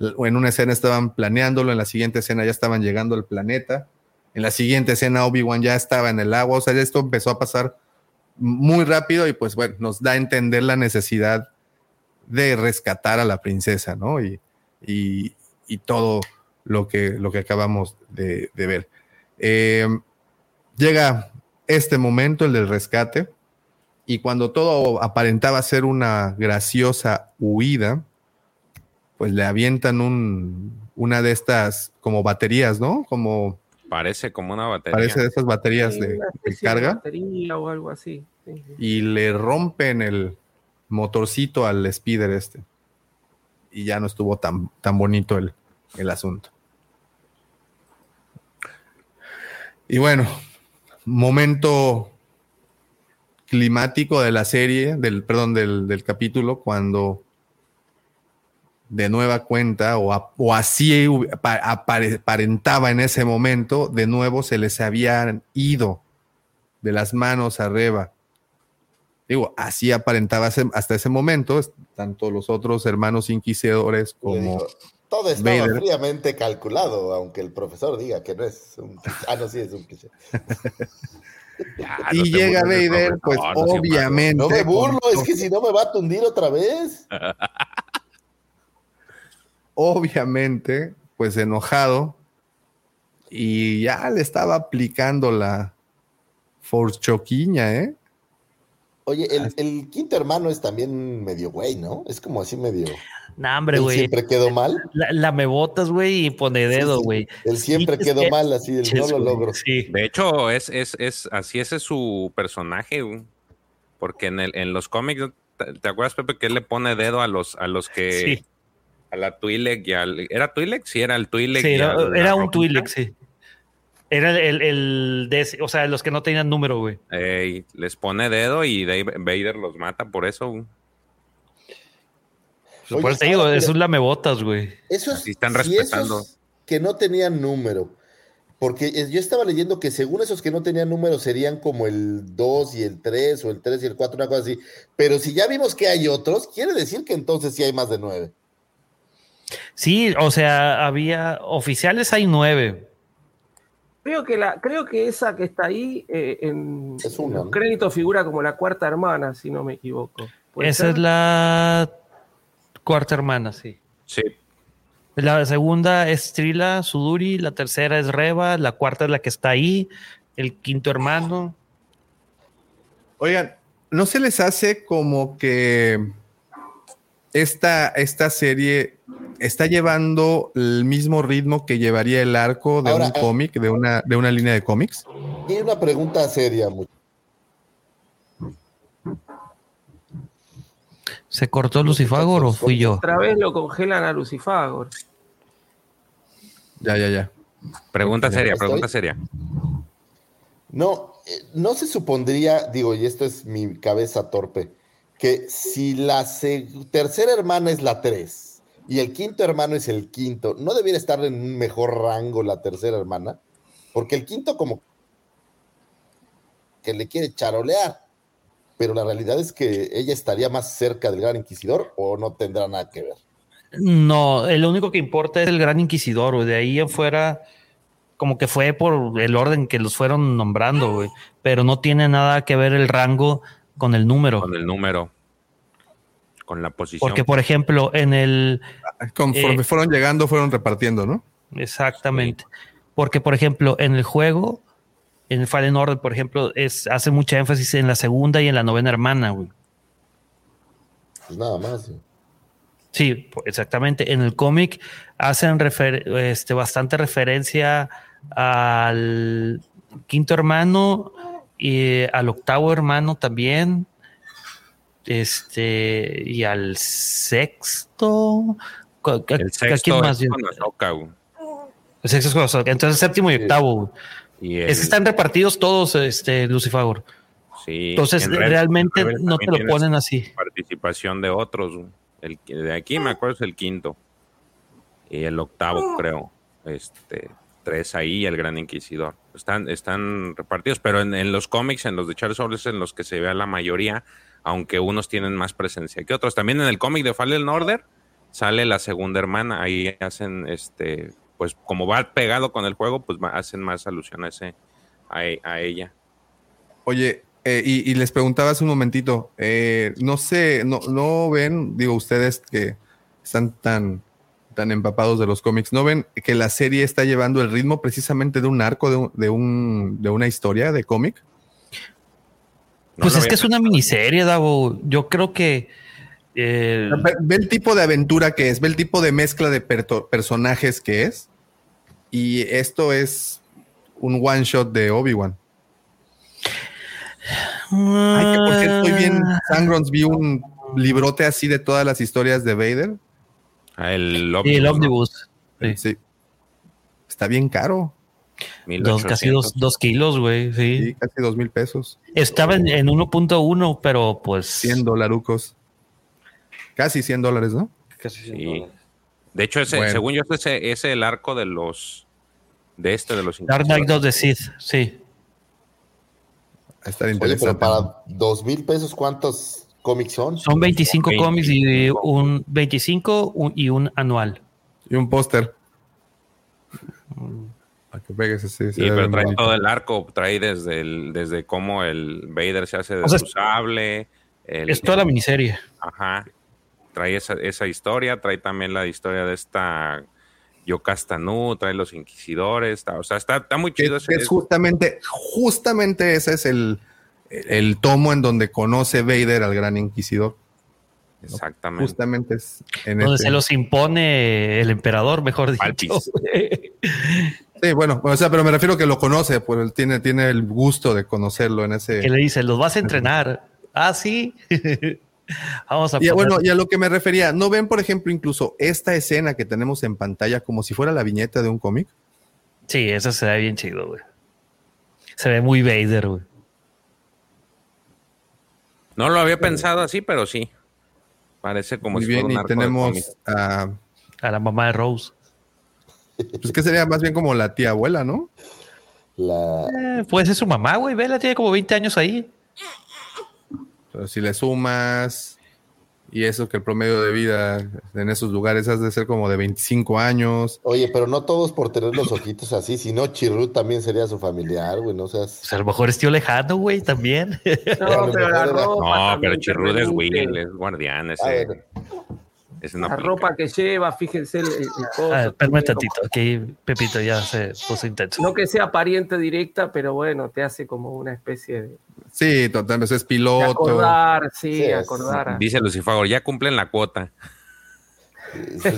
en una escena estaban planeándolo, en la siguiente escena ya estaban llegando al planeta, en la siguiente escena Obi-Wan ya estaba en el agua, o sea, esto empezó a pasar muy rápido y pues bueno, nos da a entender la necesidad de rescatar a la princesa, ¿no? Y, y, todo lo que, lo que acabamos de, ver. Em, llega este momento, el del rescate, y cuando todo aparentaba ser una graciosa huida, pues le avientan un, una de estas como baterías, ¿no? Como
Parece como una batería.
Parece de esas baterías de, carga.
batería o algo así.
Y le rompen el motorcito al speeder este. Y ya no estuvo tan, tan bonito el, el asunto. Y bueno, momento climático de la serie, del, perdón, del, capítulo, cuando de nueva cuenta o, así aparentaba en ese momento, de nuevo se les habían ido de las manos arriba. Digo, así aparentaba hasta ese momento, tanto los otros hermanos inquisidores como...
todo estaba fríamente calculado, aunque el profesor diga que no es un... Ah, no, sí es un cliché. <laughs>
y llega Vader, pues obviamente.
No me burlo, es que si no me va a tundir otra vez. <laughs>
obviamente, pues enojado. Y ya le estaba aplicando la Force Choquiña, ¿eh?
Oye, el, quinto hermano es también medio güey, ¿no? Es como así medio.
No, hombre, güey.
Siempre quedó mal.
La, me botas, güey, y pone dedo, güey.
él siempre quedó mal, así, él no lo logro.
Sí. De hecho, es, es, es, así ese es su personaje, güey. Porque en, el, en los cómics, ¿te acuerdas, Pepe, que él le pone dedo a los, a los que. A la Twi'lek y al. ¿Era Twi'lek? Sí, era el Twi'lek.
Sí, era, un Twi'lek, sí. Era el, el, de, o sea, los que no tenían número, güey.
les pone dedo y Vader los mata por eso.
Oye, por eso te digo, es un lamebotas, güey.
Esos, están respetando. que no tenían número. Porque yo estaba leyendo que según esos que no tenían número serían como el 2 y el 3 o el 3 y el 4, una cosa así. Pero si ya vimos que hay otros, quiere decir que entonces sí hay más de 9.
Sí, o sea, había oficiales hay 9,
Creo que, la, creo que esa que está ahí eh, en los créditos figura como la cuarta hermana, si no me equivoco.
Esa es la cuarta hermana, sí.
Sí.
La segunda es Trila, Suduri, la tercera es Reba, la cuarta es la que está ahí, el quinto hermano.
Oigan, ¿no se les hace como que esta, esta serie está llevando el mismo ritmo que llevaría el arco de un eh, cómic, de una, de una línea de cómics?
Y una pregunta seria.
¿Se cortó Lucifagor o fui yo?
Otra vez lo congelan a Lucifagor.
Ya, ya, ya.
Pregunta seria, pregunta seria.
No, eh, no se supondría, digo, y esto es mi cabeza torpe, que si la tercera hermana es la 3 y el quinto hermano es el quinto, ¿no debiera estar en un mejor rango la tercera hermana? Porque el quinto como que le quiere charolear, pero la realidad es que ella estaría más cerca del Gran Inquisidor o no tendrá nada que ver.
No, lo único que importa es el Gran Inquisidor, de ahí afuera como que fue por el orden que los fueron nombrando, pero no tiene nada que ver el rango con el número.
Con el número. Con la posición.
Porque, por ejemplo, en el.
Conforme eh, fueron llegando, fueron repartiendo, ¿no?
Exactamente. Porque, por ejemplo, en el juego, en el Fallen Order, por ejemplo, es, hace mucha énfasis en la segunda y en la novena hermana, güey.
Pues nada más.
Sí, exactamente. En el cómic hacen este, bastante referencia al quinto hermano y al octavo hermano también. Este, y al sexto.
El sexto más es
El sexto es Entonces, séptimo y octavo. es que están repartidos todos, este, Lucifagor.
Sí.
Entonces, realmente no te lo ponen así.
Participación de otros. El de aquí me acuerdo es el quinto. Y el octavo, creo. Este, tres ahí y el Gran Inquisidor. Están, están repartidos, pero en, los cómics, en los de Charles Soule, en los que se vea la mayoría, aunque unos tienen más presencia que otros. También en el cómic de Fallen Order sale la segunda hermana, ahí hacen, este, pues como va pegado con el juego, pues hacen más alusión a, a, ella.
Oye, eh, y, les preguntaba hace un momentito, eh, no sé, no, no ven, digo ustedes que están tan tan empapados de los cómics, ¿no ven que la serie está llevando el ritmo precisamente de un arco, de, un, de, una historia de cómic?
Pues es que es una miniserie, Davo. Yo creo que.
Eh, ve, el tipo de aventura que es, ve el tipo de mezcla de personajes que es. Y esto es un one shot de Obi-Wan. Ay, que porque estoy bien. Ah. Sangrons vi un librote así de todas las historias de Vader
Ah, el
Omnibus.
Sí, Está bien caro.
Dos, casi dos, kilos, güey, sí.
sí. casi dos mil pesos.
Estaba en, 1.1, pero pues...
100 dolarucos. Casi 100 dólares, ¿no?
Casi 100 dólares. De hecho, ese, según yo, ese es el arco de los... De este, de los...
Dark Knight of the Sith, sí.
Estar interesante. Oye, pero para dos mil pesos, ¿cuántos cómics son?
Son 25 cómics y un 25 y un anual.
Y un póster. Para que pegues
ese. Sí, pero trae todo el arco, trae desde el, desde cómo el Vader se hace desusable.
es toda la miniserie.
Ajá. Trae esa, esa historia, trae también la historia de esta Yocastanu, trae los inquisidores, o sea, está, está muy chido.
Es, es justamente, justamente ese es el, el, tomo en donde conoce Vader al gran inquisidor.
Exactamente.
Justamente es
en donde se los impone el emperador, mejor dicho. <laughs>
sí, bueno, o sea, pero me refiero que lo conoce, pues él tiene, tiene el gusto de conocerlo en ese.
Que le dice, los vas a entrenar. Ah, sí. <laughs>
Vamos a y bueno, y a lo que me refería, ¿no ven, por ejemplo, incluso esta escena que tenemos en pantalla como si fuera la viñeta de un cómic?
Sí, eso se ve bien chido, güey. Se ve muy Vader, güey.
No lo había pensado así, pero sí. Parece como
si bien, y tenemos a,
a la mamá de Rose.
Pues que sería más bien como la tía abuela, ¿no?
La... Eh, puede ser su mamá, güey. Vela tiene como 20 años ahí.
Pero si le sumas y eso que el promedio de vida en esos lugares has de ser como de 25 años.
Oye, pero no todos por tener los ojitos así, si no, Chirrut también sería su familiar, güey, no seas...
Pues a lo mejor es tío lejano, güey, también.
No, <laughs> pero, no, pero Chirrut es Will, es guardián, ese... Ah,
la ropa que lleva, fíjense el, el,
ah, tantito, aquí Pepito ya se puso intenso.
No que sea pariente directa, pero bueno, te hace como una especie de.
Sí, totalmente, es piloto.
acordar, sí, acordar.
Dice Lucifer, ya cumplen la cuota.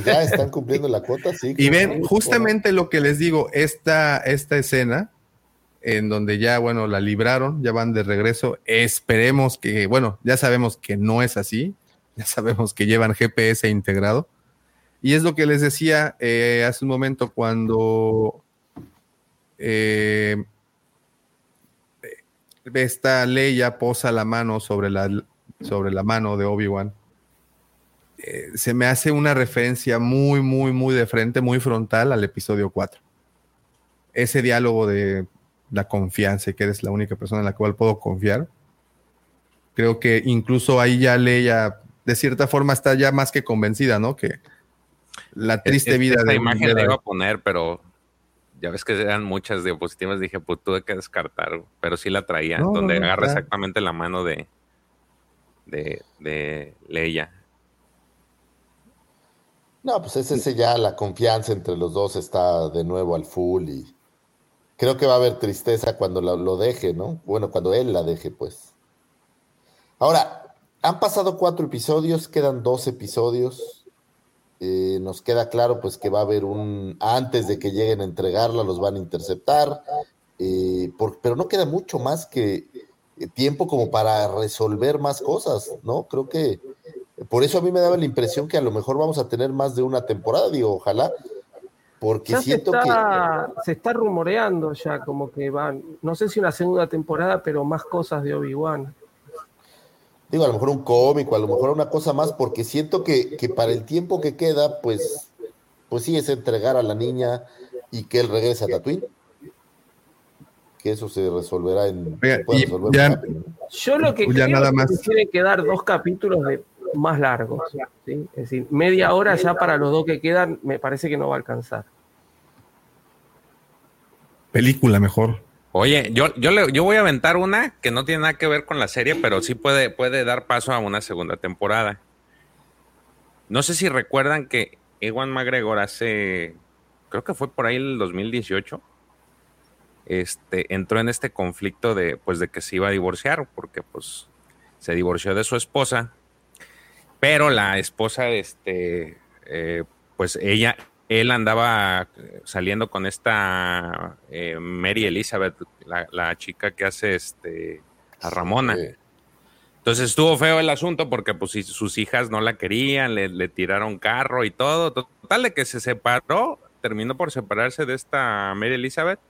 ya están cumpliendo la cuota, sí.
Y ven, justamente lo que les digo, esta, esta escena, en donde ya, bueno, la libraron, ya van de regreso. Esperemos que, bueno, ya sabemos que no es así ya sabemos que llevan GPS integrado. Y es lo que les decía eh, hace un momento cuando eh, esta Leia posa la mano sobre la, sobre la mano de Obi-Wan. Eh, se me hace una referencia muy, muy, muy de frente, muy frontal al episodio 4. Ese diálogo de la confianza y que eres la única persona en la cual puedo confiar. Creo que incluso ahí ya Leia de cierta forma está ya más que convencida, ¿no? Que la triste vida
de. imagen la iba a poner, pero ya ves que eran muchas diapositivas. Dije, pues tuve que descartar, pero sí la traía, donde agarra exactamente la mano de, de, de Leia.
No, pues es ese ya, la confianza entre los dos está de nuevo al full y creo que va a haber tristeza cuando lo deje, ¿no? Bueno, cuando él la deje, pues. Ahora, han pasado cuatro episodios, quedan dos episodios. Eh, nos queda claro pues que va a haber un, antes de que lleguen a entregarla, los van a interceptar, eh, pero no queda mucho más que eh, tiempo como para resolver más cosas, ¿no? Creo que por eso a mí me daba la impresión que a lo mejor vamos a tener más de una temporada, digo, ojalá, porque siento
se
está,
que... Se está rumoreando ya como que van, no sé si una segunda temporada, pero más cosas de Obi-Wan.
Digo, a lo mejor un cómico, a lo mejor una cosa más, porque siento que, que, para el tiempo que queda, pues, pues sí es entregar a la niña y que él regrese a Tatooine. Que eso se resolverá en.
Yo lo que creo nada más. es que tiene que dar dos capítulos de más largos. Es decir, media hora ya para los dos que quedan, me parece que no va a alcanzar.
Película mejor.
Oye, yo, yo, le, yo voy a aventar una que no tiene nada que ver con la serie, pero sí puede, puede dar paso a una segunda temporada. No sé si recuerdan que Ewan McGregor hace, creo que fue por ahí el 2018, este, entró en este conflicto de, pues, de que se iba a divorciar, porque pues se divorció de su esposa, pero la esposa, este, eh, pues ella, él andaba saliendo con esta eh, Mary Elizabeth, la, chica que hace este a Ramona. Entonces estuvo feo el asunto porque pues sus hijas no la querían, le, tiraron carro y todo. Total de que se separó, terminó por separarse de esta Mary Elizabeth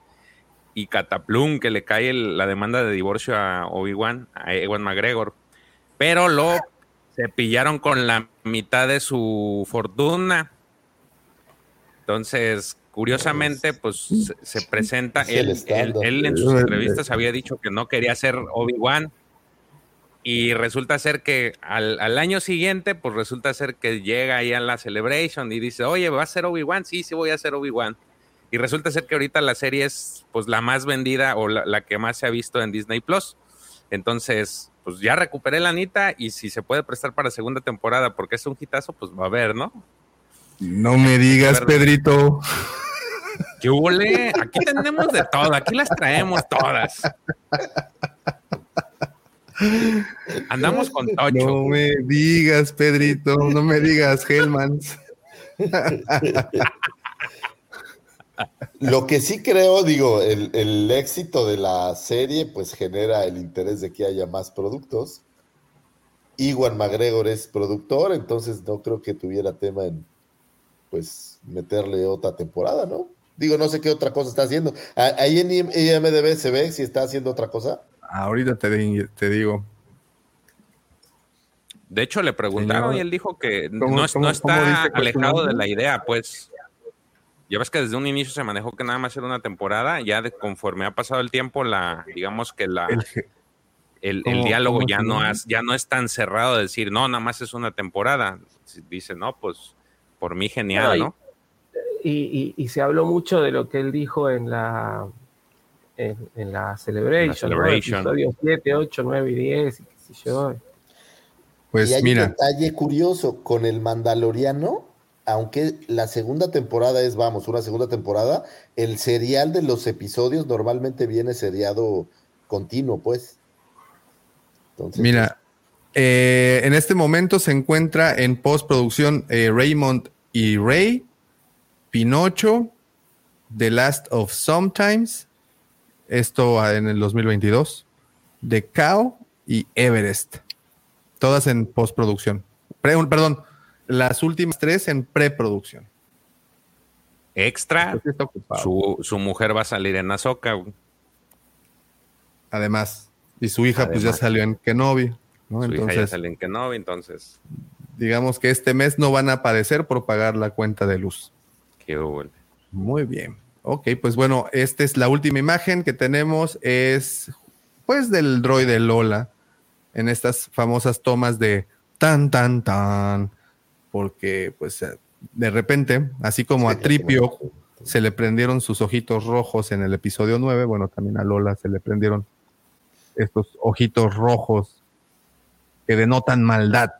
y Cataplum, que le cae la demanda de divorcio a Obi-Wan, a Ewan McGregor. Pero lo se pillaron con la mitad de su fortuna. Entonces, curiosamente, pues se, presenta, él, él, en sus entrevistas había dicho que no quería ser Obi-Wan. Y resulta ser que al, año siguiente, pues resulta ser que llega ahí a la Celebration y dice, oye, ¿va a ser Obi-Wan? Sí, sí voy a ser Obi-Wan. Y resulta ser que ahorita la serie es pues la más vendida o la, que más se ha visto en Disney Plus. Entonces, pues ya recuperé la anita y si se puede prestar para segunda temporada porque es un hitazo, pues va a haber, ¿no?
No me digas, Pedrito. <laughs>
¿Qué huele? Aquí tenemos de todo, aquí las traemos todas. Andamos con Tocho.
No me digas, Pedrito, no me digas, Hellmans. <laughs>
Lo que sí creo, digo, el, éxito de la serie pues genera el interés de que haya más productos. Iwan McGregor es productor, entonces no creo que tuviera tema en pues meterle otra temporada, ¿no? Digo, no sé qué otra cosa está haciendo. Ahí en IMDB se ve si está haciendo otra cosa.
Ahorita te, te digo.
De hecho, le preguntaron y él dijo que no, está alejado de la idea, pues. Ya ves que desde un inicio se manejó que nada más era una temporada, ya de, conforme ha pasado el tiempo, la, digamos que la el, diálogo ya no, ya no es tan cerrado de decir, no, nada más es una temporada. Dice, no, pues por mí genial, ¿no?
Y, se habló mucho de lo que él dijo en la en, la Celebration, episodios 7, 8, 9 y 10, y qué sé yo.
Pues y hay mira. un detalle curioso con el Mandaloriano aunque la segunda temporada es, vamos, una segunda temporada, el serial de los episodios normalmente viene seriado continuo, pues.
Mira, eh, en este momento se encuentra en postproducción eh, Raymond y Ray, Pinocho, The Last of Sometimes, esto en el 2022, The Cow y Everest, todas en postproducción. Perdón, las últimas tres en preproducción.
Extra, su, mujer va a salir en Azoka.
Además, y su hija pues ya salió en Kenobi.
¿No? Su hija ya salió en Kenobi, entonces.
Digamos que este mes no van a aparecer por pagar la cuenta de luz.
Qué bueno.
Muy bien. Ok, pues bueno, esta es la última imagen que tenemos. Es pues del droide Lola en estas famosas tomas de tan, tan, tan porque pues eh, de repente, así como a Tripio se le prendieron sus ojitos rojos en el episodio 9, bueno, también a Lola se le prendieron estos ojitos rojos que denotan maldad.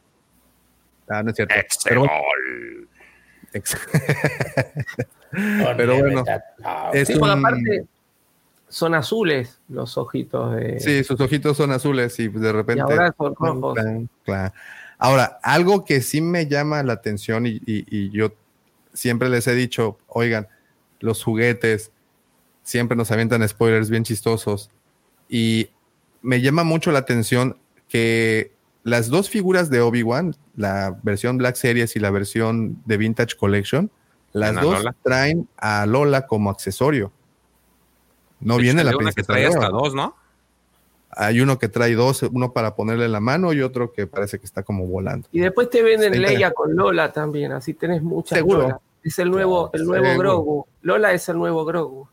Ah, no es cierto. Pero, Pero bueno, <laughs>
es aparte son azules los ojitos de.
Sí, sus ojitos son azules y de repente.
Y ahora son rojos.
Claro. Ahora, algo que sí me llama la atención y, yo siempre les he dicho, oigan, los juguetes siempre nos avientan spoilers bien chistosos y me llama mucho la atención que las dos figuras de Obi-Wan, la versión Black Series y la versión de Vintage Collection, las dos traen a Lola como accesorio. No viene la princesa.
que trae hasta dos, ¿no?
Hay uno que trae dos, uno para ponerle la mano y otro que parece que está como volando.
Y después te venden Leia con Lola también, así tenés muchas.
Seguro.
Es el nuevo, el nuevo Grogu. Lola es el nuevo Grogu.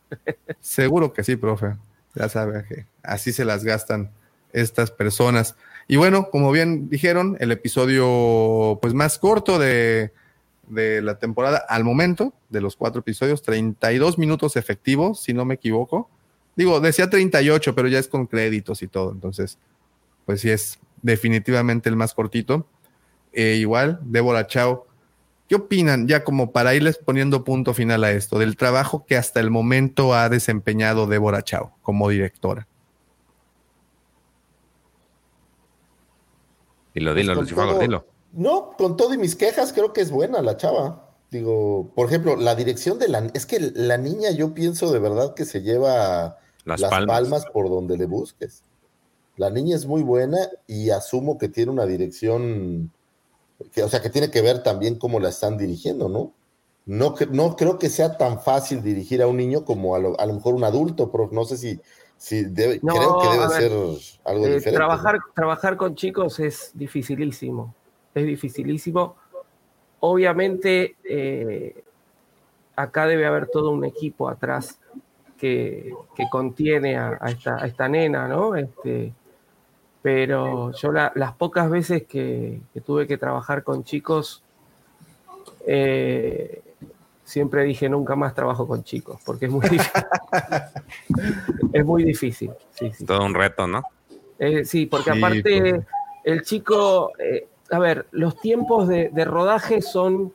Seguro que sí, profe. Ya sabe que así se las gastan estas personas. Y bueno, como bien dijeron, el episodio pues más corto de, de la temporada al momento, de los cuatro episodios, 32 minutos efectivos, si no me equivoco. Digo, decía 38, pero ya es con créditos y todo. Entonces, pues sí es definitivamente el más cortito. Eh, igual, Débora Chao. ¿Qué opinan, ya como para irles poniendo punto final a esto, del trabajo que hasta el momento ha desempeñado Débora Chao como directora?
Dilo, dilo, pues dilo.
No, con todo y mis quejas, creo que es buena la chava. Digo, por ejemplo, la dirección de la... Es que la niña yo pienso de verdad que se lleva las, palmas. por donde le busques. La niña es muy buena y asumo que tiene una dirección, que, o sea, que tiene que ver también cómo la están dirigiendo, ¿no? no, no creo que sea tan fácil dirigir a un niño como a lo, mejor un adulto, pero no sé si, debe, creo que debe ser algo eh, diferente.
Trabajar, trabajar con chicos es dificilísimo, es dificilísimo. Obviamente, eh, acá debe haber todo un equipo atrás que, contiene a, esta, nena, ¿no? Este, pero yo las pocas veces que, tuve que trabajar con chicos, eh, siempre dije nunca más trabajo con chicos, porque es muy <laughs> difícil. es muy difícil.
Todo un reto, ¿no?
Eh, sí, porque aparte pues. el chico, eh, a ver, los tiempos de, de, rodaje son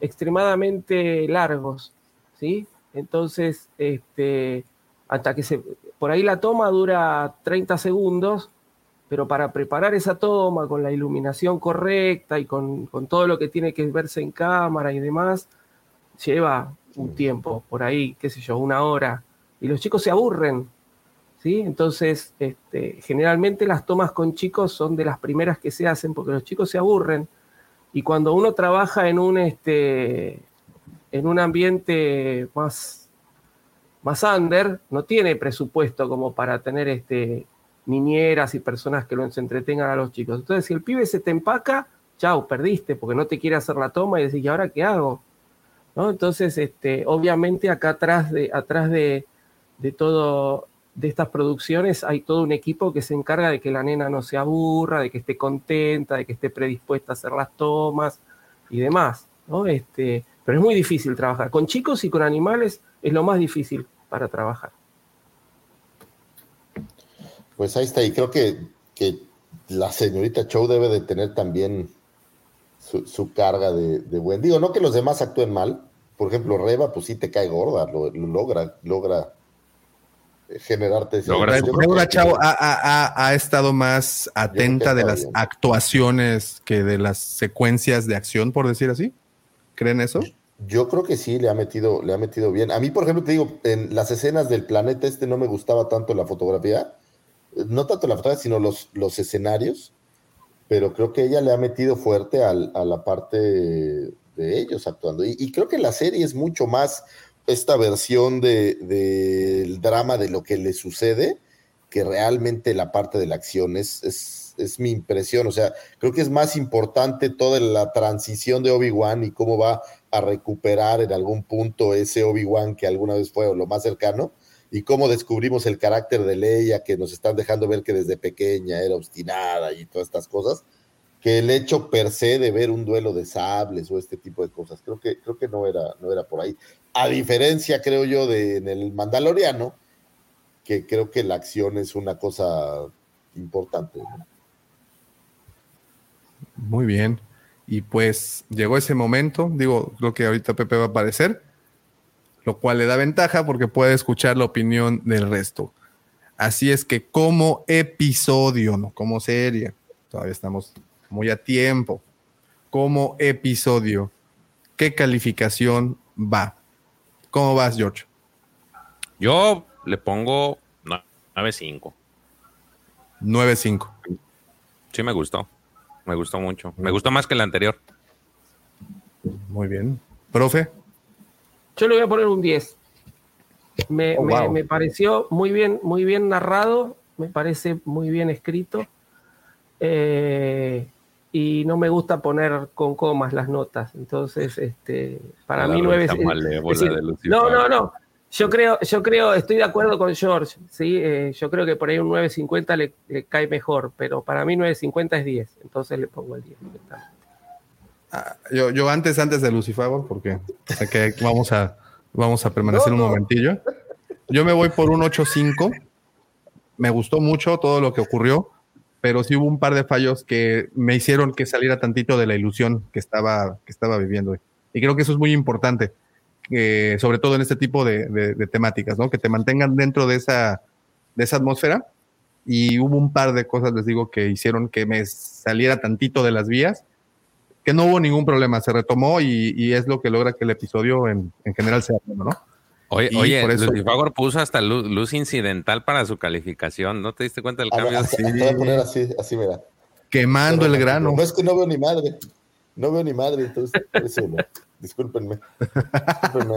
extremadamente largos, ¿sí? Entonces, este, hasta que se, por ahí la toma dura 30 segundos, pero para preparar esa toma con la iluminación correcta y con, todo lo que tiene que verse en cámara y demás, lleva un tiempo, por ahí, qué sé yo, una hora, y los chicos se aburren, ¿sí? Entonces, este, generalmente las tomas con chicos son de las primeras que se hacen porque los chicos se aburren, y cuando uno trabaja en un, este, en un ambiente más, más under, no tiene presupuesto como para tener este, niñeras y personas que los entretengan a los chicos. Entonces, si el pibe se te empaca, chau, perdiste, porque no te quiere hacer la toma y decís, ¿y ahora qué hago? Entonces, este, obviamente acá atrás de, atrás de, de todo de estas producciones hay todo un equipo que se encarga de que la nena no se aburra, de que esté contenta, de que esté predispuesta a hacer las tomas y demás, ¿no? Este, pero es muy difícil trabajar. Con chicos y con animales es lo más difícil para trabajar.
Pues ahí está, y creo que, la señorita Chow debe de tener también su, carga de, buen. Digo, no que los demás actúen mal. Por ejemplo, Reba, pues sí te cae gorda, lo, logra, logra generarte ese.
Logra, Chao ha, estado más atenta de las actuaciones que de las secuencias de acción, por decir así. ¿Creen eso?
Yo creo que sí, le ha metido, le ha metido bien. A mí, por ejemplo, te digo, en las escenas del planeta este no me gustaba tanto la fotografía, no tanto la fotografía, sino los, los escenarios, pero creo que ella le ha metido fuerte a la parte de ellos actuando. Y, creo que la serie es mucho más esta versión del de, drama de lo que le sucede que realmente la parte de la acción. Es, es, es mi impresión. O sea, creo que es más importante toda la transición de Obi-Wan y cómo va a recuperar en algún punto ese Obi-Wan que alguna vez fue lo más cercano y cómo descubrimos el carácter de Leia que nos están dejando ver que desde pequeña era obstinada y todas estas cosas, que el hecho per se de ver un duelo de sables o este tipo de cosas, creo que, creo que no, era, no era por ahí. A diferencia, creo yo, de en el Mandaloriano, que creo que la acción es una cosa importante.
Muy bien. Y pues llegó ese momento, digo, creo que ahorita Pepe va a aparecer, lo cual le da ventaja porque puede escuchar la opinión del resto. Así es que como episodio, no como serie, todavía estamos muy a tiempo, como episodio, ¿qué calificación va? ¿Cómo vas, George?
Yo le pongo 9.5.
9.5.
Sí, me gustó. Me gustó mucho. Me gustó más que el anterior.
Muy bien. Profe.
Yo le voy a poner un 10. Me, oh, me, pareció muy bien, muy bien narrado, me parece muy bien escrito. Eh, y no me gusta poner con comas las notas. Entonces, este, para mí nueve No, no, no. Yo creo, yo creo, estoy de acuerdo con George, ¿sí? Eh, yo creo que por ahí un 9.50 le, le, cae mejor, pero para mí 9.50 es 10, entonces le pongo el 10
ah, yo, yo antes, antes de Lucifer, porque sé que vamos a, vamos a permanecer un momentillo. Yo me voy por un 8.5. Me gustó mucho todo lo que ocurrió, pero sí hubo un par de fallos que me hicieron que saliera tantito de la ilusión que estaba, que estaba viviendo. Y creo que eso es muy importante sobre todo en este tipo de, temáticas, ¿no? Que te mantengan dentro de esa, de esa atmósfera. Y hubo un par de cosas, les digo, que hicieron que me saliera tantito de las vías, que no hubo ningún problema, se retomó y, es lo que logra que el episodio en, general sea bueno, ¿no?
Oye, oye por eso, puso hasta luz, incidental para su calificación, ¿no te diste cuenta del cambio?
Así, voy a poner así, así
Quemando el grano.
No es que no veo ni madre, no veo ni madre, entonces eso no. Discúlpenme. Discúlpenme.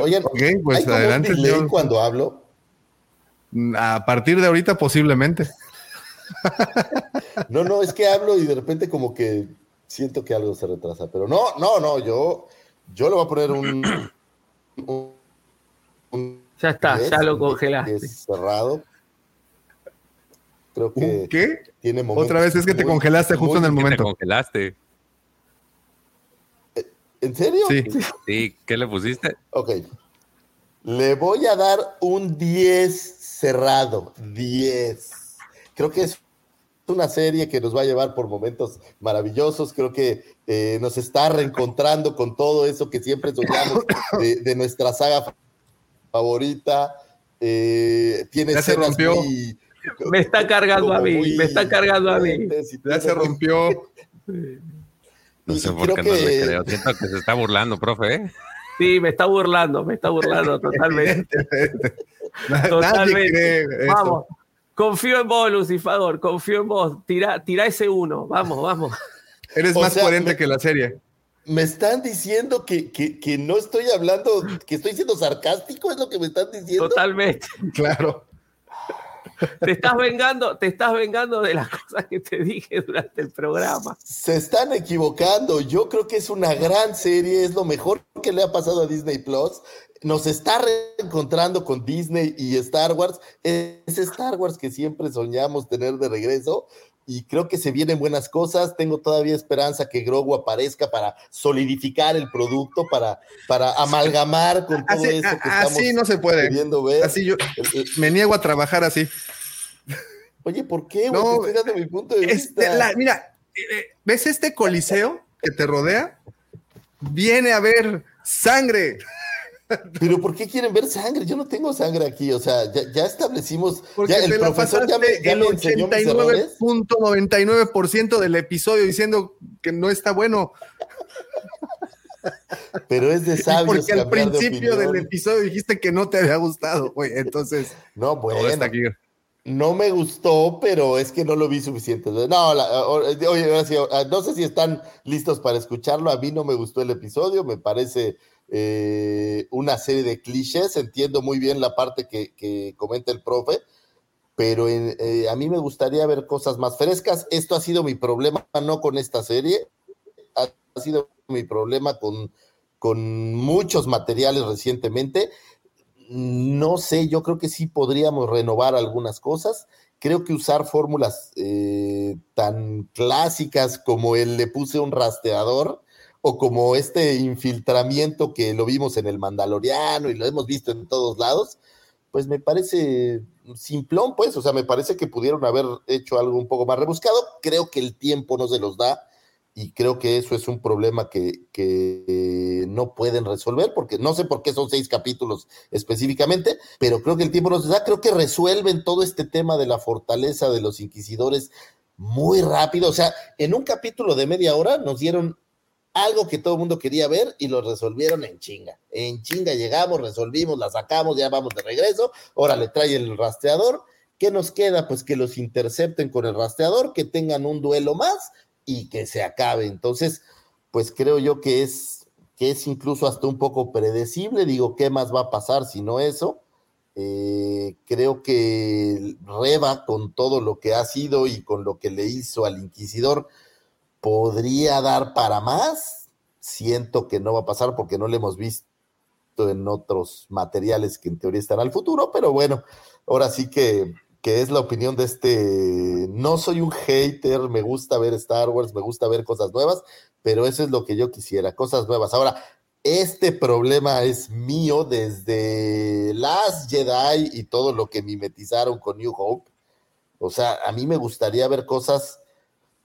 Oigan, pues ¿hay adelante. cuando hablo?
A partir de ahorita, posiblemente. <laughs>
no, no, es que hablo y de repente como que siento que algo se retrasa. Pero no, no, no, yo, yo le voy a poner un.
ya está, ya lo congelaste.
cerrado. Creo que.
¿Qué? Tiene Otra vez es que te congelaste justo en el momento.
Te congelaste.
¿En serio?
Sí. sí. ¿Qué le pusiste?
Ok. Le voy a dar un 10 cerrado. 10. Creo que es una serie que nos va a llevar por momentos maravillosos. Creo que eh, nos está reencontrando con todo eso que siempre soñamos de, nuestra saga favorita. Eh, tiene
ya se rompió.
me está cargando a mí, me está cargando a mí.
Ya se rompió. <laughs>
No sé por qué no le creo. Siento que se está burlando, profe. ¿eh?
Sí, me está burlando, me está burlando totalmente. <laughs> totalmente. Vamos, confío en vos, Lucifador, confío en vos. Tira, tira ese uno, vamos, vamos. <laughs>
Eres más coherente que la serie.
Me están diciendo que, que, que, no estoy hablando, que estoy siendo sarcástico, es lo que me están diciendo.
Totalmente. <laughs>
Claro
te estás vengando, te estás vengando de las cosas que te dije durante el programa.
Se están equivocando. Yo creo que es una gran serie, es lo mejor que le ha pasado a Disney Plus. Nos está reencontrando con Disney y Star Wars. Es Star Wars que siempre soñamos tener de regreso y creo que se vienen buenas cosas. Tengo todavía esperanza que Grogu aparezca para solidificar el producto, para, para amalgamar con todo
así,
esto que
así no se puede. ver. Así yo me niego a trabajar así.
Oye, ¿por qué? No, fíjate mi punto de este, vista.
mira, eh, ¿ves este coliseo que te rodea? Viene a ver sangre.
Pero ¿por qué quieren ver sangre? Yo no tengo sangre aquí, o sea, ya, establecimos. Porque ya, el profesor ya me,
el 89.99% del episodio diciendo que no está bueno.
Pero es de <laughs> sabios.
Porque al principio del episodio dijiste que no te había gustado, güey. Entonces.
No, bueno. No me gustó, pero es que no lo vi suficiente. No, oye, no sé si están listos para escucharlo. A mí no me gustó el episodio, me parece eh, una serie de clichés. Entiendo muy bien la parte que, comenta el profe, pero eh, a mí me gustaría ver cosas más frescas. Esto ha sido mi problema, no con esta serie, ha, sido mi problema con, con muchos materiales recientemente. No sé, yo creo que sí podríamos renovar algunas cosas. Creo que usar fórmulas eh, tan clásicas como el le puse un rastreador, como este infiltramiento que lo vimos en el Mandaloriano y lo hemos visto en todos lados, pues me parece simplón, pues, o sea, me parece que pudieron haber hecho algo un poco más rebuscado. Creo que el tiempo no se los da y creo que eso es un problema que, que no pueden resolver, porque no sé por qué son seis capítulos específicamente, pero creo que el tiempo no se da. Creo que resuelven todo este tema de la fortaleza de los inquisidores muy rápido. O sea, en un capítulo de media hora nos dieron algo que todo el mundo quería ver y lo resolvieron en chinga. En chinga llegamos, resolvimos, la sacamos, ya vamos de regreso. Ahora le trae el rastreador. ¿Qué nos queda? Pues que los intercepten con el rastreador, que tengan un duelo más y que se acabe. Entonces, pues creo yo que es, que es incluso hasta un poco predecible. Digo, ¿qué más va a pasar si no eso? Eh, creo que Reba, con todo lo que ha sido y con lo que le hizo al Inquisidor, podría dar para más. Siento que no va a pasar porque no lo hemos visto en otros materiales que en teoría están al futuro, pero bueno, ahora sí que, que es la opinión de este. No soy un hater, me gusta ver Star Wars, me gusta ver cosas nuevas, pero eso es lo que yo quisiera, cosas nuevas. Ahora, este problema es mío desde Last Jedi y todo lo que mimetizaron con New Hope. O sea, a mí me gustaría ver cosas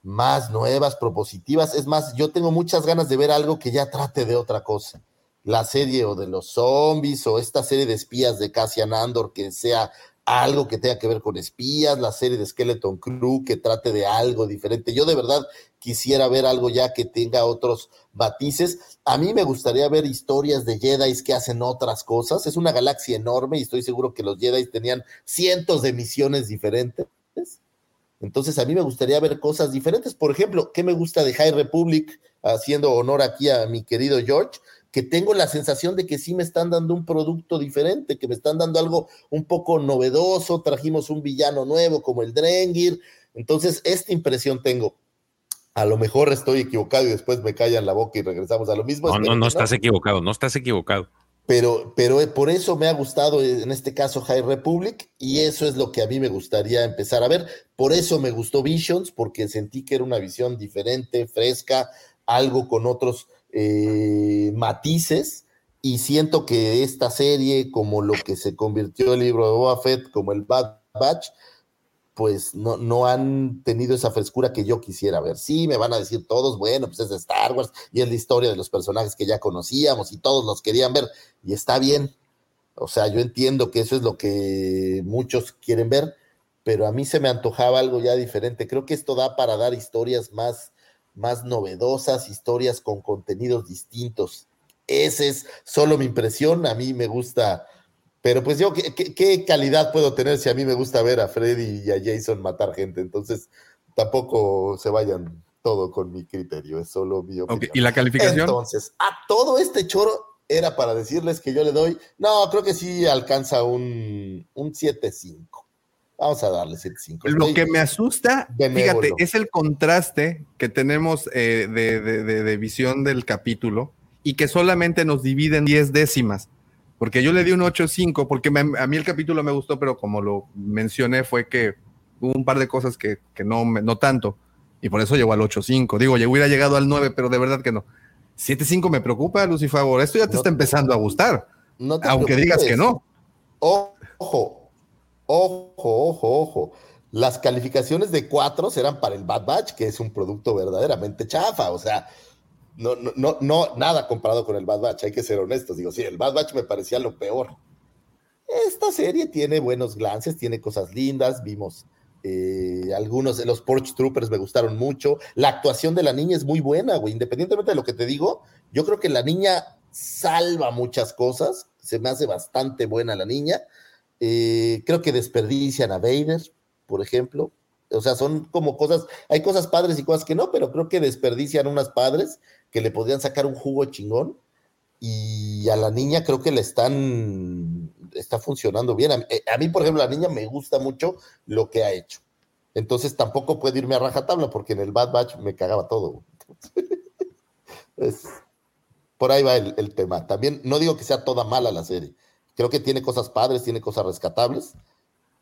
más nuevas, propositivas. Es más, yo tengo muchas ganas de ver algo que ya trate de otra cosa. La serie o de los zombies o esta serie de espías de Cassian Andor que sea algo que tenga que ver con espías, la serie de Skeleton Crew que trate de algo diferente. Yo de verdad quisiera ver algo ya que tenga otros matices. A mí me gustaría ver historias de Jedi que hacen otras cosas. Es una galaxia enorme y estoy seguro que los Jedi tenían cientos de misiones diferentes Entonces a mí me gustaría ver cosas diferentes. Por ejemplo, ¿qué me gusta de High Republic? Haciendo honor aquí a mi querido George, que tengo la sensación de que sí me están dando un producto diferente, que me están dando algo un poco novedoso, trajimos un villano nuevo como el Drengir, entonces esta impresión tengo. A lo mejor estoy equivocado y después me callan la boca y regresamos a lo mismo.
No, no, no estás equivocado, no estás equivocado.
Pero, pero eh, por eso me ha gustado eh, en este caso High Republic y eso es lo que a mí me gustaría empezar a ver. Por eso me gustó Visions, porque sentí que era una visión diferente, fresca, algo con otros eh, matices y siento que esta serie, como lo que se convirtió el libro de Boba Fett, como el Bad Batch, pues no, no han tenido esa frescura que yo quisiera ver. Sí, me van a decir todos, bueno, pues es de Star Wars y es la historia de los personajes que ya conocíamos y todos los querían ver y está bien. O sea, yo entiendo que eso es lo que muchos quieren ver, pero a mí se me antojaba algo ya diferente. Creo que esto da para dar historias más, más novedosas, historias con contenidos distintos. Esa es solo mi impresión. A mí me gusta pero pues yo, ¿qué, calidad puedo tener si a mí me gusta ver a Freddy y a Jason matar gente? Entonces, tampoco se vayan todo con mi criterio, es solo mi opinión.
¿Y la calificación?
Entonces, a todo este choro era para decirles que yo le doy, no, creo que sí alcanza un, un 7.5. Vamos a darle 7.5.
Lo que me asusta, fíjate, es el contraste que tenemos eh, de, de, visión del capítulo y que solamente nos dividen 10 décimas porque yo le di un 8.5, porque a mí el capítulo me gustó, pero como lo mencioné, fue que hubo un par de cosas que, que no, no tanto, y por eso llegó al 8.5. Digo, yo hubiera llegado al 9, pero de verdad que no. 7.5 me preocupa, Lucifer. Esto ya te está empezando a gustar, aunque digas que no.
Ojo, ojo, ojo, ojo. Las calificaciones de 4 serán para el Bad Batch, que es un producto verdaderamente chafa. O sea, no, no, no, nada comparado con el Bad Batch, hay que ser honestos. Digo, sí, el Bad Batch me parecía lo peor. Esta serie tiene buenos glances, tiene cosas lindas, vimos eh, algunos de los Porch Troopers me gustaron mucho. La actuación de la niña es muy buena, güey. Independientemente de lo que te digo, yo creo que la niña salva muchas cosas. Se me hace bastante buena la niña. Eh, creo que desperdician a Vader, por ejemplo. O sea, son como cosas, hay cosas padres y cosas que no, pero creo que desperdician unas padres que le podrían sacar un jugo chingón. Y a la niña creo que le están, está funcionando bien. A, eh, mí, por ejemplo, la niña me gusta mucho lo que ha hecho. Entonces tampoco puede irme a rajatabla porque en el Bad Batch me cagaba todo. <laughs> por ahí va el, el, tema. También no digo que sea toda mala la serie. Creo que tiene cosas padres, tiene cosas rescatables,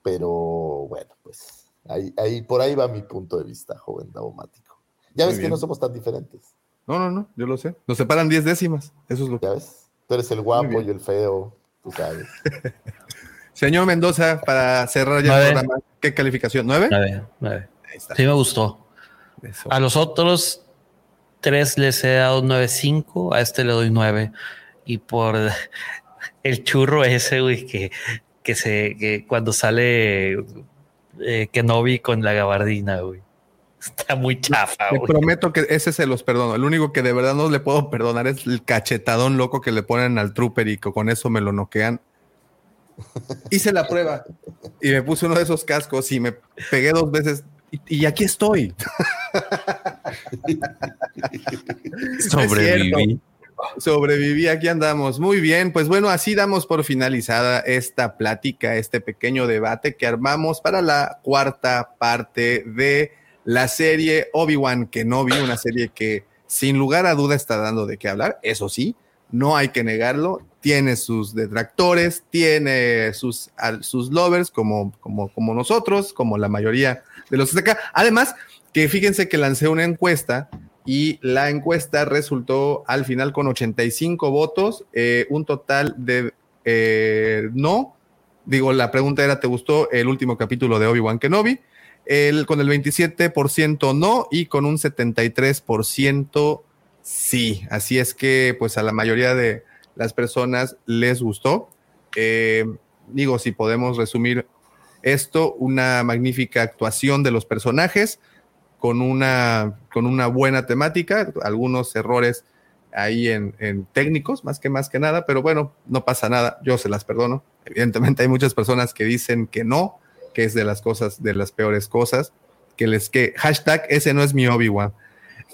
pero bueno, pues ahí, ahí por ahí va mi punto de vista, joven daumático. Ya ves que no somos tan diferentes.
No, no, no, yo lo sé. Nos separan 10 décimas. Eso es lo que.
¿Ya ves? Tú eres el guapo y el feo, tú sabes. <laughs>
Señor Mendoza, para cerrar ya el programa, ¿qué calificación? ¿Nueve?
Nueve, nueve. Sí, me gustó. A los otros tres les he dado 9.5, a este le doy 9. Y por <laughs> el churro ese, güey, que, que, se, que cuando sale eh, Kenobi con la gabardina, güey. Está muy chafa.
Te prometo que ese se los perdono. El único que de verdad no le puedo perdonar es el cachetadón loco que le ponen al trooper y con eso me lo noquean. Hice la prueba y me puse uno de esos cascos y me pegué dos veces y, aquí estoy. <laughs>
Sobreviví.
Sobreviví, aquí andamos. Muy bien, pues bueno, así damos por finalizada esta plática, este pequeño debate que armamos para la cuarta parte de la serie Obi-Wan que no vi, una serie que sin lugar a duda está dando de qué hablar, eso sí, no hay que negarlo, tiene sus detractores, tiene sus, sus lovers como, como, como nosotros, como la mayoría de los acá. Además, que fíjense que lancé una encuesta y la encuesta resultó al final con 85 votos, eh, un total de eh, no. Digo, la pregunta era, ¿te gustó el último capítulo de Obi-Wan Kenobi? El, con el 27% no y con un 73% sí. Así es que pues a la mayoría de las personas les gustó. Eh, digo, si podemos resumir esto, una magnífica actuación de los personajes con una, con una buena temática, algunos errores ahí en, en, técnicos, más que más que nada, pero bueno, no pasa nada, yo se las perdono. Evidentemente hay muchas personas que dicen que no, que es de las cosas, de las peores cosas. que les que hashtag ese no es mi Obi-Wan.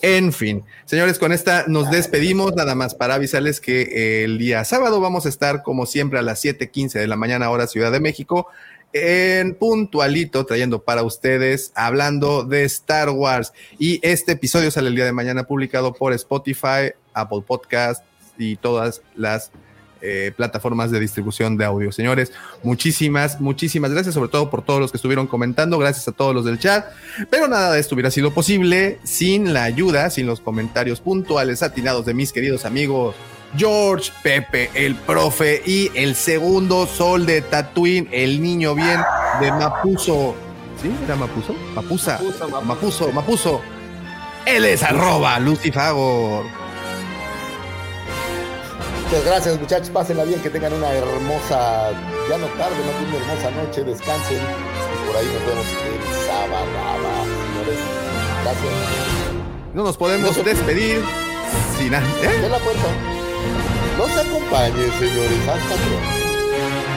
En fin, señores, con esta nos despedimos, nada más para avisarles que el día sábado vamos a estar como siempre a las 7:15 de la mañana hora Ciudad de México en puntualito trayendo para ustedes hablando de Star Wars y este episodio sale el día de mañana publicado por Spotify, Apple Podcast y todas las eh, plataformas de distribución de audio. Señores, muchísimas, muchísimas gracias, sobre todo por todos los que estuvieron comentando, gracias a todos los del chat, pero nada de esto hubiera sido posible sin la ayuda, sin los comentarios puntuales, atinados de mis queridos amigos. George, Pepe, el profe y el segundo sol de Tatooine, el niño bien de Mapuso. ¿Sí? ¿Era Mapuso? Mapusa. Mapuso, Mapuso. Él es arroba Lucifagor.
Muchas gracias, muchachos. Pásenla bien, que tengan una hermosa, ya no tarde, no una hermosa noche. Descansen. Y por ahí nos vemos el sábado, señores. Gracias.
No nos podemos despedir sin antes.
¿eh? la puerta. Nos acompañe, señores. Hasta pronto.